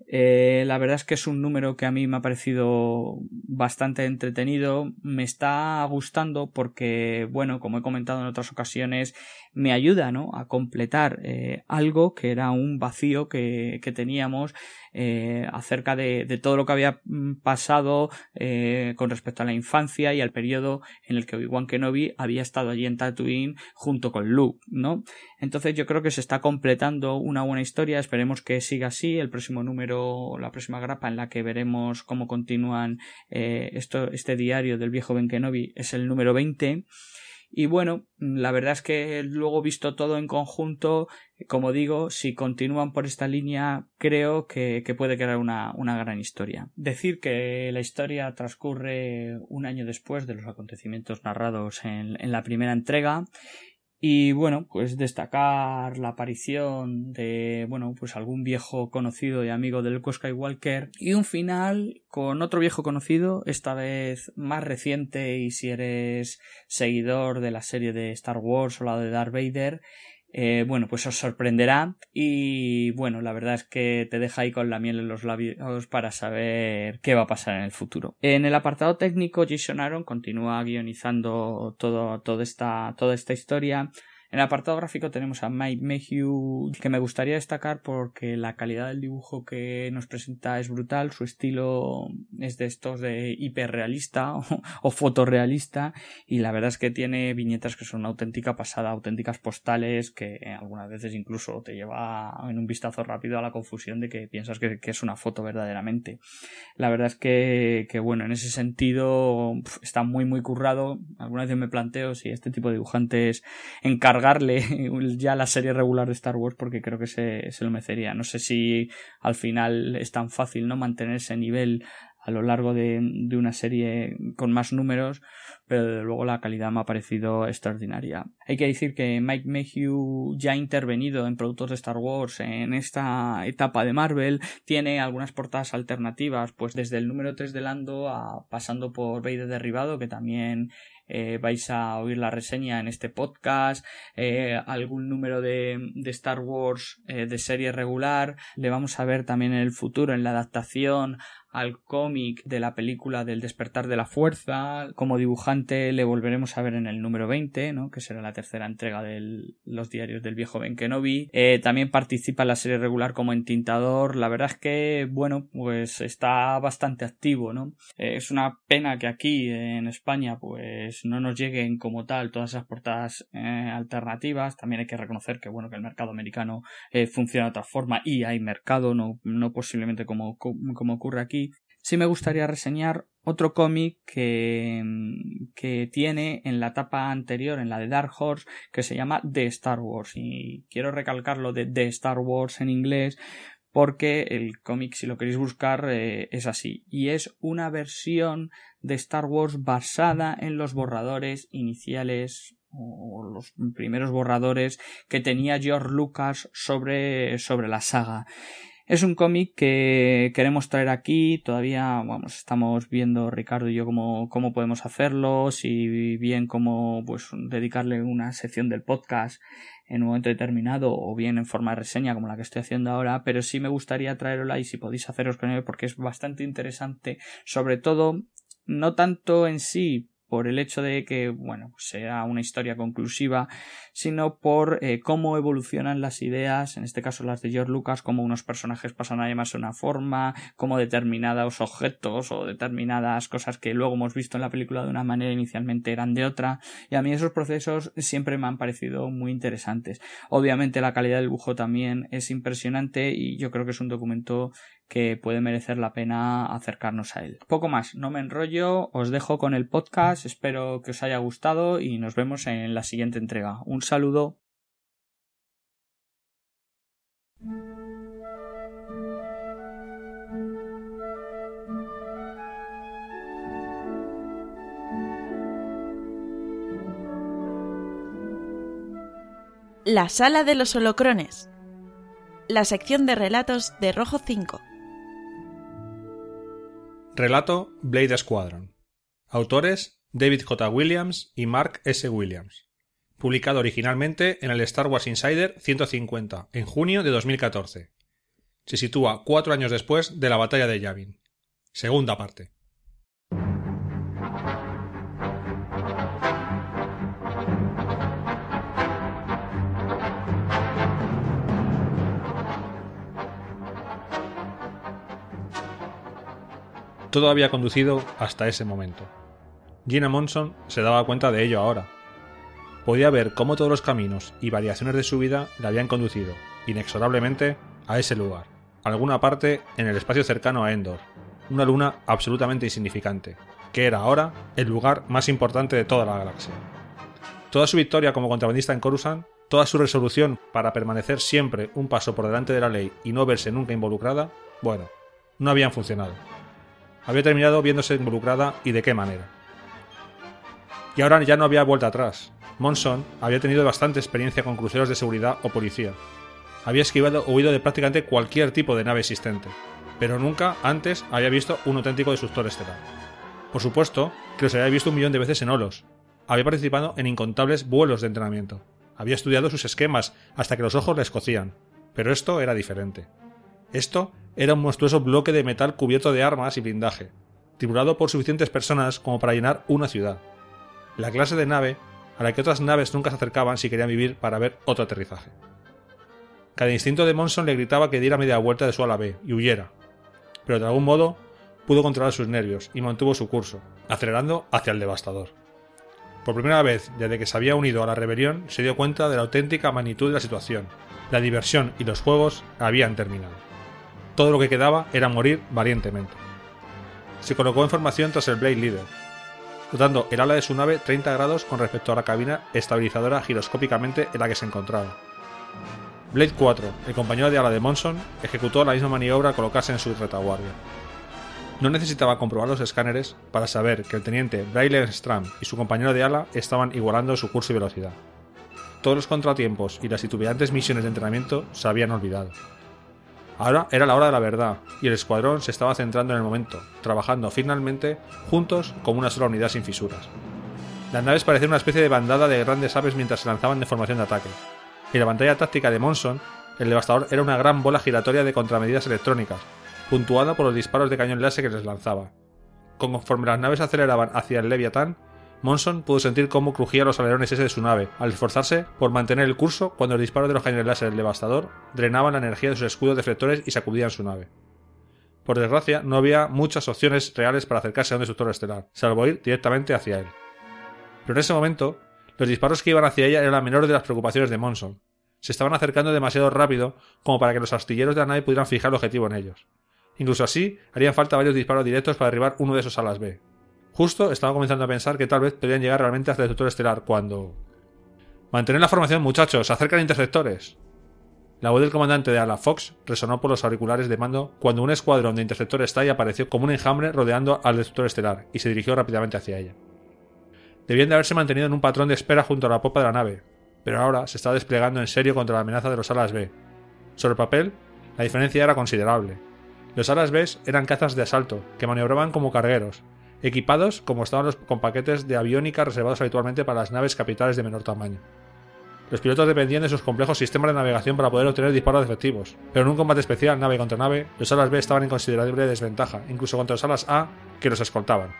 Eh, la verdad es que es un número que a mí me ha parecido bastante entretenido. Me está gustando porque, bueno, como he comentado en otras ocasiones, me ayuda ¿no? a completar eh, algo que era un vacío que, que teníamos eh, acerca de, de, todo lo que había mm, pasado eh, con respecto a la infancia y al periodo en el que Obi-Wan Kenobi había estado allí en Tatooine junto con Luke, ¿no? Entonces yo creo que se está completando una buena historia, esperemos que siga así, el próximo número, la próxima grapa en la que veremos cómo continúan eh, esto, este diario del viejo Ben Kenobi es el número 20 y bueno, la verdad es que luego visto todo en conjunto, como digo, si continúan por esta línea, creo que, puede crear una, una, gran historia. Decir que la historia transcurre un año después de los acontecimientos narrados en, en la primera entrega y bueno, pues destacar la aparición de, bueno, pues algún viejo conocido y amigo del Skywalker. Y un final con otro viejo conocido, esta vez más reciente y si eres seguidor de la serie de Star Wars o la de Darth Vader, eh, bueno, pues os sorprenderá y bueno, la verdad es que te deja ahí con la miel en los labios para saber qué va a pasar en el futuro. En el apartado técnico, Jason Aaron continúa guionizando todo, toda, esta, toda esta historia en el apartado gráfico tenemos a Mike Mayhew, que me gustaría destacar porque la calidad del dibujo que nos presenta es brutal, su estilo es de estos de hiperrealista o, o fotorrealista y la verdad es que tiene viñetas que son una auténtica pasada, auténticas postales que algunas veces incluso te lleva en un vistazo rápido a la confusión de que piensas que, es una foto verdaderamente. La verdad es que, que bueno, en ese sentido está muy muy currado. Algunas veces me planteo si este tipo de dibujantes encargan ya la serie regular de Star Wars porque creo que se, lo merecería. No sé si al final es tan fácil no mantener ese nivel a lo largo de, de una serie con más números, pero desde luego la calidad me ha parecido extraordinaria. Hay que decir que Mike Mayhew ya ha intervenido en productos de Star Wars en esta etapa de Marvel, tiene algunas portadas alternativas, pues desde el número 3 de Lando a pasando por Vader derribado, que también eh, vais a oír la reseña en este podcast, eh, algún número de, de Star Wars eh, de serie regular, le vamos a ver también en el futuro en la adaptación al cómic de la película del despertar de la fuerza. Como dibujante le volveremos a ver en el número 20, ¿no? que será la tercera entrega de los diarios del viejo Ben Kenobi. Eh, también participa en la serie regular como entintador. La verdad es que, bueno, pues está bastante activo, ¿no? Eh, es una pena que aquí en España pues no nos lleguen como tal todas esas portadas eh, alternativas. También hay que reconocer que, bueno, que el mercado americano funciona de otra forma y hay mercado, no, no posiblemente como, como ocurre aquí sí me gustaría reseñar otro cómic que, que tiene en la etapa anterior, en la de Dark Horse, que se llama The Star Wars. Y quiero recalcarlo de The Star Wars en inglés porque el cómic, si lo queréis buscar, eh, es así. Y es una versión de Star Wars basada en los borradores iniciales o los primeros borradores que tenía George Lucas sobre, sobre la saga. Es un cómic que queremos traer aquí. Todavía, vamos, estamos viendo Ricardo y yo cómo, cómo podemos hacerlo, si bien cómo pues dedicarle una sección del podcast en un momento determinado o bien en forma de reseña como la que estoy haciendo ahora, pero sí me gustaría traerla y si podéis haceros con él porque es bastante interesante, sobre todo no tanto en sí por el hecho de que, bueno, sea una historia conclusiva, sino por eh, cómo evolucionan las ideas, en este caso las de George Lucas, cómo unos personajes pasan a llamarse una forma, cómo determinados objetos o determinadas cosas que luego hemos visto en la película de una manera inicialmente eran de otra, y a mí esos procesos siempre me han parecido muy interesantes. Obviamente la calidad del dibujo también es impresionante y yo creo que es un documento que puede merecer la pena acercarnos a él. Poco más, no me enrollo, os dejo con el podcast, espero que os haya gustado y nos vemos en la siguiente entrega. Un saludo. La sala de los holocrones. La sección de relatos de Rojo 5. Relato Blade Squadron. Autores David J. Williams y Mark S. Williams. Publicado originalmente en el Star Wars Insider 150 en junio de 2014. Se sitúa cuatro años después de la batalla de Yavin. Segunda parte. Todo había conducido hasta ese momento. Gina Monson se daba cuenta de ello ahora. Podía ver cómo todos los caminos y variaciones de su vida le habían conducido, inexorablemente, a ese lugar, alguna parte en el espacio cercano a Endor, una luna absolutamente insignificante, que era ahora el lugar más importante de toda la galaxia. Toda su victoria como contrabandista en Coruscant, toda su resolución para permanecer siempre un paso por delante de la ley y no verse nunca involucrada, bueno, no habían funcionado había terminado viéndose involucrada y de qué manera. Y ahora ya no había vuelta atrás. Monson había tenido bastante experiencia con cruceros de seguridad o policía. Había esquivado o huido de prácticamente cualquier tipo de nave existente, pero nunca antes había visto un auténtico destructor estelar. Por supuesto que los había visto un millón de veces en Olos. Había participado en incontables vuelos de entrenamiento. Había estudiado sus esquemas hasta que los ojos le escocían. Pero esto era diferente. Esto era un monstruoso bloque de metal cubierto de armas y blindaje, tripulado por suficientes personas como para llenar una ciudad. La clase de nave a la que otras naves nunca se acercaban si querían vivir para ver otro aterrizaje. Cada instinto de Monson le gritaba que diera media vuelta de su ala B y huyera, pero de algún modo pudo controlar sus nervios y mantuvo su curso, acelerando hacia el devastador. Por primera vez desde que se había unido a la rebelión, se dio cuenta de la auténtica magnitud de la situación. La diversión y los juegos habían terminado. Todo lo que quedaba era morir valientemente. Se colocó en formación tras el Blade Leader, rotando el ala de su nave 30 grados con respecto a la cabina estabilizadora giroscópicamente en la que se encontraba. Blade 4, el compañero de ala de Monson, ejecutó la misma maniobra al colocarse en su retaguardia. No necesitaba comprobar los escáneres para saber que el teniente Braille Stram y su compañero de ala estaban igualando su curso y velocidad. Todos los contratiempos y las titubeantes misiones de entrenamiento se habían olvidado. Ahora era la hora de la verdad, y el escuadrón se estaba centrando en el momento, trabajando finalmente juntos como una sola unidad sin fisuras. Las naves parecían una especie de bandada de grandes aves mientras se lanzaban de formación de ataque. Y la pantalla táctica de Monson, el devastador era una gran bola giratoria de contramedidas electrónicas, puntuada por los disparos de cañón láser que les lanzaba. Conforme las naves aceleraban hacia el Leviatán, Monson pudo sentir cómo crujían los alerones S de su nave, al esforzarse por mantener el curso cuando los disparos de los cañones láser del devastador drenaban la energía de sus escudos deflectores y sacudían su nave. Por desgracia, no había muchas opciones reales para acercarse a un destructor estelar, salvo ir directamente hacia él. Pero en ese momento, los disparos que iban hacia ella eran la menor de las preocupaciones de Monson. Se estaban acercando demasiado rápido como para que los astilleros de la nave pudieran fijar el objetivo en ellos. Incluso así, harían falta varios disparos directos para derribar uno de esos alas B. Justo estaba comenzando a pensar que tal vez podrían llegar realmente hasta el destructor estelar cuando... Mantener la formación, muchachos, se acercan interceptores. La voz del comandante de ala Fox resonó por los auriculares de mando cuando un escuadrón de interceptores TIE apareció como un enjambre rodeando al destructor estelar y se dirigió rápidamente hacia ella. Debían de haberse mantenido en un patrón de espera junto a la popa de la nave, pero ahora se estaba desplegando en serio contra la amenaza de los alas B. Sobre el papel, la diferencia era considerable. Los alas B eran cazas de asalto, que maniobraban como cargueros, equipados como estaban los con paquetes de aviónica reservados habitualmente para las naves capitales de menor tamaño. Los pilotos dependían de sus complejos sistemas de navegación para poder obtener disparos efectivos, pero en un combate especial nave contra nave, los alas B estaban en considerable desventaja, incluso contra los alas A que los escoltaban.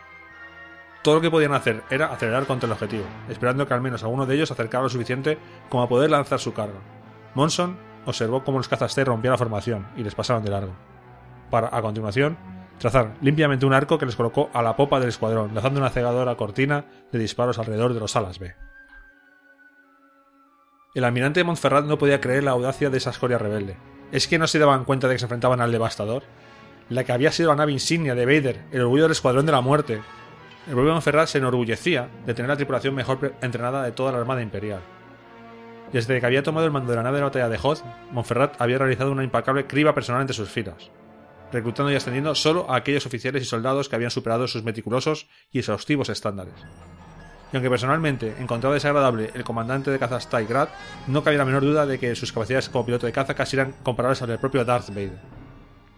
Todo lo que podían hacer era acelerar contra el objetivo, esperando que al menos alguno de ellos acercara lo suficiente como a poder lanzar su carga. Monson observó cómo los cazas T rompían la formación y les pasaron de largo, para, a continuación, trazar limpiamente un arco que les colocó a la popa del escuadrón, lanzando una cegadora cortina de disparos alrededor de los alas B. El almirante de Montferrat no podía creer la audacia de esa escoria rebelde. ¿Es que no se daban cuenta de que se enfrentaban al devastador? La que había sido la nave insignia de Vader, el orgullo del escuadrón de la muerte. El propio Montferrat se enorgullecía de tener la tripulación mejor entrenada de toda la Armada Imperial. Desde que había tomado el mando de la nave de la batalla de Hoth, Montferrat había realizado una impecable criba personal entre sus filas, reclutando y ascendiendo solo a aquellos oficiales y soldados que habían superado sus meticulosos y exhaustivos estándares. Y aunque personalmente encontraba desagradable el comandante de cazas Grad, no cabía la menor duda de que sus capacidades como piloto de caza casi eran comparables al del propio Darth Vader.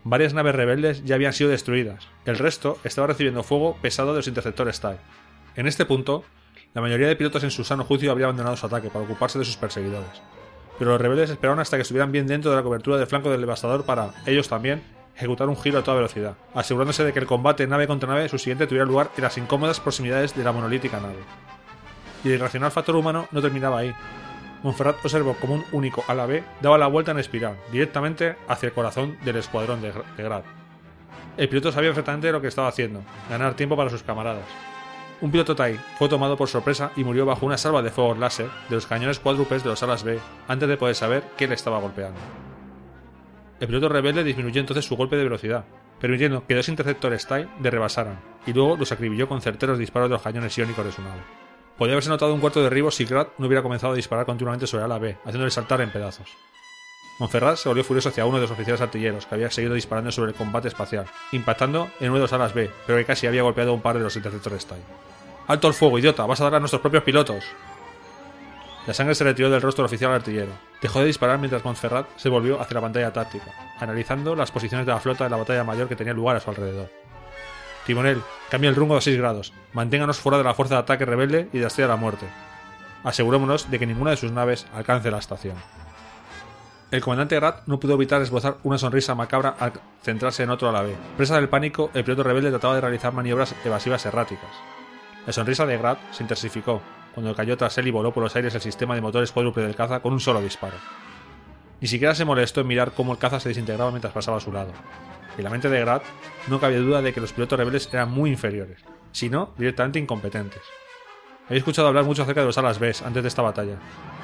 Varias naves rebeldes ya habían sido destruidas, el resto estaba recibiendo fuego pesado de los interceptores TIE. En este punto, la mayoría de pilotos en su sano juicio había abandonado su ataque para ocuparse de sus perseguidores. Pero los rebeldes esperaron hasta que estuvieran bien dentro de la cobertura del flanco del devastador para, ellos también, ejecutar un giro a toda velocidad, asegurándose de que el combate nave contra nave su siguiente tuviera lugar en las incómodas proximidades de la monolítica nave. Y el irracional factor humano no terminaba ahí. Monferrat observó como un único ala B daba la vuelta en espiral, directamente hacia el corazón del escuadrón de, Gra- de Grad. El piloto sabía perfectamente lo que estaba haciendo, ganar tiempo para sus camaradas. Un piloto Tai fue tomado por sorpresa y murió bajo una salva de fuegos láser de los cañones cuádruples de los alas B antes de poder saber qué le estaba golpeando. El piloto rebelde disminuyó entonces su golpe de velocidad, permitiendo que dos interceptores TIE le rebasaran, y luego los acribilló con certeros disparos de los cañones iónicos de su nave. Podía haberse notado un cuarto de derribo si Grad no hubiera comenzado a disparar continuamente sobre ala B, haciéndole saltar en pedazos. Montferrat se volvió furioso hacia uno de los oficiales artilleros que había seguido disparando sobre el combate espacial, impactando en uno de los alas B, pero que casi había golpeado a un par de los interceptores TIE. ¡Alto el fuego, idiota! ¡Vas a dar a nuestros propios pilotos! La sangre se retiró del rostro oficial artillero. Dejó de disparar mientras Montferrat se volvió hacia la pantalla táctica, analizando las posiciones de la flota de la batalla mayor que tenía lugar a su alrededor. Timonel, cambia el rumbo a 6 grados. Manténganos fuera de la fuerza de ataque rebelde y de la estrella de la muerte. Asegurémonos de que ninguna de sus naves alcance la estación. El comandante Grad no pudo evitar esbozar una sonrisa macabra al centrarse en otro a la vez. Presa del pánico, el piloto rebelde trataba de realizar maniobras evasivas erráticas. La sonrisa de Grad se intensificó cuando cayó tras él y voló por los aires el sistema de motores cuádruple del caza con un solo disparo. Ni siquiera se molestó en mirar cómo el caza se desintegraba mientras pasaba a su lado. En la mente de Grad no cabía duda de que los pilotos rebeldes eran muy inferiores, si no directamente incompetentes. Había escuchado hablar mucho acerca de los alas B antes de esta batalla,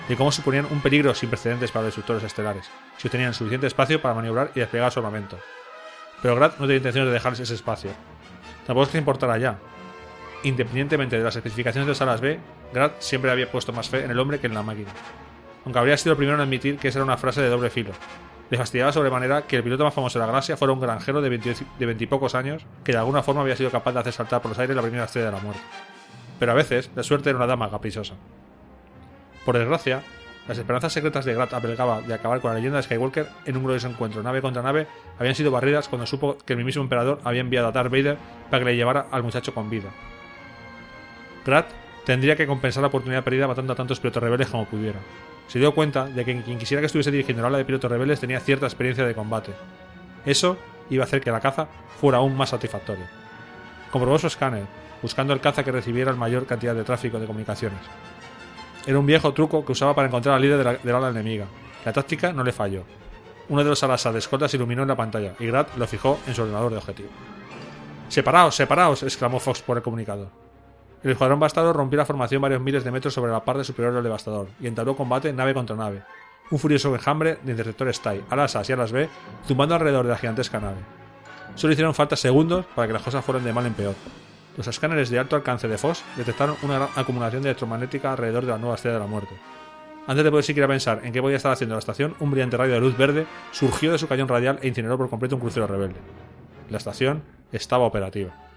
de cómo suponían un peligro sin precedentes para los destructores estelares, si tenían suficiente espacio para maniobrar y desplegar su armamento. Pero Grad no tenía intención de dejarles ese espacio. Tampoco es que importara ya. Independientemente de las especificaciones de los alas B, Grad siempre había puesto más fe en el hombre que en la máquina. Aunque habría sido el primero en admitir que esa era una frase de doble filo. Le fastidiaba sobremanera que el piloto más famoso de la galaxia fuera un granjero de, 20 de veintipocos años que de alguna forma había sido capaz de hacer saltar por los aires la primera estrella de la muerte. Pero a veces, la suerte era una dama caprichosa. Por desgracia, las esperanzas secretas de Grat Abelgaba de acabar con la leyenda de Skywalker en un glorioso encuentro nave contra nave habían sido barridas cuando supo que el mismo emperador había enviado a Darth Vader para que le llevara al muchacho con vida. Grat tendría que compensar la oportunidad perdida matando a tantos pilotos rebeldes como pudiera. Se dio cuenta de que quien quisiera que estuviese dirigiendo la ala de pilotos rebeldes tenía cierta experiencia de combate. Eso iba a hacer que la caza fuera aún más satisfactoria. Comprobó su escáner, buscando el caza que recibiera la mayor cantidad de tráfico de comunicaciones. Era un viejo truco que usaba para encontrar al líder de la, del ala enemiga. La táctica no le falló. Uno de los alas de escolta se iluminó en la pantalla y Grat lo fijó en su ordenador de objetivo. ¡Separaos, separaos! exclamó Fox por el comunicador. El escuadrón bastardo rompió la formación varios miles de metros sobre la parte superior del devastador y entabló combate nave contra nave. Un furioso enjambre de interceptores TIE, alas A y alas B, zumbando alrededor de la gigantesca nave. Solo hicieron falta segundos para que las cosas fueran de mal en peor. Los escáneres de alto alcance de Fox detectaron una gran acumulación de electromagnética alrededor de la nueva estrella de la muerte. Antes de poder siquiera pensar en qué podía estar haciendo la estación, un brillante rayo de luz verde surgió de su cañón radial e incineró por completo un crucero rebelde. La estación estaba operativa.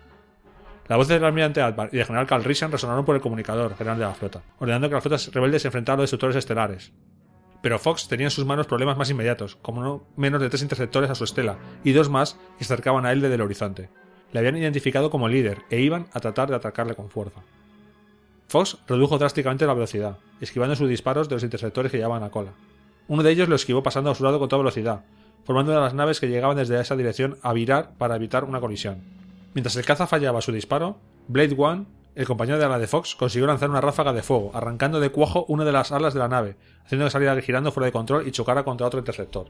Las voces del almirante Alvar y del general Carl Risan resonaron por el comunicador general de la flota, ordenando que las flotas rebeldes se enfrentaran a los destructores estelares. Pero Fox tenía en sus manos problemas más inmediatos, como no menos de tres interceptores a su estela y dos más que se acercaban a él desde el horizonte. Le habían identificado como líder e iban a tratar de atacarle con fuerza. Fox redujo drásticamente la velocidad, esquivando sus disparos de los interceptores que llevaban a cola. Uno de ellos lo esquivó pasando a su lado con toda velocidad, formando una de las naves que llegaban desde esa dirección a virar para evitar una colisión. Mientras el caza fallaba su disparo, Blade One, el compañero de ala de Fox, consiguió lanzar una ráfaga de fuego, arrancando de cuajo una de las alas de la nave, haciendo que saliera girando fuera de control y chocara contra otro interceptor.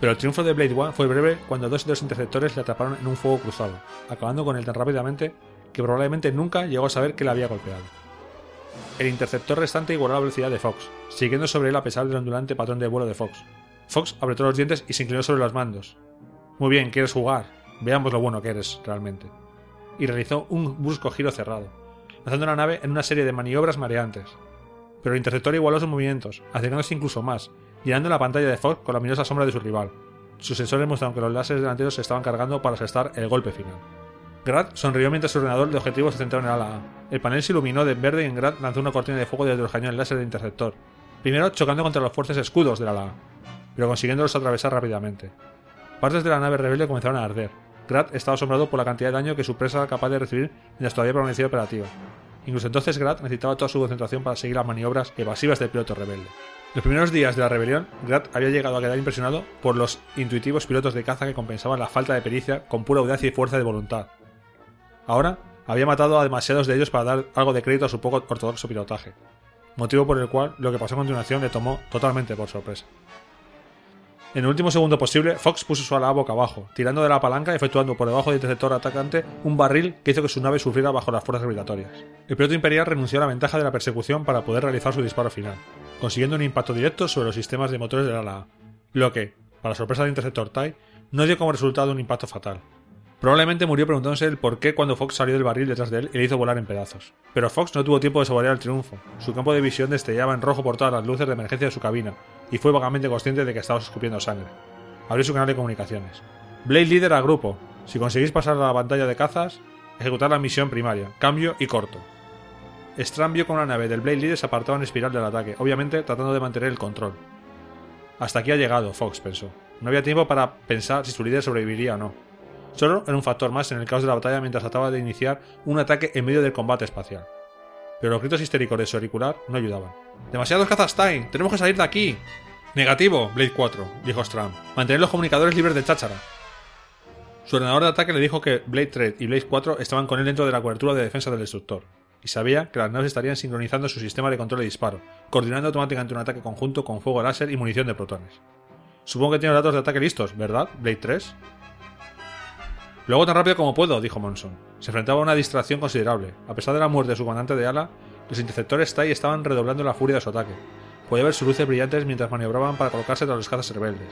Pero el triunfo de Blade One fue breve cuando dos de los interceptores le atraparon en un fuego cruzado, acabando con él tan rápidamente que probablemente nunca llegó a saber que le había golpeado. El interceptor restante igualó la velocidad de Fox, siguiendo sobre él a pesar del ondulante patrón de vuelo de Fox. Fox apretó los dientes y se inclinó sobre los mandos. Muy bien, ¿quieres jugar? Veamos lo bueno que eres, realmente. Y realizó un brusco giro cerrado, lanzando la nave en una serie de maniobras mareantes. Pero el interceptor igualó sus movimientos, acercándose incluso más, llenando la pantalla de Fox con la luminosa sombra de su rival. Sus sensores mostraron que los láseres delanteros se estaban cargando para asestar el golpe final. Grad sonrió mientras su ordenador de objetivos se centró en el ala A. El panel se iluminó de verde y en lanzó una cortina de fuego desde los cañones láser del interceptor, primero chocando contra los fuertes escudos del ala A, pero consiguiéndolos atravesar rápidamente. Partes de la nave rebelde comenzaron a arder. Grad estaba asombrado por la cantidad de daño que su presa era capaz de recibir mientras todavía permanecía operativa. Incluso entonces Grad necesitaba toda su concentración para seguir las maniobras evasivas del piloto rebelde. Los primeros días de la rebelión, Grad había llegado a quedar impresionado por los intuitivos pilotos de caza que compensaban la falta de pericia con pura audacia y fuerza de voluntad. Ahora había matado a demasiados de ellos para dar algo de crédito a su poco ortodoxo pilotaje, motivo por el cual lo que pasó a continuación le tomó totalmente por sorpresa. En el último segundo posible, Fox puso su ala boca abajo, tirando de la palanca y efectuando por debajo del interceptor atacante un barril que hizo que su nave sufriera bajo las fuerzas gravitatorias. El piloto imperial renunció a la ventaja de la persecución para poder realizar su disparo final, consiguiendo un impacto directo sobre los sistemas de motores del ala A, lo que, para sorpresa del interceptor TIE, no dio como resultado un impacto fatal. Probablemente murió preguntándose el por qué cuando Fox salió del barril detrás de él y le hizo volar en pedazos. Pero Fox no tuvo tiempo de saborear el triunfo. Su campo de visión destellaba en rojo por todas las luces de emergencia de su cabina, y fue vagamente consciente de que estaba escupiendo sangre. Abrió su canal de comunicaciones. Blade líder al grupo. Si conseguís pasar a la pantalla de cazas, ejecutar la misión primaria. Cambio y corto. Stram vio con la nave del Blade líder se apartaba en espiral del ataque, obviamente tratando de mantener el control. Hasta aquí ha llegado, Fox pensó. No había tiempo para pensar si su líder sobreviviría o no. Solo era un factor más en el caos de la batalla mientras trataba de iniciar un ataque en medio del combate espacial. Pero los gritos histéricos de su auricular no ayudaban. ¡Demasiados cazas Time! ¡Tenemos que salir de aquí! Negativo, Blade 4, dijo Stram. Mantener los comunicadores libres de cháchara. Su ordenador de ataque le dijo que Blade 3 y Blade 4 estaban con él dentro de la cobertura de defensa del destructor, y sabía que las naves estarían sincronizando su sistema de control de disparo, coordinando automáticamente un ataque conjunto con fuego láser y munición de protones. Supongo que tiene datos de ataque listos, ¿verdad, Blade 3? Lo hago tan rápido como puedo, dijo Monson. Se enfrentaba a una distracción considerable. A pesar de la muerte de su comandante de ala, los interceptores TIE estaban redoblando la furia de su ataque. Podía ver sus luces brillantes mientras maniobraban para colocarse tras los cazas rebeldes.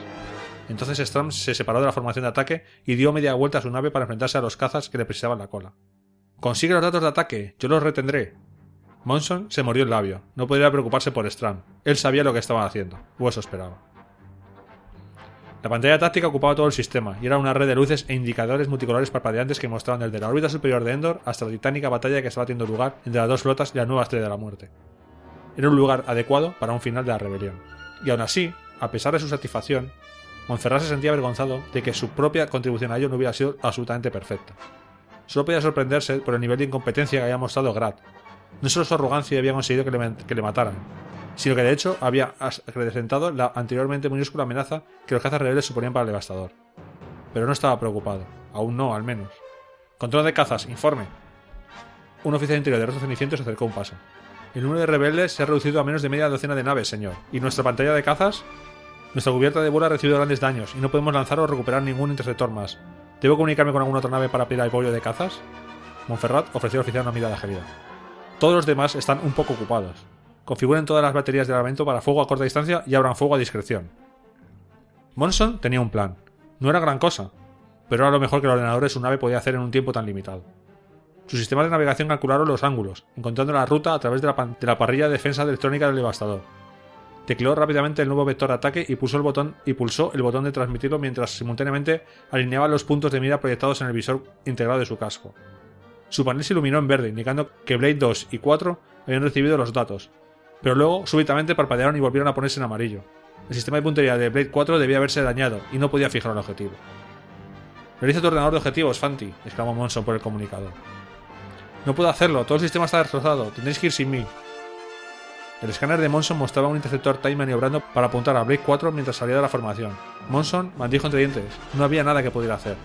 Entonces Stram se separó de la formación de ataque y dio media vuelta a su nave para enfrentarse a los cazas que le precisaban la cola. Consigue los datos de ataque, yo los retendré. Monson se mordió el labio. No podría preocuparse por Stram. Él sabía lo que estaba haciendo, o eso esperaba. La pantalla táctica ocupaba todo el sistema y era una red de luces e indicadores multicolores parpadeantes que mostraban desde la órbita superior de Endor hasta la titánica batalla que estaba teniendo lugar entre las dos flotas y la nueva estrella de la muerte. Era un lugar adecuado para un final de la rebelión. Y aún así, a pesar de su satisfacción, Montferrat se sentía avergonzado de que su propia contribución a ello no hubiera sido absolutamente perfecta. Solo podía sorprenderse por el nivel de incompetencia que había mostrado Grad. No solo su arrogancia había conseguido que le mataran, sino que de hecho había acrecentado la anteriormente minúscula amenaza que los cazas rebeldes suponían para el devastador. Pero no estaba preocupado, aún no, al menos. Control de cazas, informe. Un oficial interior de Roto Ceniciento se acercó un paso. El número de rebeldes se ha reducido a menos de media docena de naves, señor. ¿Y nuestra pantalla de cazas? Nuestra cubierta de vuelo ha recibido grandes daños y no podemos lanzar o recuperar ningún interceptor más. ¿Debo comunicarme con alguna otra nave para pedir apoyo de cazas? Montferrat ofreció al oficial una mirada gélida. Todos los demás están un poco ocupados. Configuren todas las baterías de armamento para fuego a corta distancia y abran fuego a discreción. Monson tenía un plan. No era gran cosa, pero era lo mejor que el ordenador de su nave podía hacer en un tiempo tan limitado. Sus sistemas de navegación calcularon los ángulos, encontrando la ruta a través de la, parrilla de defensa electrónica del devastador. Tecleó rápidamente el nuevo vector de ataque y pulsó el botón y pulsó el botón de transmitirlo mientras simultáneamente alineaba los puntos de mira proyectados en el visor integrado de su casco. Su panel se iluminó en verde, indicando que Blade 2 y 4 habían recibido los datos, pero luego súbitamente parpadearon y volvieron a ponerse en amarillo. El sistema de puntería de Blade 4 debía haberse dañado y no podía fijar el objetivo. Realiza tu ordenador de objetivos, Fanti, exclamó Monson por el comunicador. No puedo hacerlo, todo el sistema está destrozado, tendréis que ir sin mí. El escáner de Monson mostraba un interceptor Time maniobrando para apuntar a Blade 4 mientras salía de la formación. Monson maldijo entre dientes, no había nada que pudiera hacer.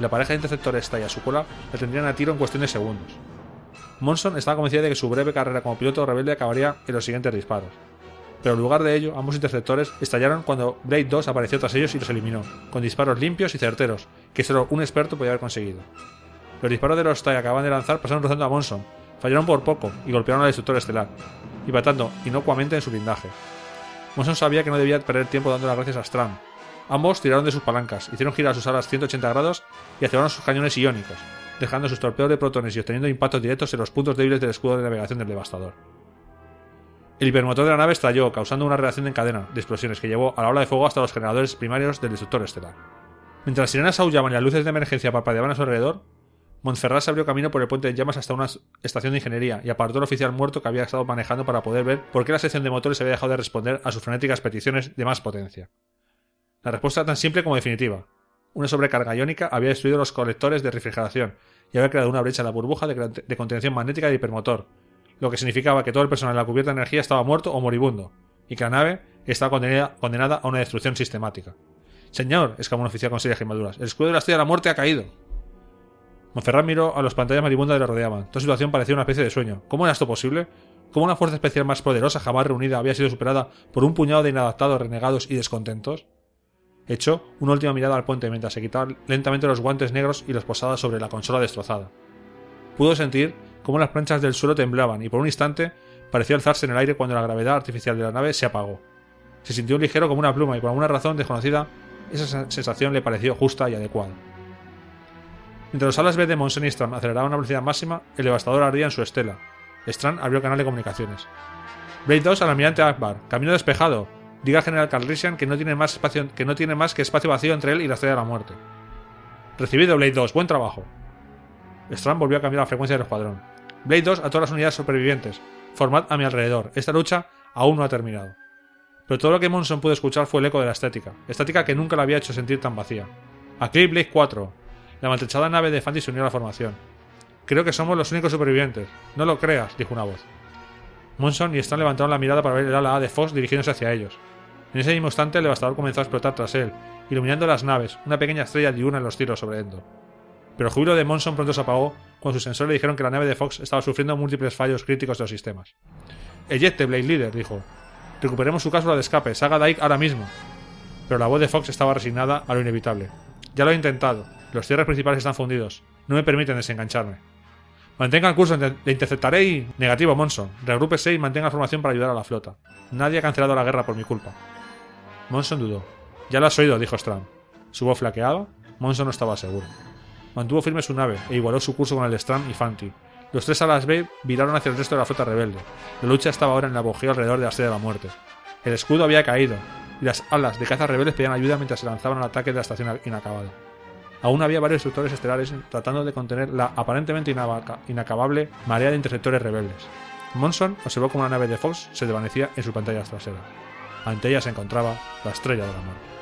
La pareja de interceptores Tai a su cola la tendrían a tiro en cuestión de segundos. Monson estaba convencida de que su breve carrera como piloto rebelde acabaría en los siguientes disparos. Pero en lugar de ello, ambos interceptores estallaron cuando Blade 2 apareció tras ellos y los eliminó, con disparos limpios y certeros, que solo un experto podía haber conseguido. Los disparos de los TIE acababan de lanzar pasaron rozando a Monson, fallaron por poco y golpearon al destructor estelar, impactando inocuamente en su blindaje. Monson sabía que no debía perder tiempo dando las gracias a Stram. Ambos tiraron de sus palancas, hicieron girar sus alas 180 grados y activaron sus cañones iónicos, dejando sus torpedos de protones y obteniendo impactos directos en los puntos débiles del escudo de navegación del devastador. El hipermotor de la nave estalló, causando una reacción en cadena de explosiones que llevó a la ola de fuego hasta los generadores primarios del destructor estelar. Mientras las sirenas aullaban y las luces de emergencia parpadeaban a su alrededor, Montferrat se abrió camino por el puente de llamas hasta una estación de ingeniería y apartó al oficial muerto que había estado manejando para poder ver por qué la sección de motores había dejado de responder a sus frenéticas peticiones de más potencia. La respuesta tan simple como definitiva. Una sobrecarga iónica había destruido los colectores de refrigeración y había creado una brecha en la burbuja de, contención magnética del hipermotor, lo que significaba que todo el personal de la cubierta de energía estaba muerto o moribundo, y que la nave estaba condenada, a una destrucción sistemática. Señor, exclamó un oficial con serias quemaduras, el escudo de la estrella de la muerte ha caído. Monferrat miró a las pantallas maribundas que le rodeaban. Toda situación parecía una especie de sueño. ¿Cómo era esto posible? ¿Cómo una fuerza especial más poderosa jamás reunida había sido superada por un puñado de inadaptados, renegados y descontentos? Echó una última mirada al puente mientras se quitaba lentamente los guantes negros y los posaba sobre la consola destrozada. Pudo sentir cómo las planchas del suelo temblaban y por un instante pareció alzarse en el aire cuando la gravedad artificial de la nave se apagó. Se sintió ligero como una pluma y por alguna razón desconocida esa sensación le pareció justa y adecuada. Mientras los alas B de Monson y Strand aceleraban a velocidad máxima, el devastador ardía en su estela. Strand abrió canal de comunicaciones. Blade 2 al almirante Akbar. Camino despejado. Diga al general Carlisian que no tiene más que no tiene más que espacio vacío entre él y la estrella de la muerte. Recibido, Blade 2. Buen trabajo. Strand volvió a cambiar la frecuencia del escuadrón. Blade 2 a todas las unidades supervivientes. Formad a mi alrededor. Esta lucha aún no ha terminado. Pero todo lo que Monson pudo escuchar fue el eco de la estética. Estática que nunca la había hecho sentir tan vacía. Aquí Blade 4. La maltrechada nave de Fanti se unió a la formación. Creo que somos los únicos supervivientes. No lo creas, dijo una voz. Monson y Stan levantaron la mirada para ver el ala A de Fox dirigiéndose hacia ellos. En ese mismo instante el devastador comenzó a explotar tras él, iluminando las naves, una pequeña estrella diurna en los tiros sobre Endor. Pero el júbilo de Monson pronto se apagó cuando sus sensores le dijeron que la nave de Fox estaba sufriendo múltiples fallos críticos de los sistemas. Ejecte, Blade Leader, dijo. Recuperemos su cápsula de escape, salga de ahí ahora mismo. Pero la voz de Fox estaba resignada a lo inevitable. Ya lo he intentado. Los cierres principales están fundidos. No me permiten desengancharme. Mantenga el curso, le interceptaré y... Negativo, Monson. Regrúpese y mantenga formación para ayudar a la flota. Nadie ha cancelado la guerra por mi culpa. Monson dudó. Ya lo has oído, dijo Strand. Su voz flaqueaba. Monson no estaba seguro. Mantuvo firme su nave e igualó su curso con el Strand y Fanti. Los tres alas B viraron hacia el resto de la flota rebelde. La lucha estaba ahora en el apogeo alrededor de la estrella de la muerte. El escudo había caído. y las alas de cazas rebeldes pedían ayuda mientras se lanzaban al ataque de la estación inacabada. Aún había varios destructores estelares tratando de contener la aparentemente inacabable marea de interceptores rebeldes. Monson observó cómo la nave de Fox se desvanecía en sus pantallas traseras. Ante ella se encontraba la estrella del amor.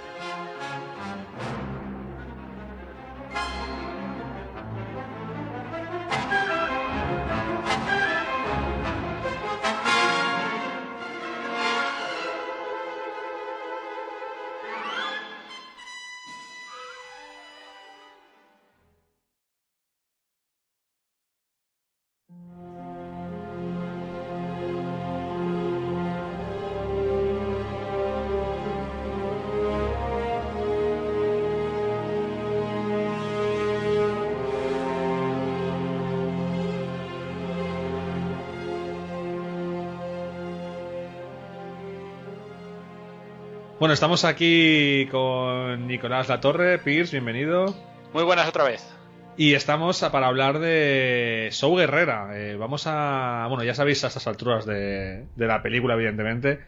Bueno, estamos aquí con Nicolás Latorre. Pierce, bienvenido. Muy buenas otra vez. Y estamos a- para hablar de Show Guerrera. Eh, vamos a. Bueno, ya sabéis a estas alturas de, de la película, evidentemente,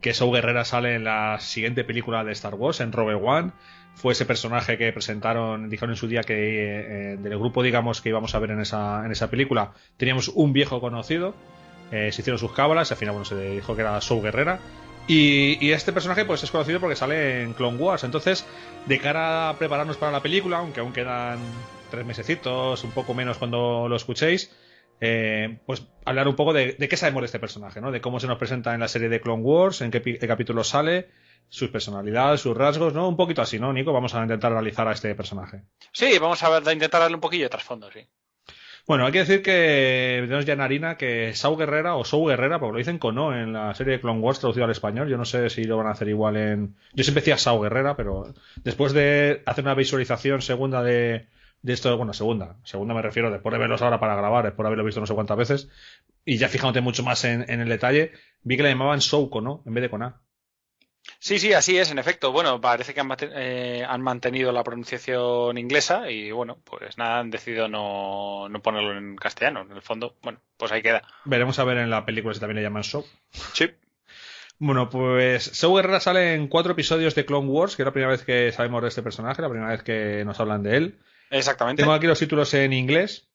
que Show Guerrera sale en la siguiente película de Star Wars, en Rogue One. Fue ese personaje que presentaron, dijeron en su día que eh, del grupo, digamos, que íbamos a ver en esa, en esa película, teníamos un viejo conocido. eh, se hicieron sus cábalas, al final, bueno, se dijo que era Show Guerrera. Y, y este personaje pues es conocido porque sale en Clone Wars. Entonces, de cara a prepararnos para la película, aunque aún quedan tres mesecitos, un poco menos cuando lo escuchéis, eh, pues hablar un poco de, de qué sabemos de este personaje, ¿no? De cómo se nos presenta en la serie de Clone Wars, en qué, capítulo sale, sus personalidades, sus rasgos, ¿no? Un poquito así, ¿no, Nico? Vamos a intentar analizar a este personaje. Sí, vamos a a intentar darle un poquillo de trasfondo, sí. Bueno, hay que decir que tenemos ya en harina que Sau Guerrera o Sou Guerrera, porque lo dicen con en la serie de Clone Wars traducido al español. Yo no sé si lo van a hacer igual en. Yo siempre decía Sau Guerrera, pero después de hacer una visualización segunda de, esto, bueno, segunda, segunda me refiero después de verlos ahora para grabar, después de haberlo visto no sé cuántas veces, y ya fijándote mucho más en, en el detalle, vi que le llamaban Sou con no en vez de con A. Sí, sí, así es, en efecto. Bueno, parece que han, eh, han mantenido la pronunciación inglesa y bueno, pues nada, han decidido no, no ponerlo en castellano. En el fondo, bueno, pues ahí queda. Veremos a ver en la película si también le llaman Sou. Sí. Bueno, pues Sou Guerrera sale en cuatro episodios de Clone Wars, que es la primera vez que sabemos de este personaje, la primera vez que nos hablan de él. Exactamente. Tengo aquí los títulos en inglés.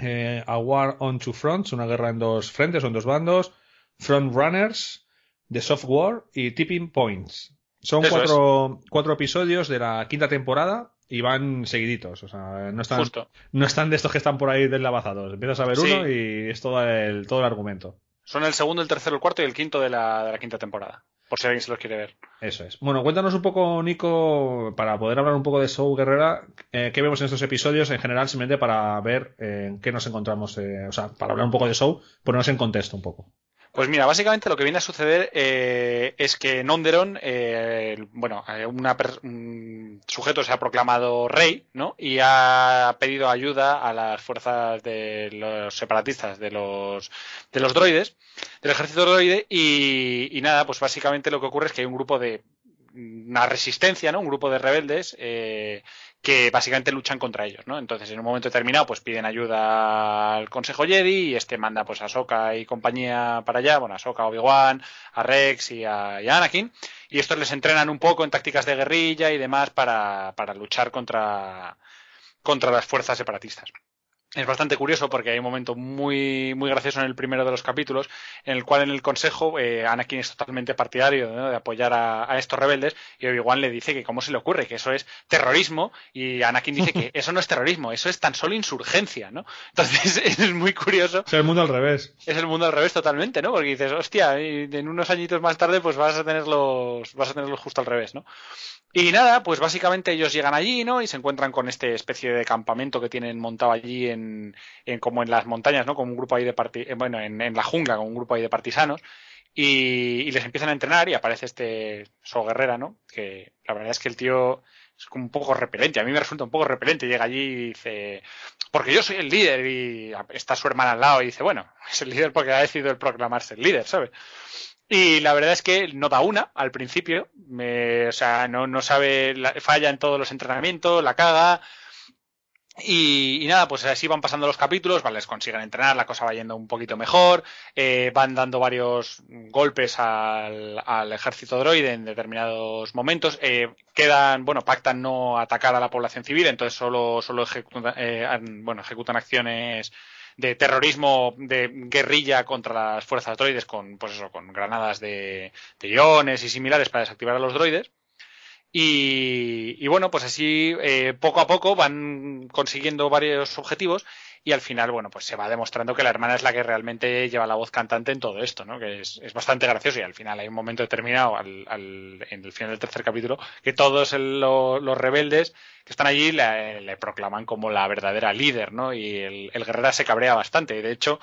Eh, A War on Two Fronts, una guerra en dos frentes o en dos bandos. Front Runners, The Soft War y Tipping Points. Son cuatro, cuatro episodios de la quinta temporada y van seguiditos. O sea, no están, Justo. no están de estos que están por ahí deslavazados. Empiezas a ver Sí. uno y es todo el, todo el argumento. Son el segundo, el tercero, el cuarto y el quinto de la, de la quinta temporada. Por si alguien se los quiere ver. Eso es. Bueno, cuéntanos un poco, Nico, para poder hablar un poco de Soul Guerrera, eh, qué vemos en estos episodios en general, simplemente para ver eh, en qué nos encontramos, eh, o sea, para hablar un poco de Soul, ponernos en contexto un poco. Pues mira, básicamente lo que viene a suceder eh, es que en Onderon, eh, bueno, eh, una un sujeto se ha proclamado rey, ¿no? Y ha pedido ayuda a las fuerzas de los separatistas, de los, de los droides, del ejército droide, y, y nada, pues básicamente lo que ocurre es que hay un grupo de una resistencia, ¿no? Un grupo de rebeldes eh, que básicamente luchan contra ellos, ¿no? Entonces, en un momento determinado, pues piden ayuda al Consejo Jedi y este manda pues a Soka y compañía para allá, bueno, a Soka, Obi-Wan, a Rex y a, y a Anakin, y estos les entrenan un poco en tácticas de guerrilla y demás para, para luchar contra, contra las fuerzas separatistas. Es bastante curioso porque hay un momento muy, muy gracioso en el primero de los capítulos en el cual en el consejo eh, Anakin es totalmente partidario ¿no? de apoyar a, a estos rebeldes y Obi-Wan le dice que cómo se le ocurre, que eso es terrorismo y Anakin dice que eso no es terrorismo, eso es tan solo insurgencia, ¿no? Entonces es muy curioso sea, el mundo al revés. es el mundo al revés totalmente, ¿no? Porque dices, hostia, y en unos añitos más tarde, pues vas a tenerlos, vas a tenerlos justo al revés, ¿no? Y nada, pues básicamente ellos llegan allí, ¿no? Y se encuentran con este especie de campamento que tienen montado allí en, en como en las montañas, ¿no? Con un grupo ahí de parti eh, bueno, en, en la jungla, con un grupo ahí de partisanos. Y, les empiezan a entrenar y aparece este So Guerrera, ¿no? Que la verdad es que el tío es como un poco repelente. A mí me resulta un poco repelente. Llega allí y dice, porque yo soy el líder y está su hermana al lado y dice, bueno, es el líder porque ha decidido proclamarse el líder, ¿sabes? Y la verdad es que no da una al principio, me- o sea, no, no sabe, la- falla en todos los entrenamientos, la caga. Y, y nada, pues así van pasando los capítulos, vale, les consiguen entrenar, la cosa va yendo un poquito mejor, eh, van dando varios golpes al, al ejército droide en determinados momentos, eh, quedan, bueno, pactan no atacar a la población civil, entonces solo, solo ejecutan, eh, bueno, ejecutan acciones de terrorismo de guerrilla contra las fuerzas droides con, pues eso, con granadas de, de iones y similares para desactivar a los droides. Y, bueno, pues así eh, poco a poco van consiguiendo varios objetivos y al final, bueno, pues se va demostrando que la hermana es la que realmente lleva la voz cantante en todo esto, ¿no? Que es, es bastante gracioso y al final hay un momento determinado, al, al- en el final del tercer capítulo, que todos el- lo- los rebeldes que están allí le, le proclaman como la verdadera líder, ¿no? Y el, el guerrera se cabrea bastante. De hecho,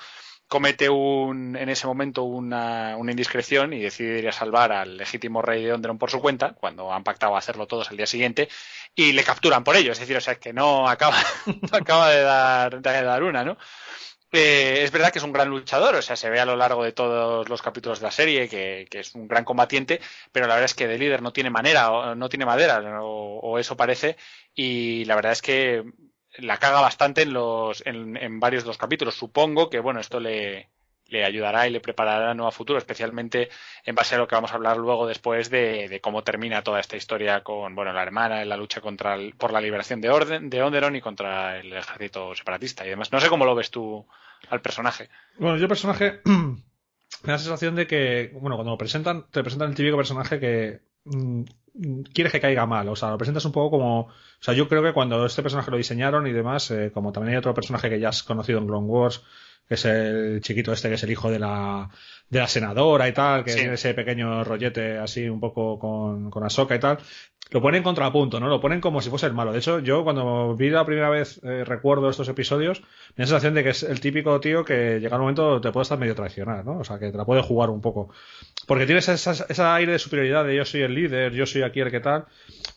comete un, en ese momento una, una indiscreción y decide ir a salvar al legítimo rey de Onderon por su cuenta, cuando han pactado hacerlo todos al día siguiente, y le capturan por ello. Es decir, o sea, que no acaba, acaba de, dar, de dar una, ¿no? Eh, es verdad que es un gran luchador, o sea, se ve a lo largo de todos los capítulos de la serie que, que es un gran combatiente, pero la verdad es que de líder no tiene manera, o no tiene madera, o, o eso parece, y la verdad es que la caga bastante en los en, en varios de los capítulos. Supongo que bueno, esto le, le ayudará y le preparará no a futuro, especialmente en base a lo que vamos a hablar luego después de, de cómo termina toda esta historia con bueno la hermana en la lucha contra por la liberación de orden de Onderon y contra el ejército separatista y demás. No sé cómo lo ves tú al personaje. Bueno, yo personaje me da la sensación de que, bueno, cuando lo presentan, te presentan el típico personaje que mm, quieres que caiga mal. O sea, lo presentas un poco como. O sea, yo creo que cuando este personaje lo diseñaron y demás, eh, como también hay otro personaje que ya has conocido en Clone Wars, que es el chiquito este, que es el hijo de la, de la senadora y tal, que Sí. tiene ese pequeño rollete así un poco con, con Ahsoka y tal. Lo ponen contrapunto, ¿no? Lo ponen como si fuese el malo. De hecho, yo cuando vi la primera vez, eh, recuerdo estos episodios, me da la sensación de que es el típico tío que llega un momento te puede estar medio traicionar, ¿no? O sea, que te la puede jugar un poco. Porque tienes esa aire de superioridad de yo soy el líder, yo soy aquí el que tal.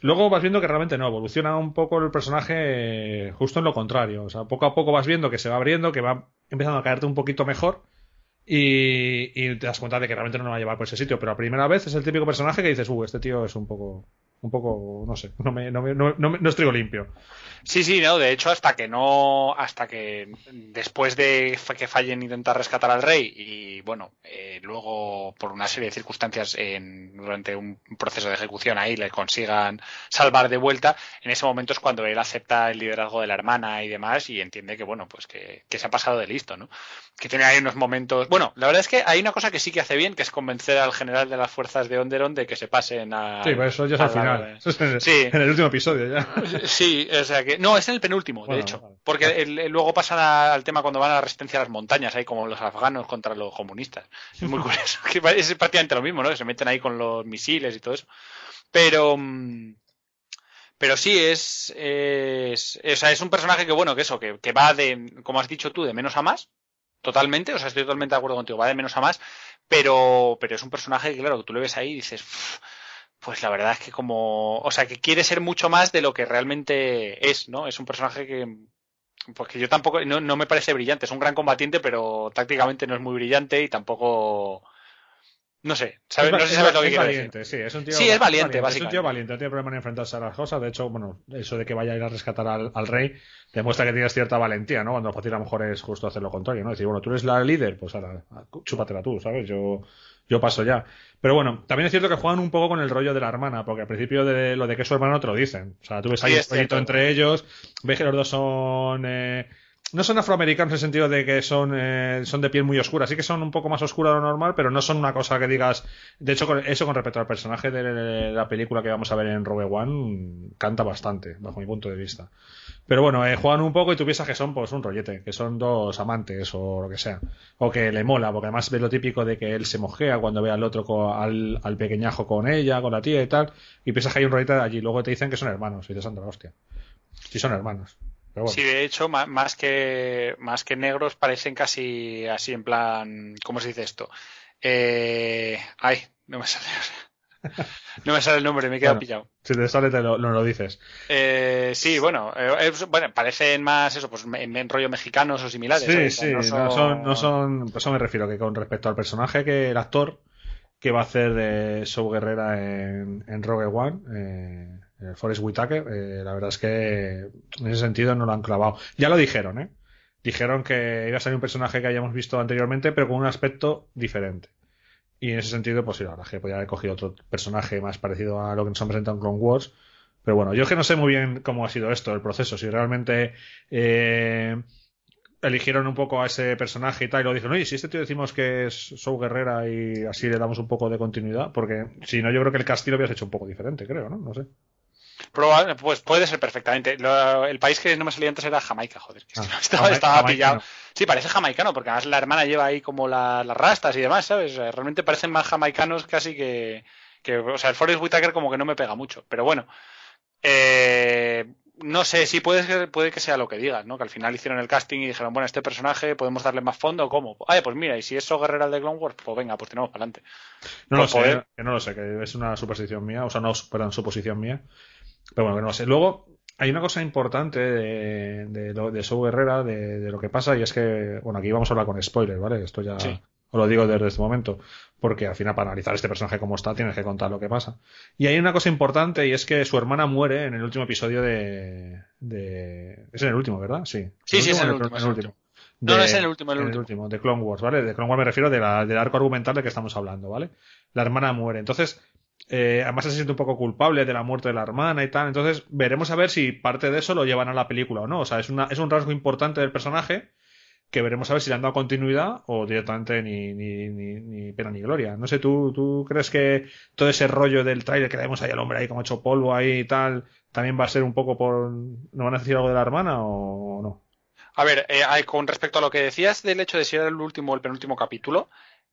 Luego vas viendo que realmente no, evoluciona un poco el personaje eh, justo en lo contrario. O sea, poco a poco vas viendo que se va abriendo, que va empezando a caerte un poquito mejor. Y, y te das cuenta de que realmente no lo va a llevar por ese sitio. Pero a primera vez es el típico personaje que dices, uh, este tío es un poco, un poco, no sé, no me, no me, no, no no es trigo limpio. Sí, sí, no, de hecho, hasta que no, hasta que después de que fallen intentar rescatar al rey y bueno, eh, luego por una serie de circunstancias en, durante un proceso de ejecución ahí le consigan salvar de vuelta, en ese momento es cuando él acepta el liderazgo de la hermana y demás y entiende que bueno, pues que, que se ha pasado de listo, ¿no? Que tiene ahí unos momentos, bueno, la verdad es que hay una cosa que sí que hace bien, que es convencer al general de las fuerzas de Onderon de que se pasen a... Sí, pero eso ya es al la- final. Es Sí. en el último episodio ya. Sí, o sea que. No, es en el penúltimo, Bueno, de hecho. vale. Porque el- el- luego pasan a- al tema cuando van a la resistencia a las montañas, ahí como los afganos contra los comunistas. Es muy curioso. que es prácticamente lo mismo, ¿no? Que se meten ahí con los misiles y todo eso. Pero. mm, Pero sí, es, es, o sea, es un personaje que, bueno, que eso, que, que va de, como has dicho tú, de menos a más. Totalmente, o sea, estoy totalmente de acuerdo contigo, va de menos a más, pero, pero es un personaje que, claro, que tú le ves ahí y dices, "Uf, pues la verdad es que como, o sea, que quiere ser mucho más de lo que realmente es, ¿no? Es un personaje que, pues que yo tampoco, no, no me parece brillante, es un gran combatiente, pero tácticamente no es muy brillante y tampoco, no sé, ¿sabes? No sé si es sabes lo que es quiero valiente, decir. sí, es un tío Sí, es valiente, Es un tío básicamente. valiente, no tiene problema en enfrentarse a las cosas. De hecho, bueno, eso de que vaya a ir a rescatar al, al rey demuestra que tienes cierta valentía, ¿no? Cuando fácil a lo mejor es justo hacer lo contrario, ¿no? Decir, bueno, tú eres la líder, pues ahora, chúpatela tú, ¿sabes? Yo, yo paso ya. Pero bueno, también es cierto que juegan un poco con el rollo de la hermana, porque al principio de lo de que es su hermano te lo dicen. O sea, tú ves Sí, ahí un rollito entre ellos, ves que los dos son... eh, no son afroamericanos en el sentido de que son, eh, son de piel muy oscura, sí que son un poco más oscura de lo normal, pero no son una cosa que digas. De hecho, con- eso con respecto al personaje de la película que vamos a ver en Rogue One, canta bastante, bajo mi punto de vista. Pero bueno, eh, juegan un poco y tú piensas que son pues un rollete, que son dos amantes o lo que sea. O que le mola, porque además ves lo típico de que él se mojea cuando ve al otro, al, al pequeñajo con ella, con la tía y tal, y piensas que hay un rollete allí. Luego te dicen que son hermanos, y dices, anda, hostia. Sí son hermanos. Pero. Sí, de hecho, ma- más que, más que negros parecen casi así en plan, ¿cómo se dice esto? Eh, ay, no me sale. No me sale el nombre, me he quedado Bueno. pillado. Si te sale, te lo, no lo dices. Eh, sí, bueno, eh, bueno, parecen más eso, pues en, en rollo mexicanos o similares. Sí, sí, No no son, no son, pues eso me refiero, que con respecto al personaje que el actor que va a hacer de Show Guerrera en, en Rogue One, eh, el Forrest Whitaker, eh, la verdad es que en ese sentido no lo han clavado. Ya lo dijeron, ¿eh? Dijeron que iba a ser un personaje que hayamos visto anteriormente, pero con un aspecto diferente. Y en ese sentido, pues sí, la que podría haber cogido otro personaje más parecido a lo que nos han presentado en Clone Wars. Pero bueno, yo es que no sé muy bien cómo ha sido esto, el proceso. Si realmente eh, eligieron un poco a ese personaje y tal, y lo dijeron, oye, si este tío decimos que es Sou Guerrera y así le damos un poco de continuidad, porque si no, yo creo que el castillo lo habías hecho un poco diferente, creo, ¿no? No sé. Pues puede ser perfectamente. Lo- el país que no me salía antes era Jamaica, joder. que Ah, estaba, Jamai- estaba pillado. Sí, parece jamaicano, porque además la hermana lleva ahí como la- las rastas y demás, ¿sabes? Realmente parecen más jamaicanos casi que, que. O sea, el Forrest Whitaker como que no me pega mucho. Pero bueno. Eh, no sé, sí puede, ser- puede que sea lo que digas, ¿no? Que al final hicieron el casting y dijeron, bueno, este personaje podemos darle más fondo, ¿cómo? Ay, pues mira, y si es So Guerrera el de Clone Wars, pues venga, pues tenemos para adelante. No lo Por sé, que no lo sé, que es una superstición mía, o sea, no, perdón, suposición mía. Pero bueno, que no sé. Luego, hay una cosa importante de, de, de Sou Guerrera, de, de lo que pasa, y es que, bueno, aquí vamos a hablar con spoilers, ¿vale? Esto ya Sí. os lo digo desde este momento, porque al final para analizar este personaje como está tienes que contar lo que pasa. Y hay una cosa importante, y es que su hermana muere en el último episodio de... de... Es en el último, ¿verdad? Sí. Sí, sí, es en el último, en es el último. De- No, no, es en el último, en el en último. de Clone Wars, ¿vale? De Clone Wars me refiero de la- del arco argumental del que estamos hablando, ¿vale? La hermana muere. Entonces, eh, además se siente un poco culpable de la muerte de la hermana y tal. Entonces, veremos a ver si parte de eso lo llevan a la película o no. O sea, es, una, es un rasgo importante del personaje que veremos a ver si le han dado continuidad o directamente ni, ni, ni, ni pena ni gloria. No sé, ¿tú, ¿tú crees que todo ese rollo del tráiler que vemos ahí al hombre ahí como hecho polvo ahí y tal, también va a ser un poco por... ¿No van a decir algo de la hermana o no? A ver, eh, con respecto a lo que decías del hecho de si era el último el penúltimo capítulo,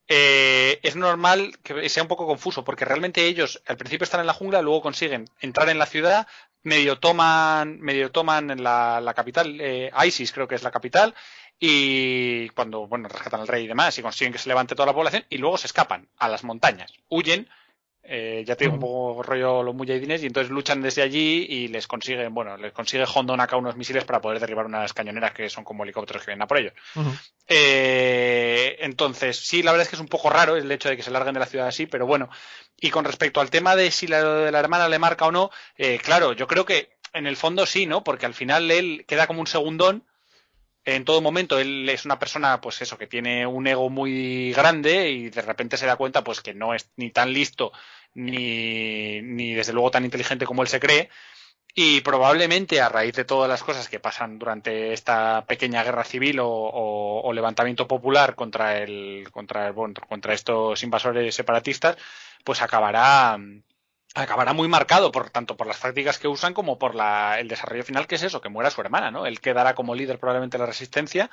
eh, es normal que sea un poco confuso, porque realmente ellos al principio están en la jungla, luego consiguen entrar en la ciudad, medio toman, medio toman en la, la capital, eh, ISIS creo que es la capital, y cuando bueno rescatan al rey y demás, y consiguen que se levante toda la población, y luego se escapan a las montañas, huyen. Eh, ya digo, un poco rollo los mujahidines y entonces luchan desde allí y les consiguen, bueno, les consigue Hondon acá unos misiles para poder derribar unas cañoneras que son como helicópteros que vienen a por ellos. Eh, entonces, sí, la verdad es que es un poco raro el hecho de que se larguen de la ciudad así, pero bueno. Y con respecto al tema de si la de la hermana le marca o no, eh, claro, yo creo que en el fondo sí, ¿no? Porque al final él queda como un segundón. En todo momento él es una persona, pues eso, que tiene un ego muy grande y de repente se da cuenta, pues que no es ni tan listo ni, ni desde luego tan inteligente como él se cree. Y probablemente a raíz de todas las cosas que pasan durante esta pequeña guerra civil o, levantamiento popular contra el, contra el, bueno, contra estos invasores separatistas, pues acabará acabará muy marcado por tanto por las tácticas que usan como por la, el desarrollo final que es eso, que muera su hermana, ¿no? Él quedará como líder probablemente la resistencia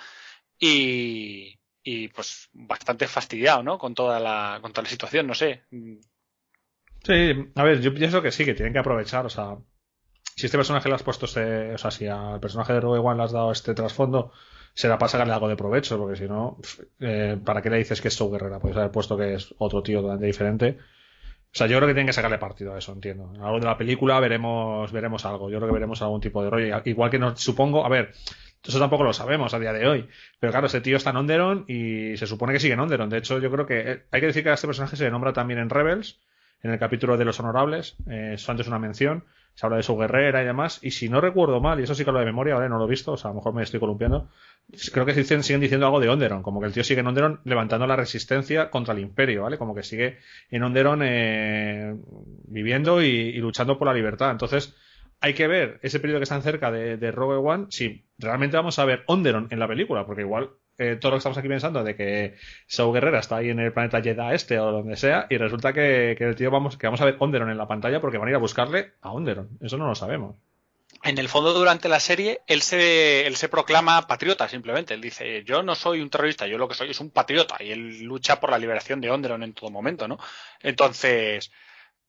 y, y pues bastante fastidiado, ¿no? Con toda la, con toda la situación, no sé. Sí, a ver, yo pienso que sí, que tienen que aprovechar, o sea, si este personaje le has puesto este, o sea, si al personaje de Rogue One le has dado este trasfondo, será para sacarle algo de provecho, porque si no, eh, ¿para qué le dices que es su guerrera? Puedes haber puesto que es otro tío totalmente diferente. O sea, yo creo que tienen que sacarle partido a eso, entiendo. A lo de la película veremos, veremos algo. Yo creo que veremos algún tipo de rollo. Igual que no, supongo, a ver, eso tampoco lo sabemos a día de hoy. Pero claro, ese tío está en Onderon y se supone que sigue en Onderon. De hecho, yo creo que eh, hay que decir que a este personaje se le nombra también en Rebels, en el capítulo de los honorables. Eh, eso antes una mención. Se habla de su guerrera y demás. Y si no recuerdo mal, y eso sí que lo de memoria, ¿vale? No lo he visto, o sea, a lo mejor me estoy columpiando. Creo que dicen- siguen diciendo algo de Onderon, como que el tío sigue en Onderon levantando la resistencia contra el imperio, ¿vale? Como que sigue en Onderon eh, viviendo y, luchando por la libertad. Entonces, hay que ver ese periodo que están cerca de, de Rogue One si realmente vamos a ver Onderon en la película, porque igual eh, todo lo que estamos aquí pensando de que Saw Guerrera está ahí en el planeta Jeddah este o donde sea y resulta que, el tío vamos que vamos a ver Onderon en la pantalla porque van a ir a buscarle a Onderon. Eso no lo sabemos. En el fondo, durante la serie, él se, él se proclama patriota, simplemente. Él dice, yo no soy un terrorista, yo lo que soy es un patriota. Y él lucha por la liberación de Onderon en todo momento, ¿no? Entonces,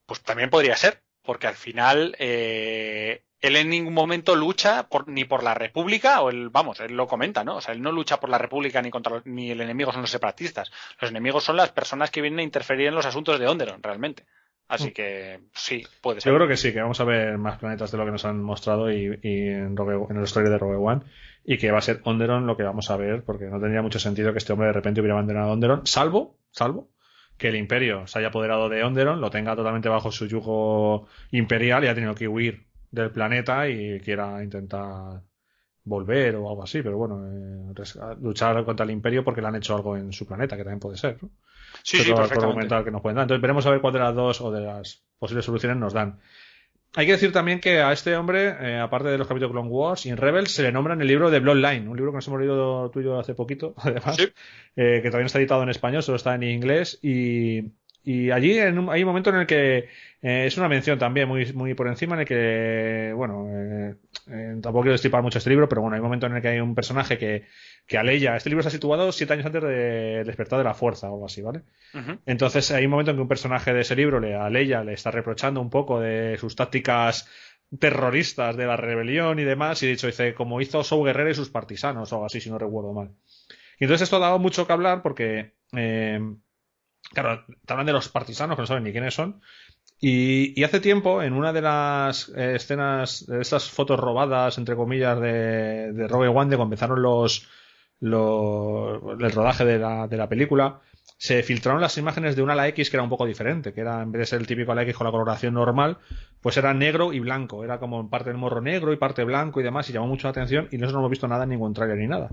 pues también podría ser, porque al final, eh, él en ningún momento lucha por, ni por la República, o él, vamos, él lo comenta, ¿no? O sea, él no lucha por la República ni contra los- ni el enemigo son los separatistas. Los enemigos son las personas que vienen a interferir en los asuntos de Onderon, realmente. Así que, sí, puede ser. Yo creo que sí, que vamos a ver más planetas de lo que nos han mostrado y, y en, Rogue- en el story de Rogue One y que va a ser Onderon lo que vamos a ver porque no tendría mucho sentido que este hombre de repente hubiera abandonado Onderon, salvo, salvo que el imperio se haya apoderado de Onderon, lo tenga totalmente bajo su yugo imperial y ha tenido que huir del planeta y quiera intentar volver o algo así, pero bueno, eh, luchar contra el imperio porque le han hecho algo en su planeta, que también puede ser, ¿no? Sí, sí, perfectamente. que nos pueden dar. Entonces veremos a ver cuál de las dos o de las posibles soluciones nos dan. Hay que decir también que a este hombre, eh, aparte de los capítulos Clone Wars y en Rebels, se le nombra en el libro de Bloodline, un libro que nos hemos leído tú y yo hace poquito, además, Sí. eh, que todavía no está editado en español, solo está en inglés. Y, y allí en un- hay un momento en el que eh, es una mención también muy, muy por encima, en el que, bueno, eh, eh, tampoco quiero destripar mucho este libro, pero bueno, hay un momento en el que hay un personaje que, que a Leia, este libro está situado siete años antes del despertar de la fuerza o algo así, ¿vale? Entonces hay un momento en que un personaje de ese libro, le, a Leia, le está reprochando un poco de sus tácticas terroristas de la rebelión y demás, y de hecho dice, como hizo Sou Guerrero y sus partisanos, o algo así, si no recuerdo mal. Y entonces esto ha dado mucho que hablar porque, eh, claro, te de los partisanos, que no saben ni quiénes son, y, hace tiempo, en una de las eh, escenas, de estas fotos robadas, entre comillas, de, de Rogue One, cuando empezaron los, el rodaje de la, de la película, se filtraron las imágenes de un ala X que era un poco diferente, que era en vez de ser el típico ala X con la coloración normal, pues era negro y blanco, era como parte del morro negro y parte blanco y demás, y llamó mucho la atención y no hemos visto nada en ningún trailer ni nada.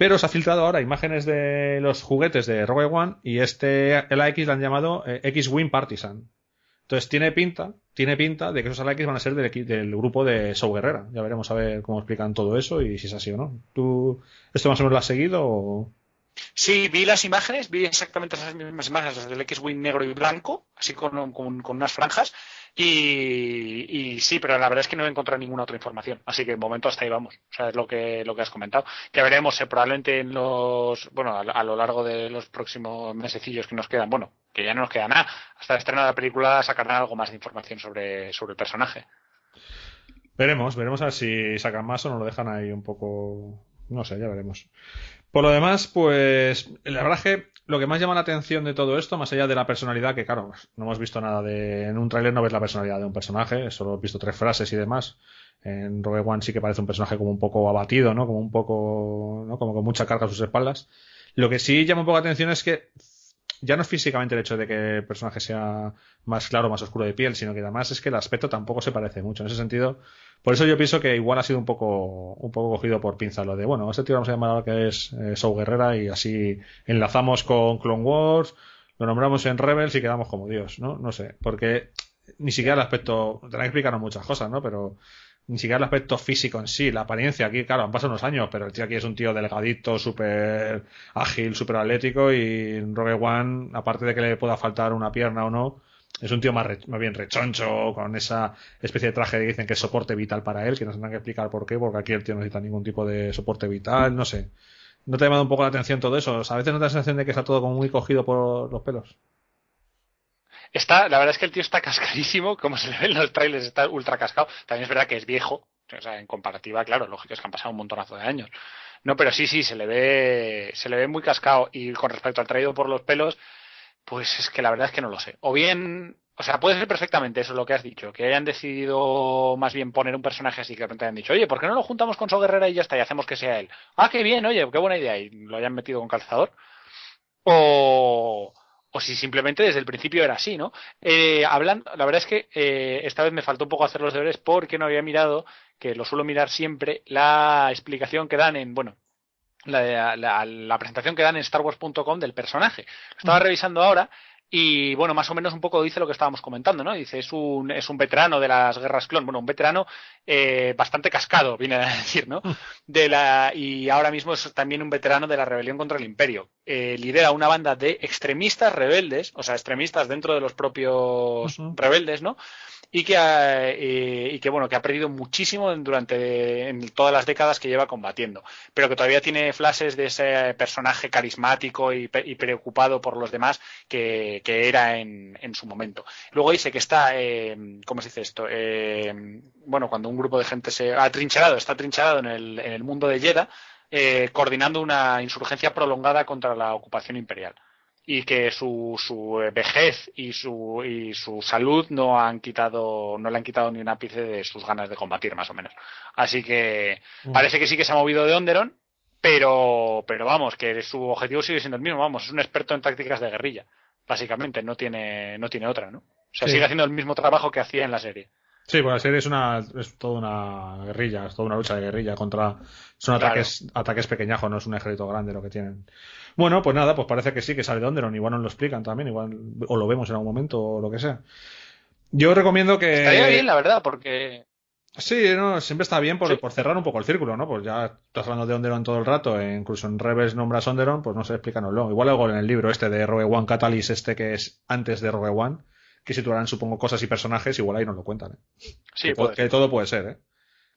Pero se ha filtrado ahora imágenes de los juguetes de Rogue One y este ala X han llamado eh, X-Wing Partisan. Entonces tiene pinta, tiene pinta de que esos ala X van a ser del, del grupo de Show Guerrera. Ya veremos a ver cómo explican todo eso y si es así o no. ¿Tú esto más o menos lo has seguido o...? Sí, vi las imágenes, vi exactamente esas mismas imágenes, del X-Wing negro y blanco, así con- con unas franjas. Y, sí, pero la verdad es que no he encontrado ninguna otra información. Así que de momento hasta ahí vamos. O sea, es lo que, lo que has comentado. Que veremos eh, probablemente en los, bueno, a, a lo largo de los próximos mesecillos que nos quedan. Bueno, que ya no nos queda nada. Hasta el estreno de la película sacarán algo más de información sobre, sobre el personaje. Veremos, veremos a ver si sacan más o nos lo dejan ahí un poco. No sé, ya veremos. Por lo demás, pues la verdad es que lo que más llama la atención de todo esto, más allá de la personalidad, que claro, no hemos visto nada de. En un tráiler no ves la personalidad de un personaje, solo he visto tres frases y demás. En Rogue One sí que parece un personaje como un poco abatido, ¿no? Como un poco. ¿no? Como con mucha carga a sus espaldas. Lo que sí llama un poco la atención es que ya no es físicamente el hecho de que el personaje sea más claro, más oscuro de piel, sino que además es que el aspecto tampoco se parece mucho. En ese sentido, por eso yo pienso que igual ha sido un poco, un poco cogido por pinza lo de, bueno, este tío vamos a llamar ahora que es eh, Guerrera y así enlazamos con Clone Wars, lo nombramos en Rebels y quedamos como Dios, ¿no? No sé, porque ni siquiera el aspecto, tendrán que explicarnos muchas cosas, ¿no? Pero ni siquiera el aspecto físico en sí, la apariencia aquí, claro, han pasado unos años, pero el tío aquí es un tío delgadito, súper ágil, súper atlético y en Rogue One, aparte de que le pueda faltar una pierna o no, es un tío más, más bien rechoncho, con esa especie de traje que dicen que es soporte vital para él, que nos tendrán que explicar por qué, porque aquí el tío no necesita ningún tipo de soporte vital, no sé. ¿No te ha llamado un poco la atención todo eso? A veces no te da la sensación de que está todo como muy cogido por los pelos. Está, la verdad es que el tío está cascadísimo, como se le ve en los trailers, está ultra cascado. También es verdad que es viejo, o sea, en comparativa, claro, lógico es que han pasado un montonazo de años. No, pero sí, sí, se le ve, se le ve muy cascado. Y con respecto al traído por los pelos, pues es que la verdad es que no lo sé. O bien, o sea, puede ser perfectamente eso lo que has dicho, que hayan decidido más bien poner un personaje así que de repente hayan dicho, oye, ¿por qué no lo juntamos con So Guerrera y ya está, y hacemos que sea él? Ah, qué bien, oye, qué buena idea, y lo hayan metido con calzador. O, o si simplemente desde el principio era así, ¿no? Eh, hablando, la verdad es que eh, esta vez me faltó un poco hacer los deberes porque no había mirado, que lo suelo mirar siempre, la explicación que dan en, bueno, la, la- la presentación que dan en StarWars.com del personaje. Lo estaba revisando ahora y, bueno, más o menos un poco dice lo que estábamos comentando, ¿no? Dice, es un, es un veterano de las guerras clon, bueno, un veterano eh, bastante cascado, viene a decir, ¿no? De la, y ahora mismo es también un veterano de la rebelión contra el imperio. Eh, lidera una banda de extremistas rebeldes, o sea, extremistas dentro de los propios rebeldes, ¿no? Y que, ha- eh, y que bueno que ha perdido muchísimo durante en todas las décadas que lleva combatiendo pero que todavía tiene flashes de ese personaje carismático y, preocupado por los demás que, que era en, en su momento. Luego dice que está eh, cómo se dice esto Eh, bueno cuando un grupo de gente se ha trincherado está trincherado en el, en el mundo de Jeddah eh, coordinando una insurgencia prolongada contra la ocupación imperial y que su, su eh, vejez y su, y su salud no han quitado, no le han quitado ni un ápice de sus ganas de combatir, más o menos. Así que parece que sí que se ha movido de Onderon, pero, pero vamos, que su objetivo sigue siendo el mismo, vamos, es un experto en tácticas de guerrilla. básicamente, no tiene, no tiene otra, ¿no? O sea, Sí. sigue haciendo el mismo trabajo que hacía en la serie. Sí, pues la serie es una es toda una guerrilla, es toda una lucha de guerrilla contra son Claro. ataques ataques pequeñajos, no es un ejército grande lo que tienen. Bueno, pues nada, pues parece que sí que sale de Onderon, igual nos lo explican también, igual o lo vemos en algún momento o lo que sea. Yo recomiendo que Estaría bien, la verdad, porque Sí, no, siempre está bien por, Sí. por cerrar un poco el círculo, ¿no? Pues ya estás hablando de Onderon todo el rato, e incluso en Rebels nombras Onderon, pues no sé, explícanoslo. Igual luego en el libro este de Rogue One Catalyst, este que es antes de Rogue One, que situarán, supongo, cosas y personajes, igual ahí nos lo cuentan, ¿eh? sí, que, todo, puede ser. todo puede ser, ¿eh?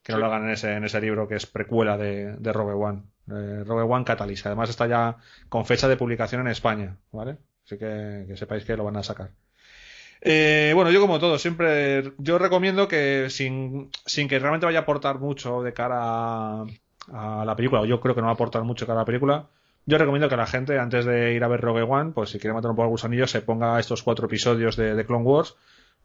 Que no lo hagan en ese, en ese libro que es precuela de, de Rogue One. Eh, Rogue One Catalyst. Además está ya con fecha de publicación en España, ¿vale? Así que, que sepáis que lo van a sacar. Eh, bueno, yo como todo, siempre, yo recomiendo que sin, sin que realmente vaya a aportar mucho de cara a, a la película, o yo creo que no va a aportar mucho de cara a la película, yo recomiendo que la gente, antes de ir a ver Rogue One, pues si quiere matar un poco el gusanillo, se ponga estos cuatro episodios de, de Clone Wars.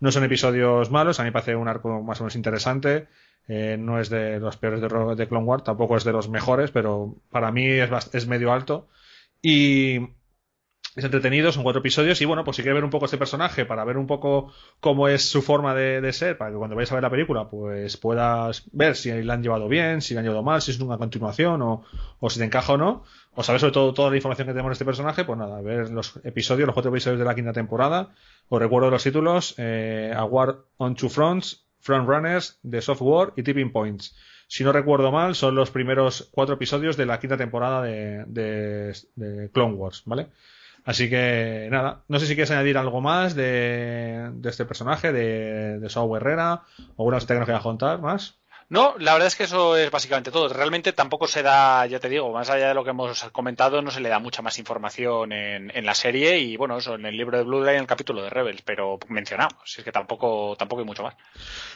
No son episodios malos, a mí me parece un arco más o menos interesante. Eh, no es de los peores de, de Clone Wars, tampoco es de los mejores, pero para mí es, es medio alto. Y es entretenido, son cuatro episodios. Y bueno, pues si quieres ver un poco este personaje, para ver un poco cómo es su forma de, ser, para que cuando vayas a ver la película, pues puedas ver si la han llevado bien, si la han llevado mal, si es una continuación o, o si te encaja o no. O saber sobre todo toda la información que tenemos de este personaje, pues nada, ver los episodios, los cuatro episodios de la quinta temporada. Os recuerdo los títulos: eh, A War on Two Fronts, Frontrunners, The Software y Tipping Points. Si no recuerdo mal, son los primeros cuatro episodios de la quinta temporada de Clone Wars, ¿vale? Así que nada, no sé si quieres añadir algo más de, de este personaje, de, de Saw Herrera, o alguna cosa que nos quieras contar más. No, la verdad es que eso es básicamente todo. Realmente tampoco se da, ya te digo, más allá de lo que hemos comentado, no se le da mucha más información en, en la serie y bueno, eso en el libro de Blu-ray en el capítulo de Rebels, pero mencionamos, es que tampoco, tampoco hay mucho más.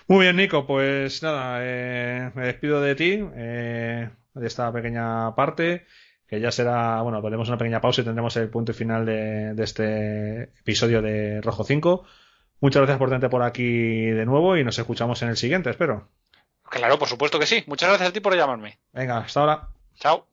Muy bien, Nico, pues nada, eh, me despido de ti, eh, de esta pequeña parte, que ya será, bueno, ponemos una pequeña pausa y tendremos el punto final de, de este episodio de Rojo 5. Muchas gracias por tenerte por aquí de nuevo y nos escuchamos en el siguiente, espero. Claro, por supuesto que sí. Muchas gracias a ti por llamarme. Venga, hasta ahora. Chao.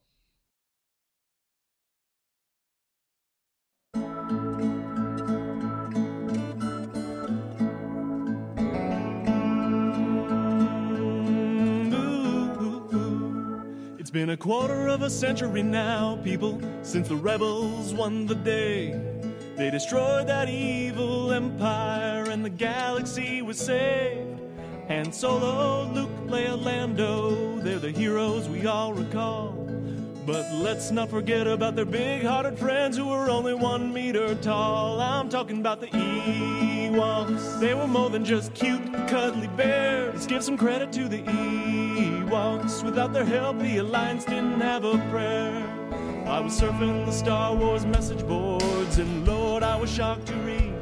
It's been a quarter of a century now, people, since the rebels won the day. They destroyed that evil empire and the galaxy was saved. Han Solo, Luke, Leia, Lando, they're the heroes we all recall. But let's not forget about their big hearted friends who were only one meter tall. I'm talking about the Ewoks. They were more than just cute, cuddly bears. Let's give some credit to the Ewoks. Without their help, the Alliance didn't have a prayer. I was surfing the Star Wars message boards, and Lord, I was shocked to read.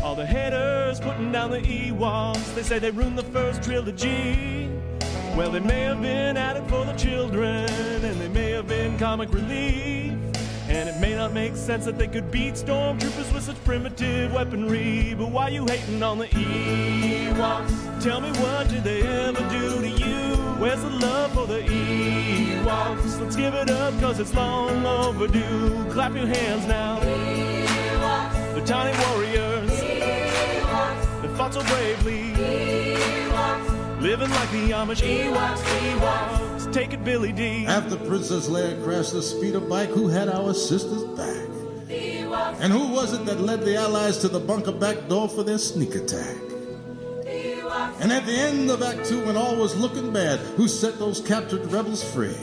All the haters putting down the Ewoks. They say they ruined the first trilogy. Well, they may have been at it for the children, and they may have been comic relief. And it may not make sense that they could beat stormtroopers with such primitive weaponry. But why you hating on the Ewoks? Tell me what did they ever do to you? Where's the love for the Ewoks? Let's give it up, cause it's long overdue. Clap your hands now. Ewoks, the tiny warriors Ewoks. They fought so bravely. Ewoks. Living like the Amish Ewoks, Ewoks. Take it, Billy D. After Princess Leia crashed the speeder bike, who had our sisters back? And who was it that led the Allies to the bunker back door for their sneak attack? And at the end of Act Two, when all was looking bad, who set those captured rebels free?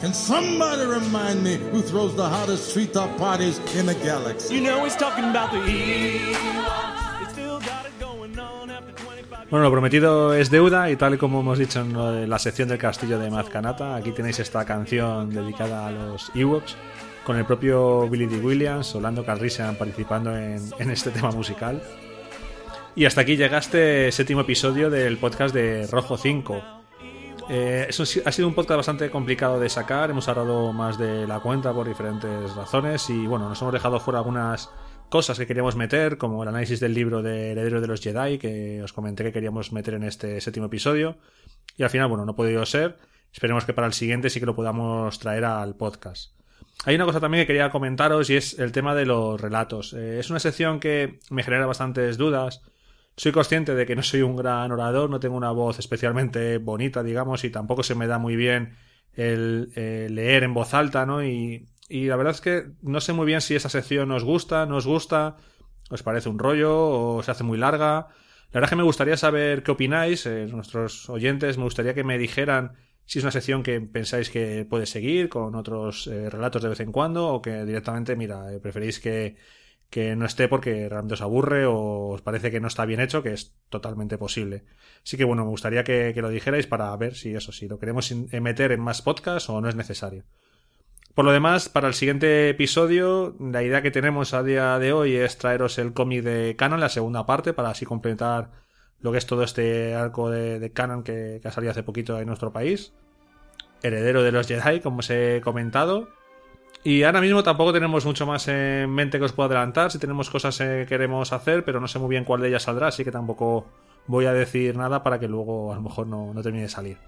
Can somebody remind me who throws the hottest treetop parties in the galaxy? You know he's talking about the Ewoks. They still got it going on after 25 Bueno, lo prometido es deuda y tal y como hemos dicho en la sección del castillo de Mazcanata, aquí tenéis esta canción dedicada a los Ewoks con el propio Billy D. Williams o Lando Calrissian participando en, en este tema musical. Y hasta aquí llega este séptimo episodio del podcast de Rojo 5. Eh, eso ha sido un podcast bastante complicado de sacar, hemos hablado más de la cuenta por diferentes razones y bueno, nos hemos dejado fuera algunas cosas que queríamos meter, como el análisis del libro de Herederos de los Jedi, que os comenté que queríamos meter en este séptimo episodio, y al final, bueno, no ha podido ser. Esperemos que para el siguiente sí que lo podamos traer al podcast. Hay una cosa también que quería comentaros y es el tema de los relatos. Eh, es una sección que me genera bastantes dudas. Soy consciente de que no soy un gran orador, no tengo una voz especialmente bonita, digamos, y tampoco se me da muy bien el, eh, leer en voz alta, ¿no? Y, y la verdad es que no sé muy bien si esa sección os gusta, no os gusta, os parece un rollo o se hace muy larga. La verdad es que me gustaría saber qué opináis, eh, nuestros oyentes, me gustaría que me dijeran si es una sección que pensáis que puede seguir con otros eh, relatos de vez en cuando o que directamente, mira, eh, preferís que, que no esté porque realmente os aburre o os parece que no está bien hecho, que es totalmente posible. Así que bueno, me gustaría que, lo dijerais para ver si eso, si lo queremos eh, meter en más podcasts o no es necesario. Por lo demás, para el siguiente episodio, la idea que tenemos a día de hoy es traeros el cómic de Canon, la segunda parte, para así completar lo que es todo este arco de, de Canon que, que ha salido hace poquito en nuestro país. Heredero de los Jedi, como os he comentado. Y ahora mismo tampoco tenemos mucho más en mente que os puedo adelantar. Si tenemos cosas eh, que queremos hacer, pero no sé muy bien cuál de ellas saldrá, así que tampoco voy a decir nada para que luego a lo mejor no, no termine de salir.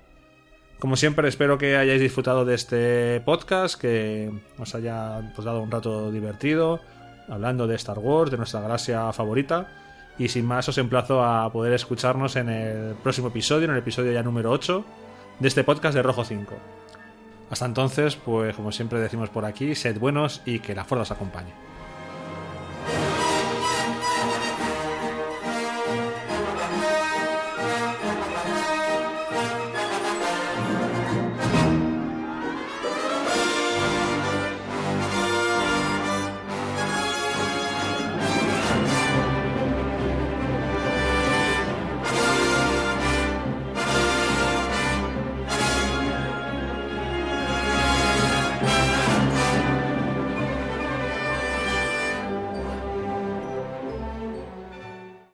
Como siempre, espero que hayáis disfrutado de este podcast, que os haya pues, dado un rato divertido, hablando de Star Wars, de nuestra galaxia favorita. Y sin más, os emplazo a poder escucharnos en el próximo episodio, en el episodio ya número 8 de este podcast de Rojo 5. Hasta entonces, pues como siempre decimos por aquí, sed buenos y que la fuerza os acompañe.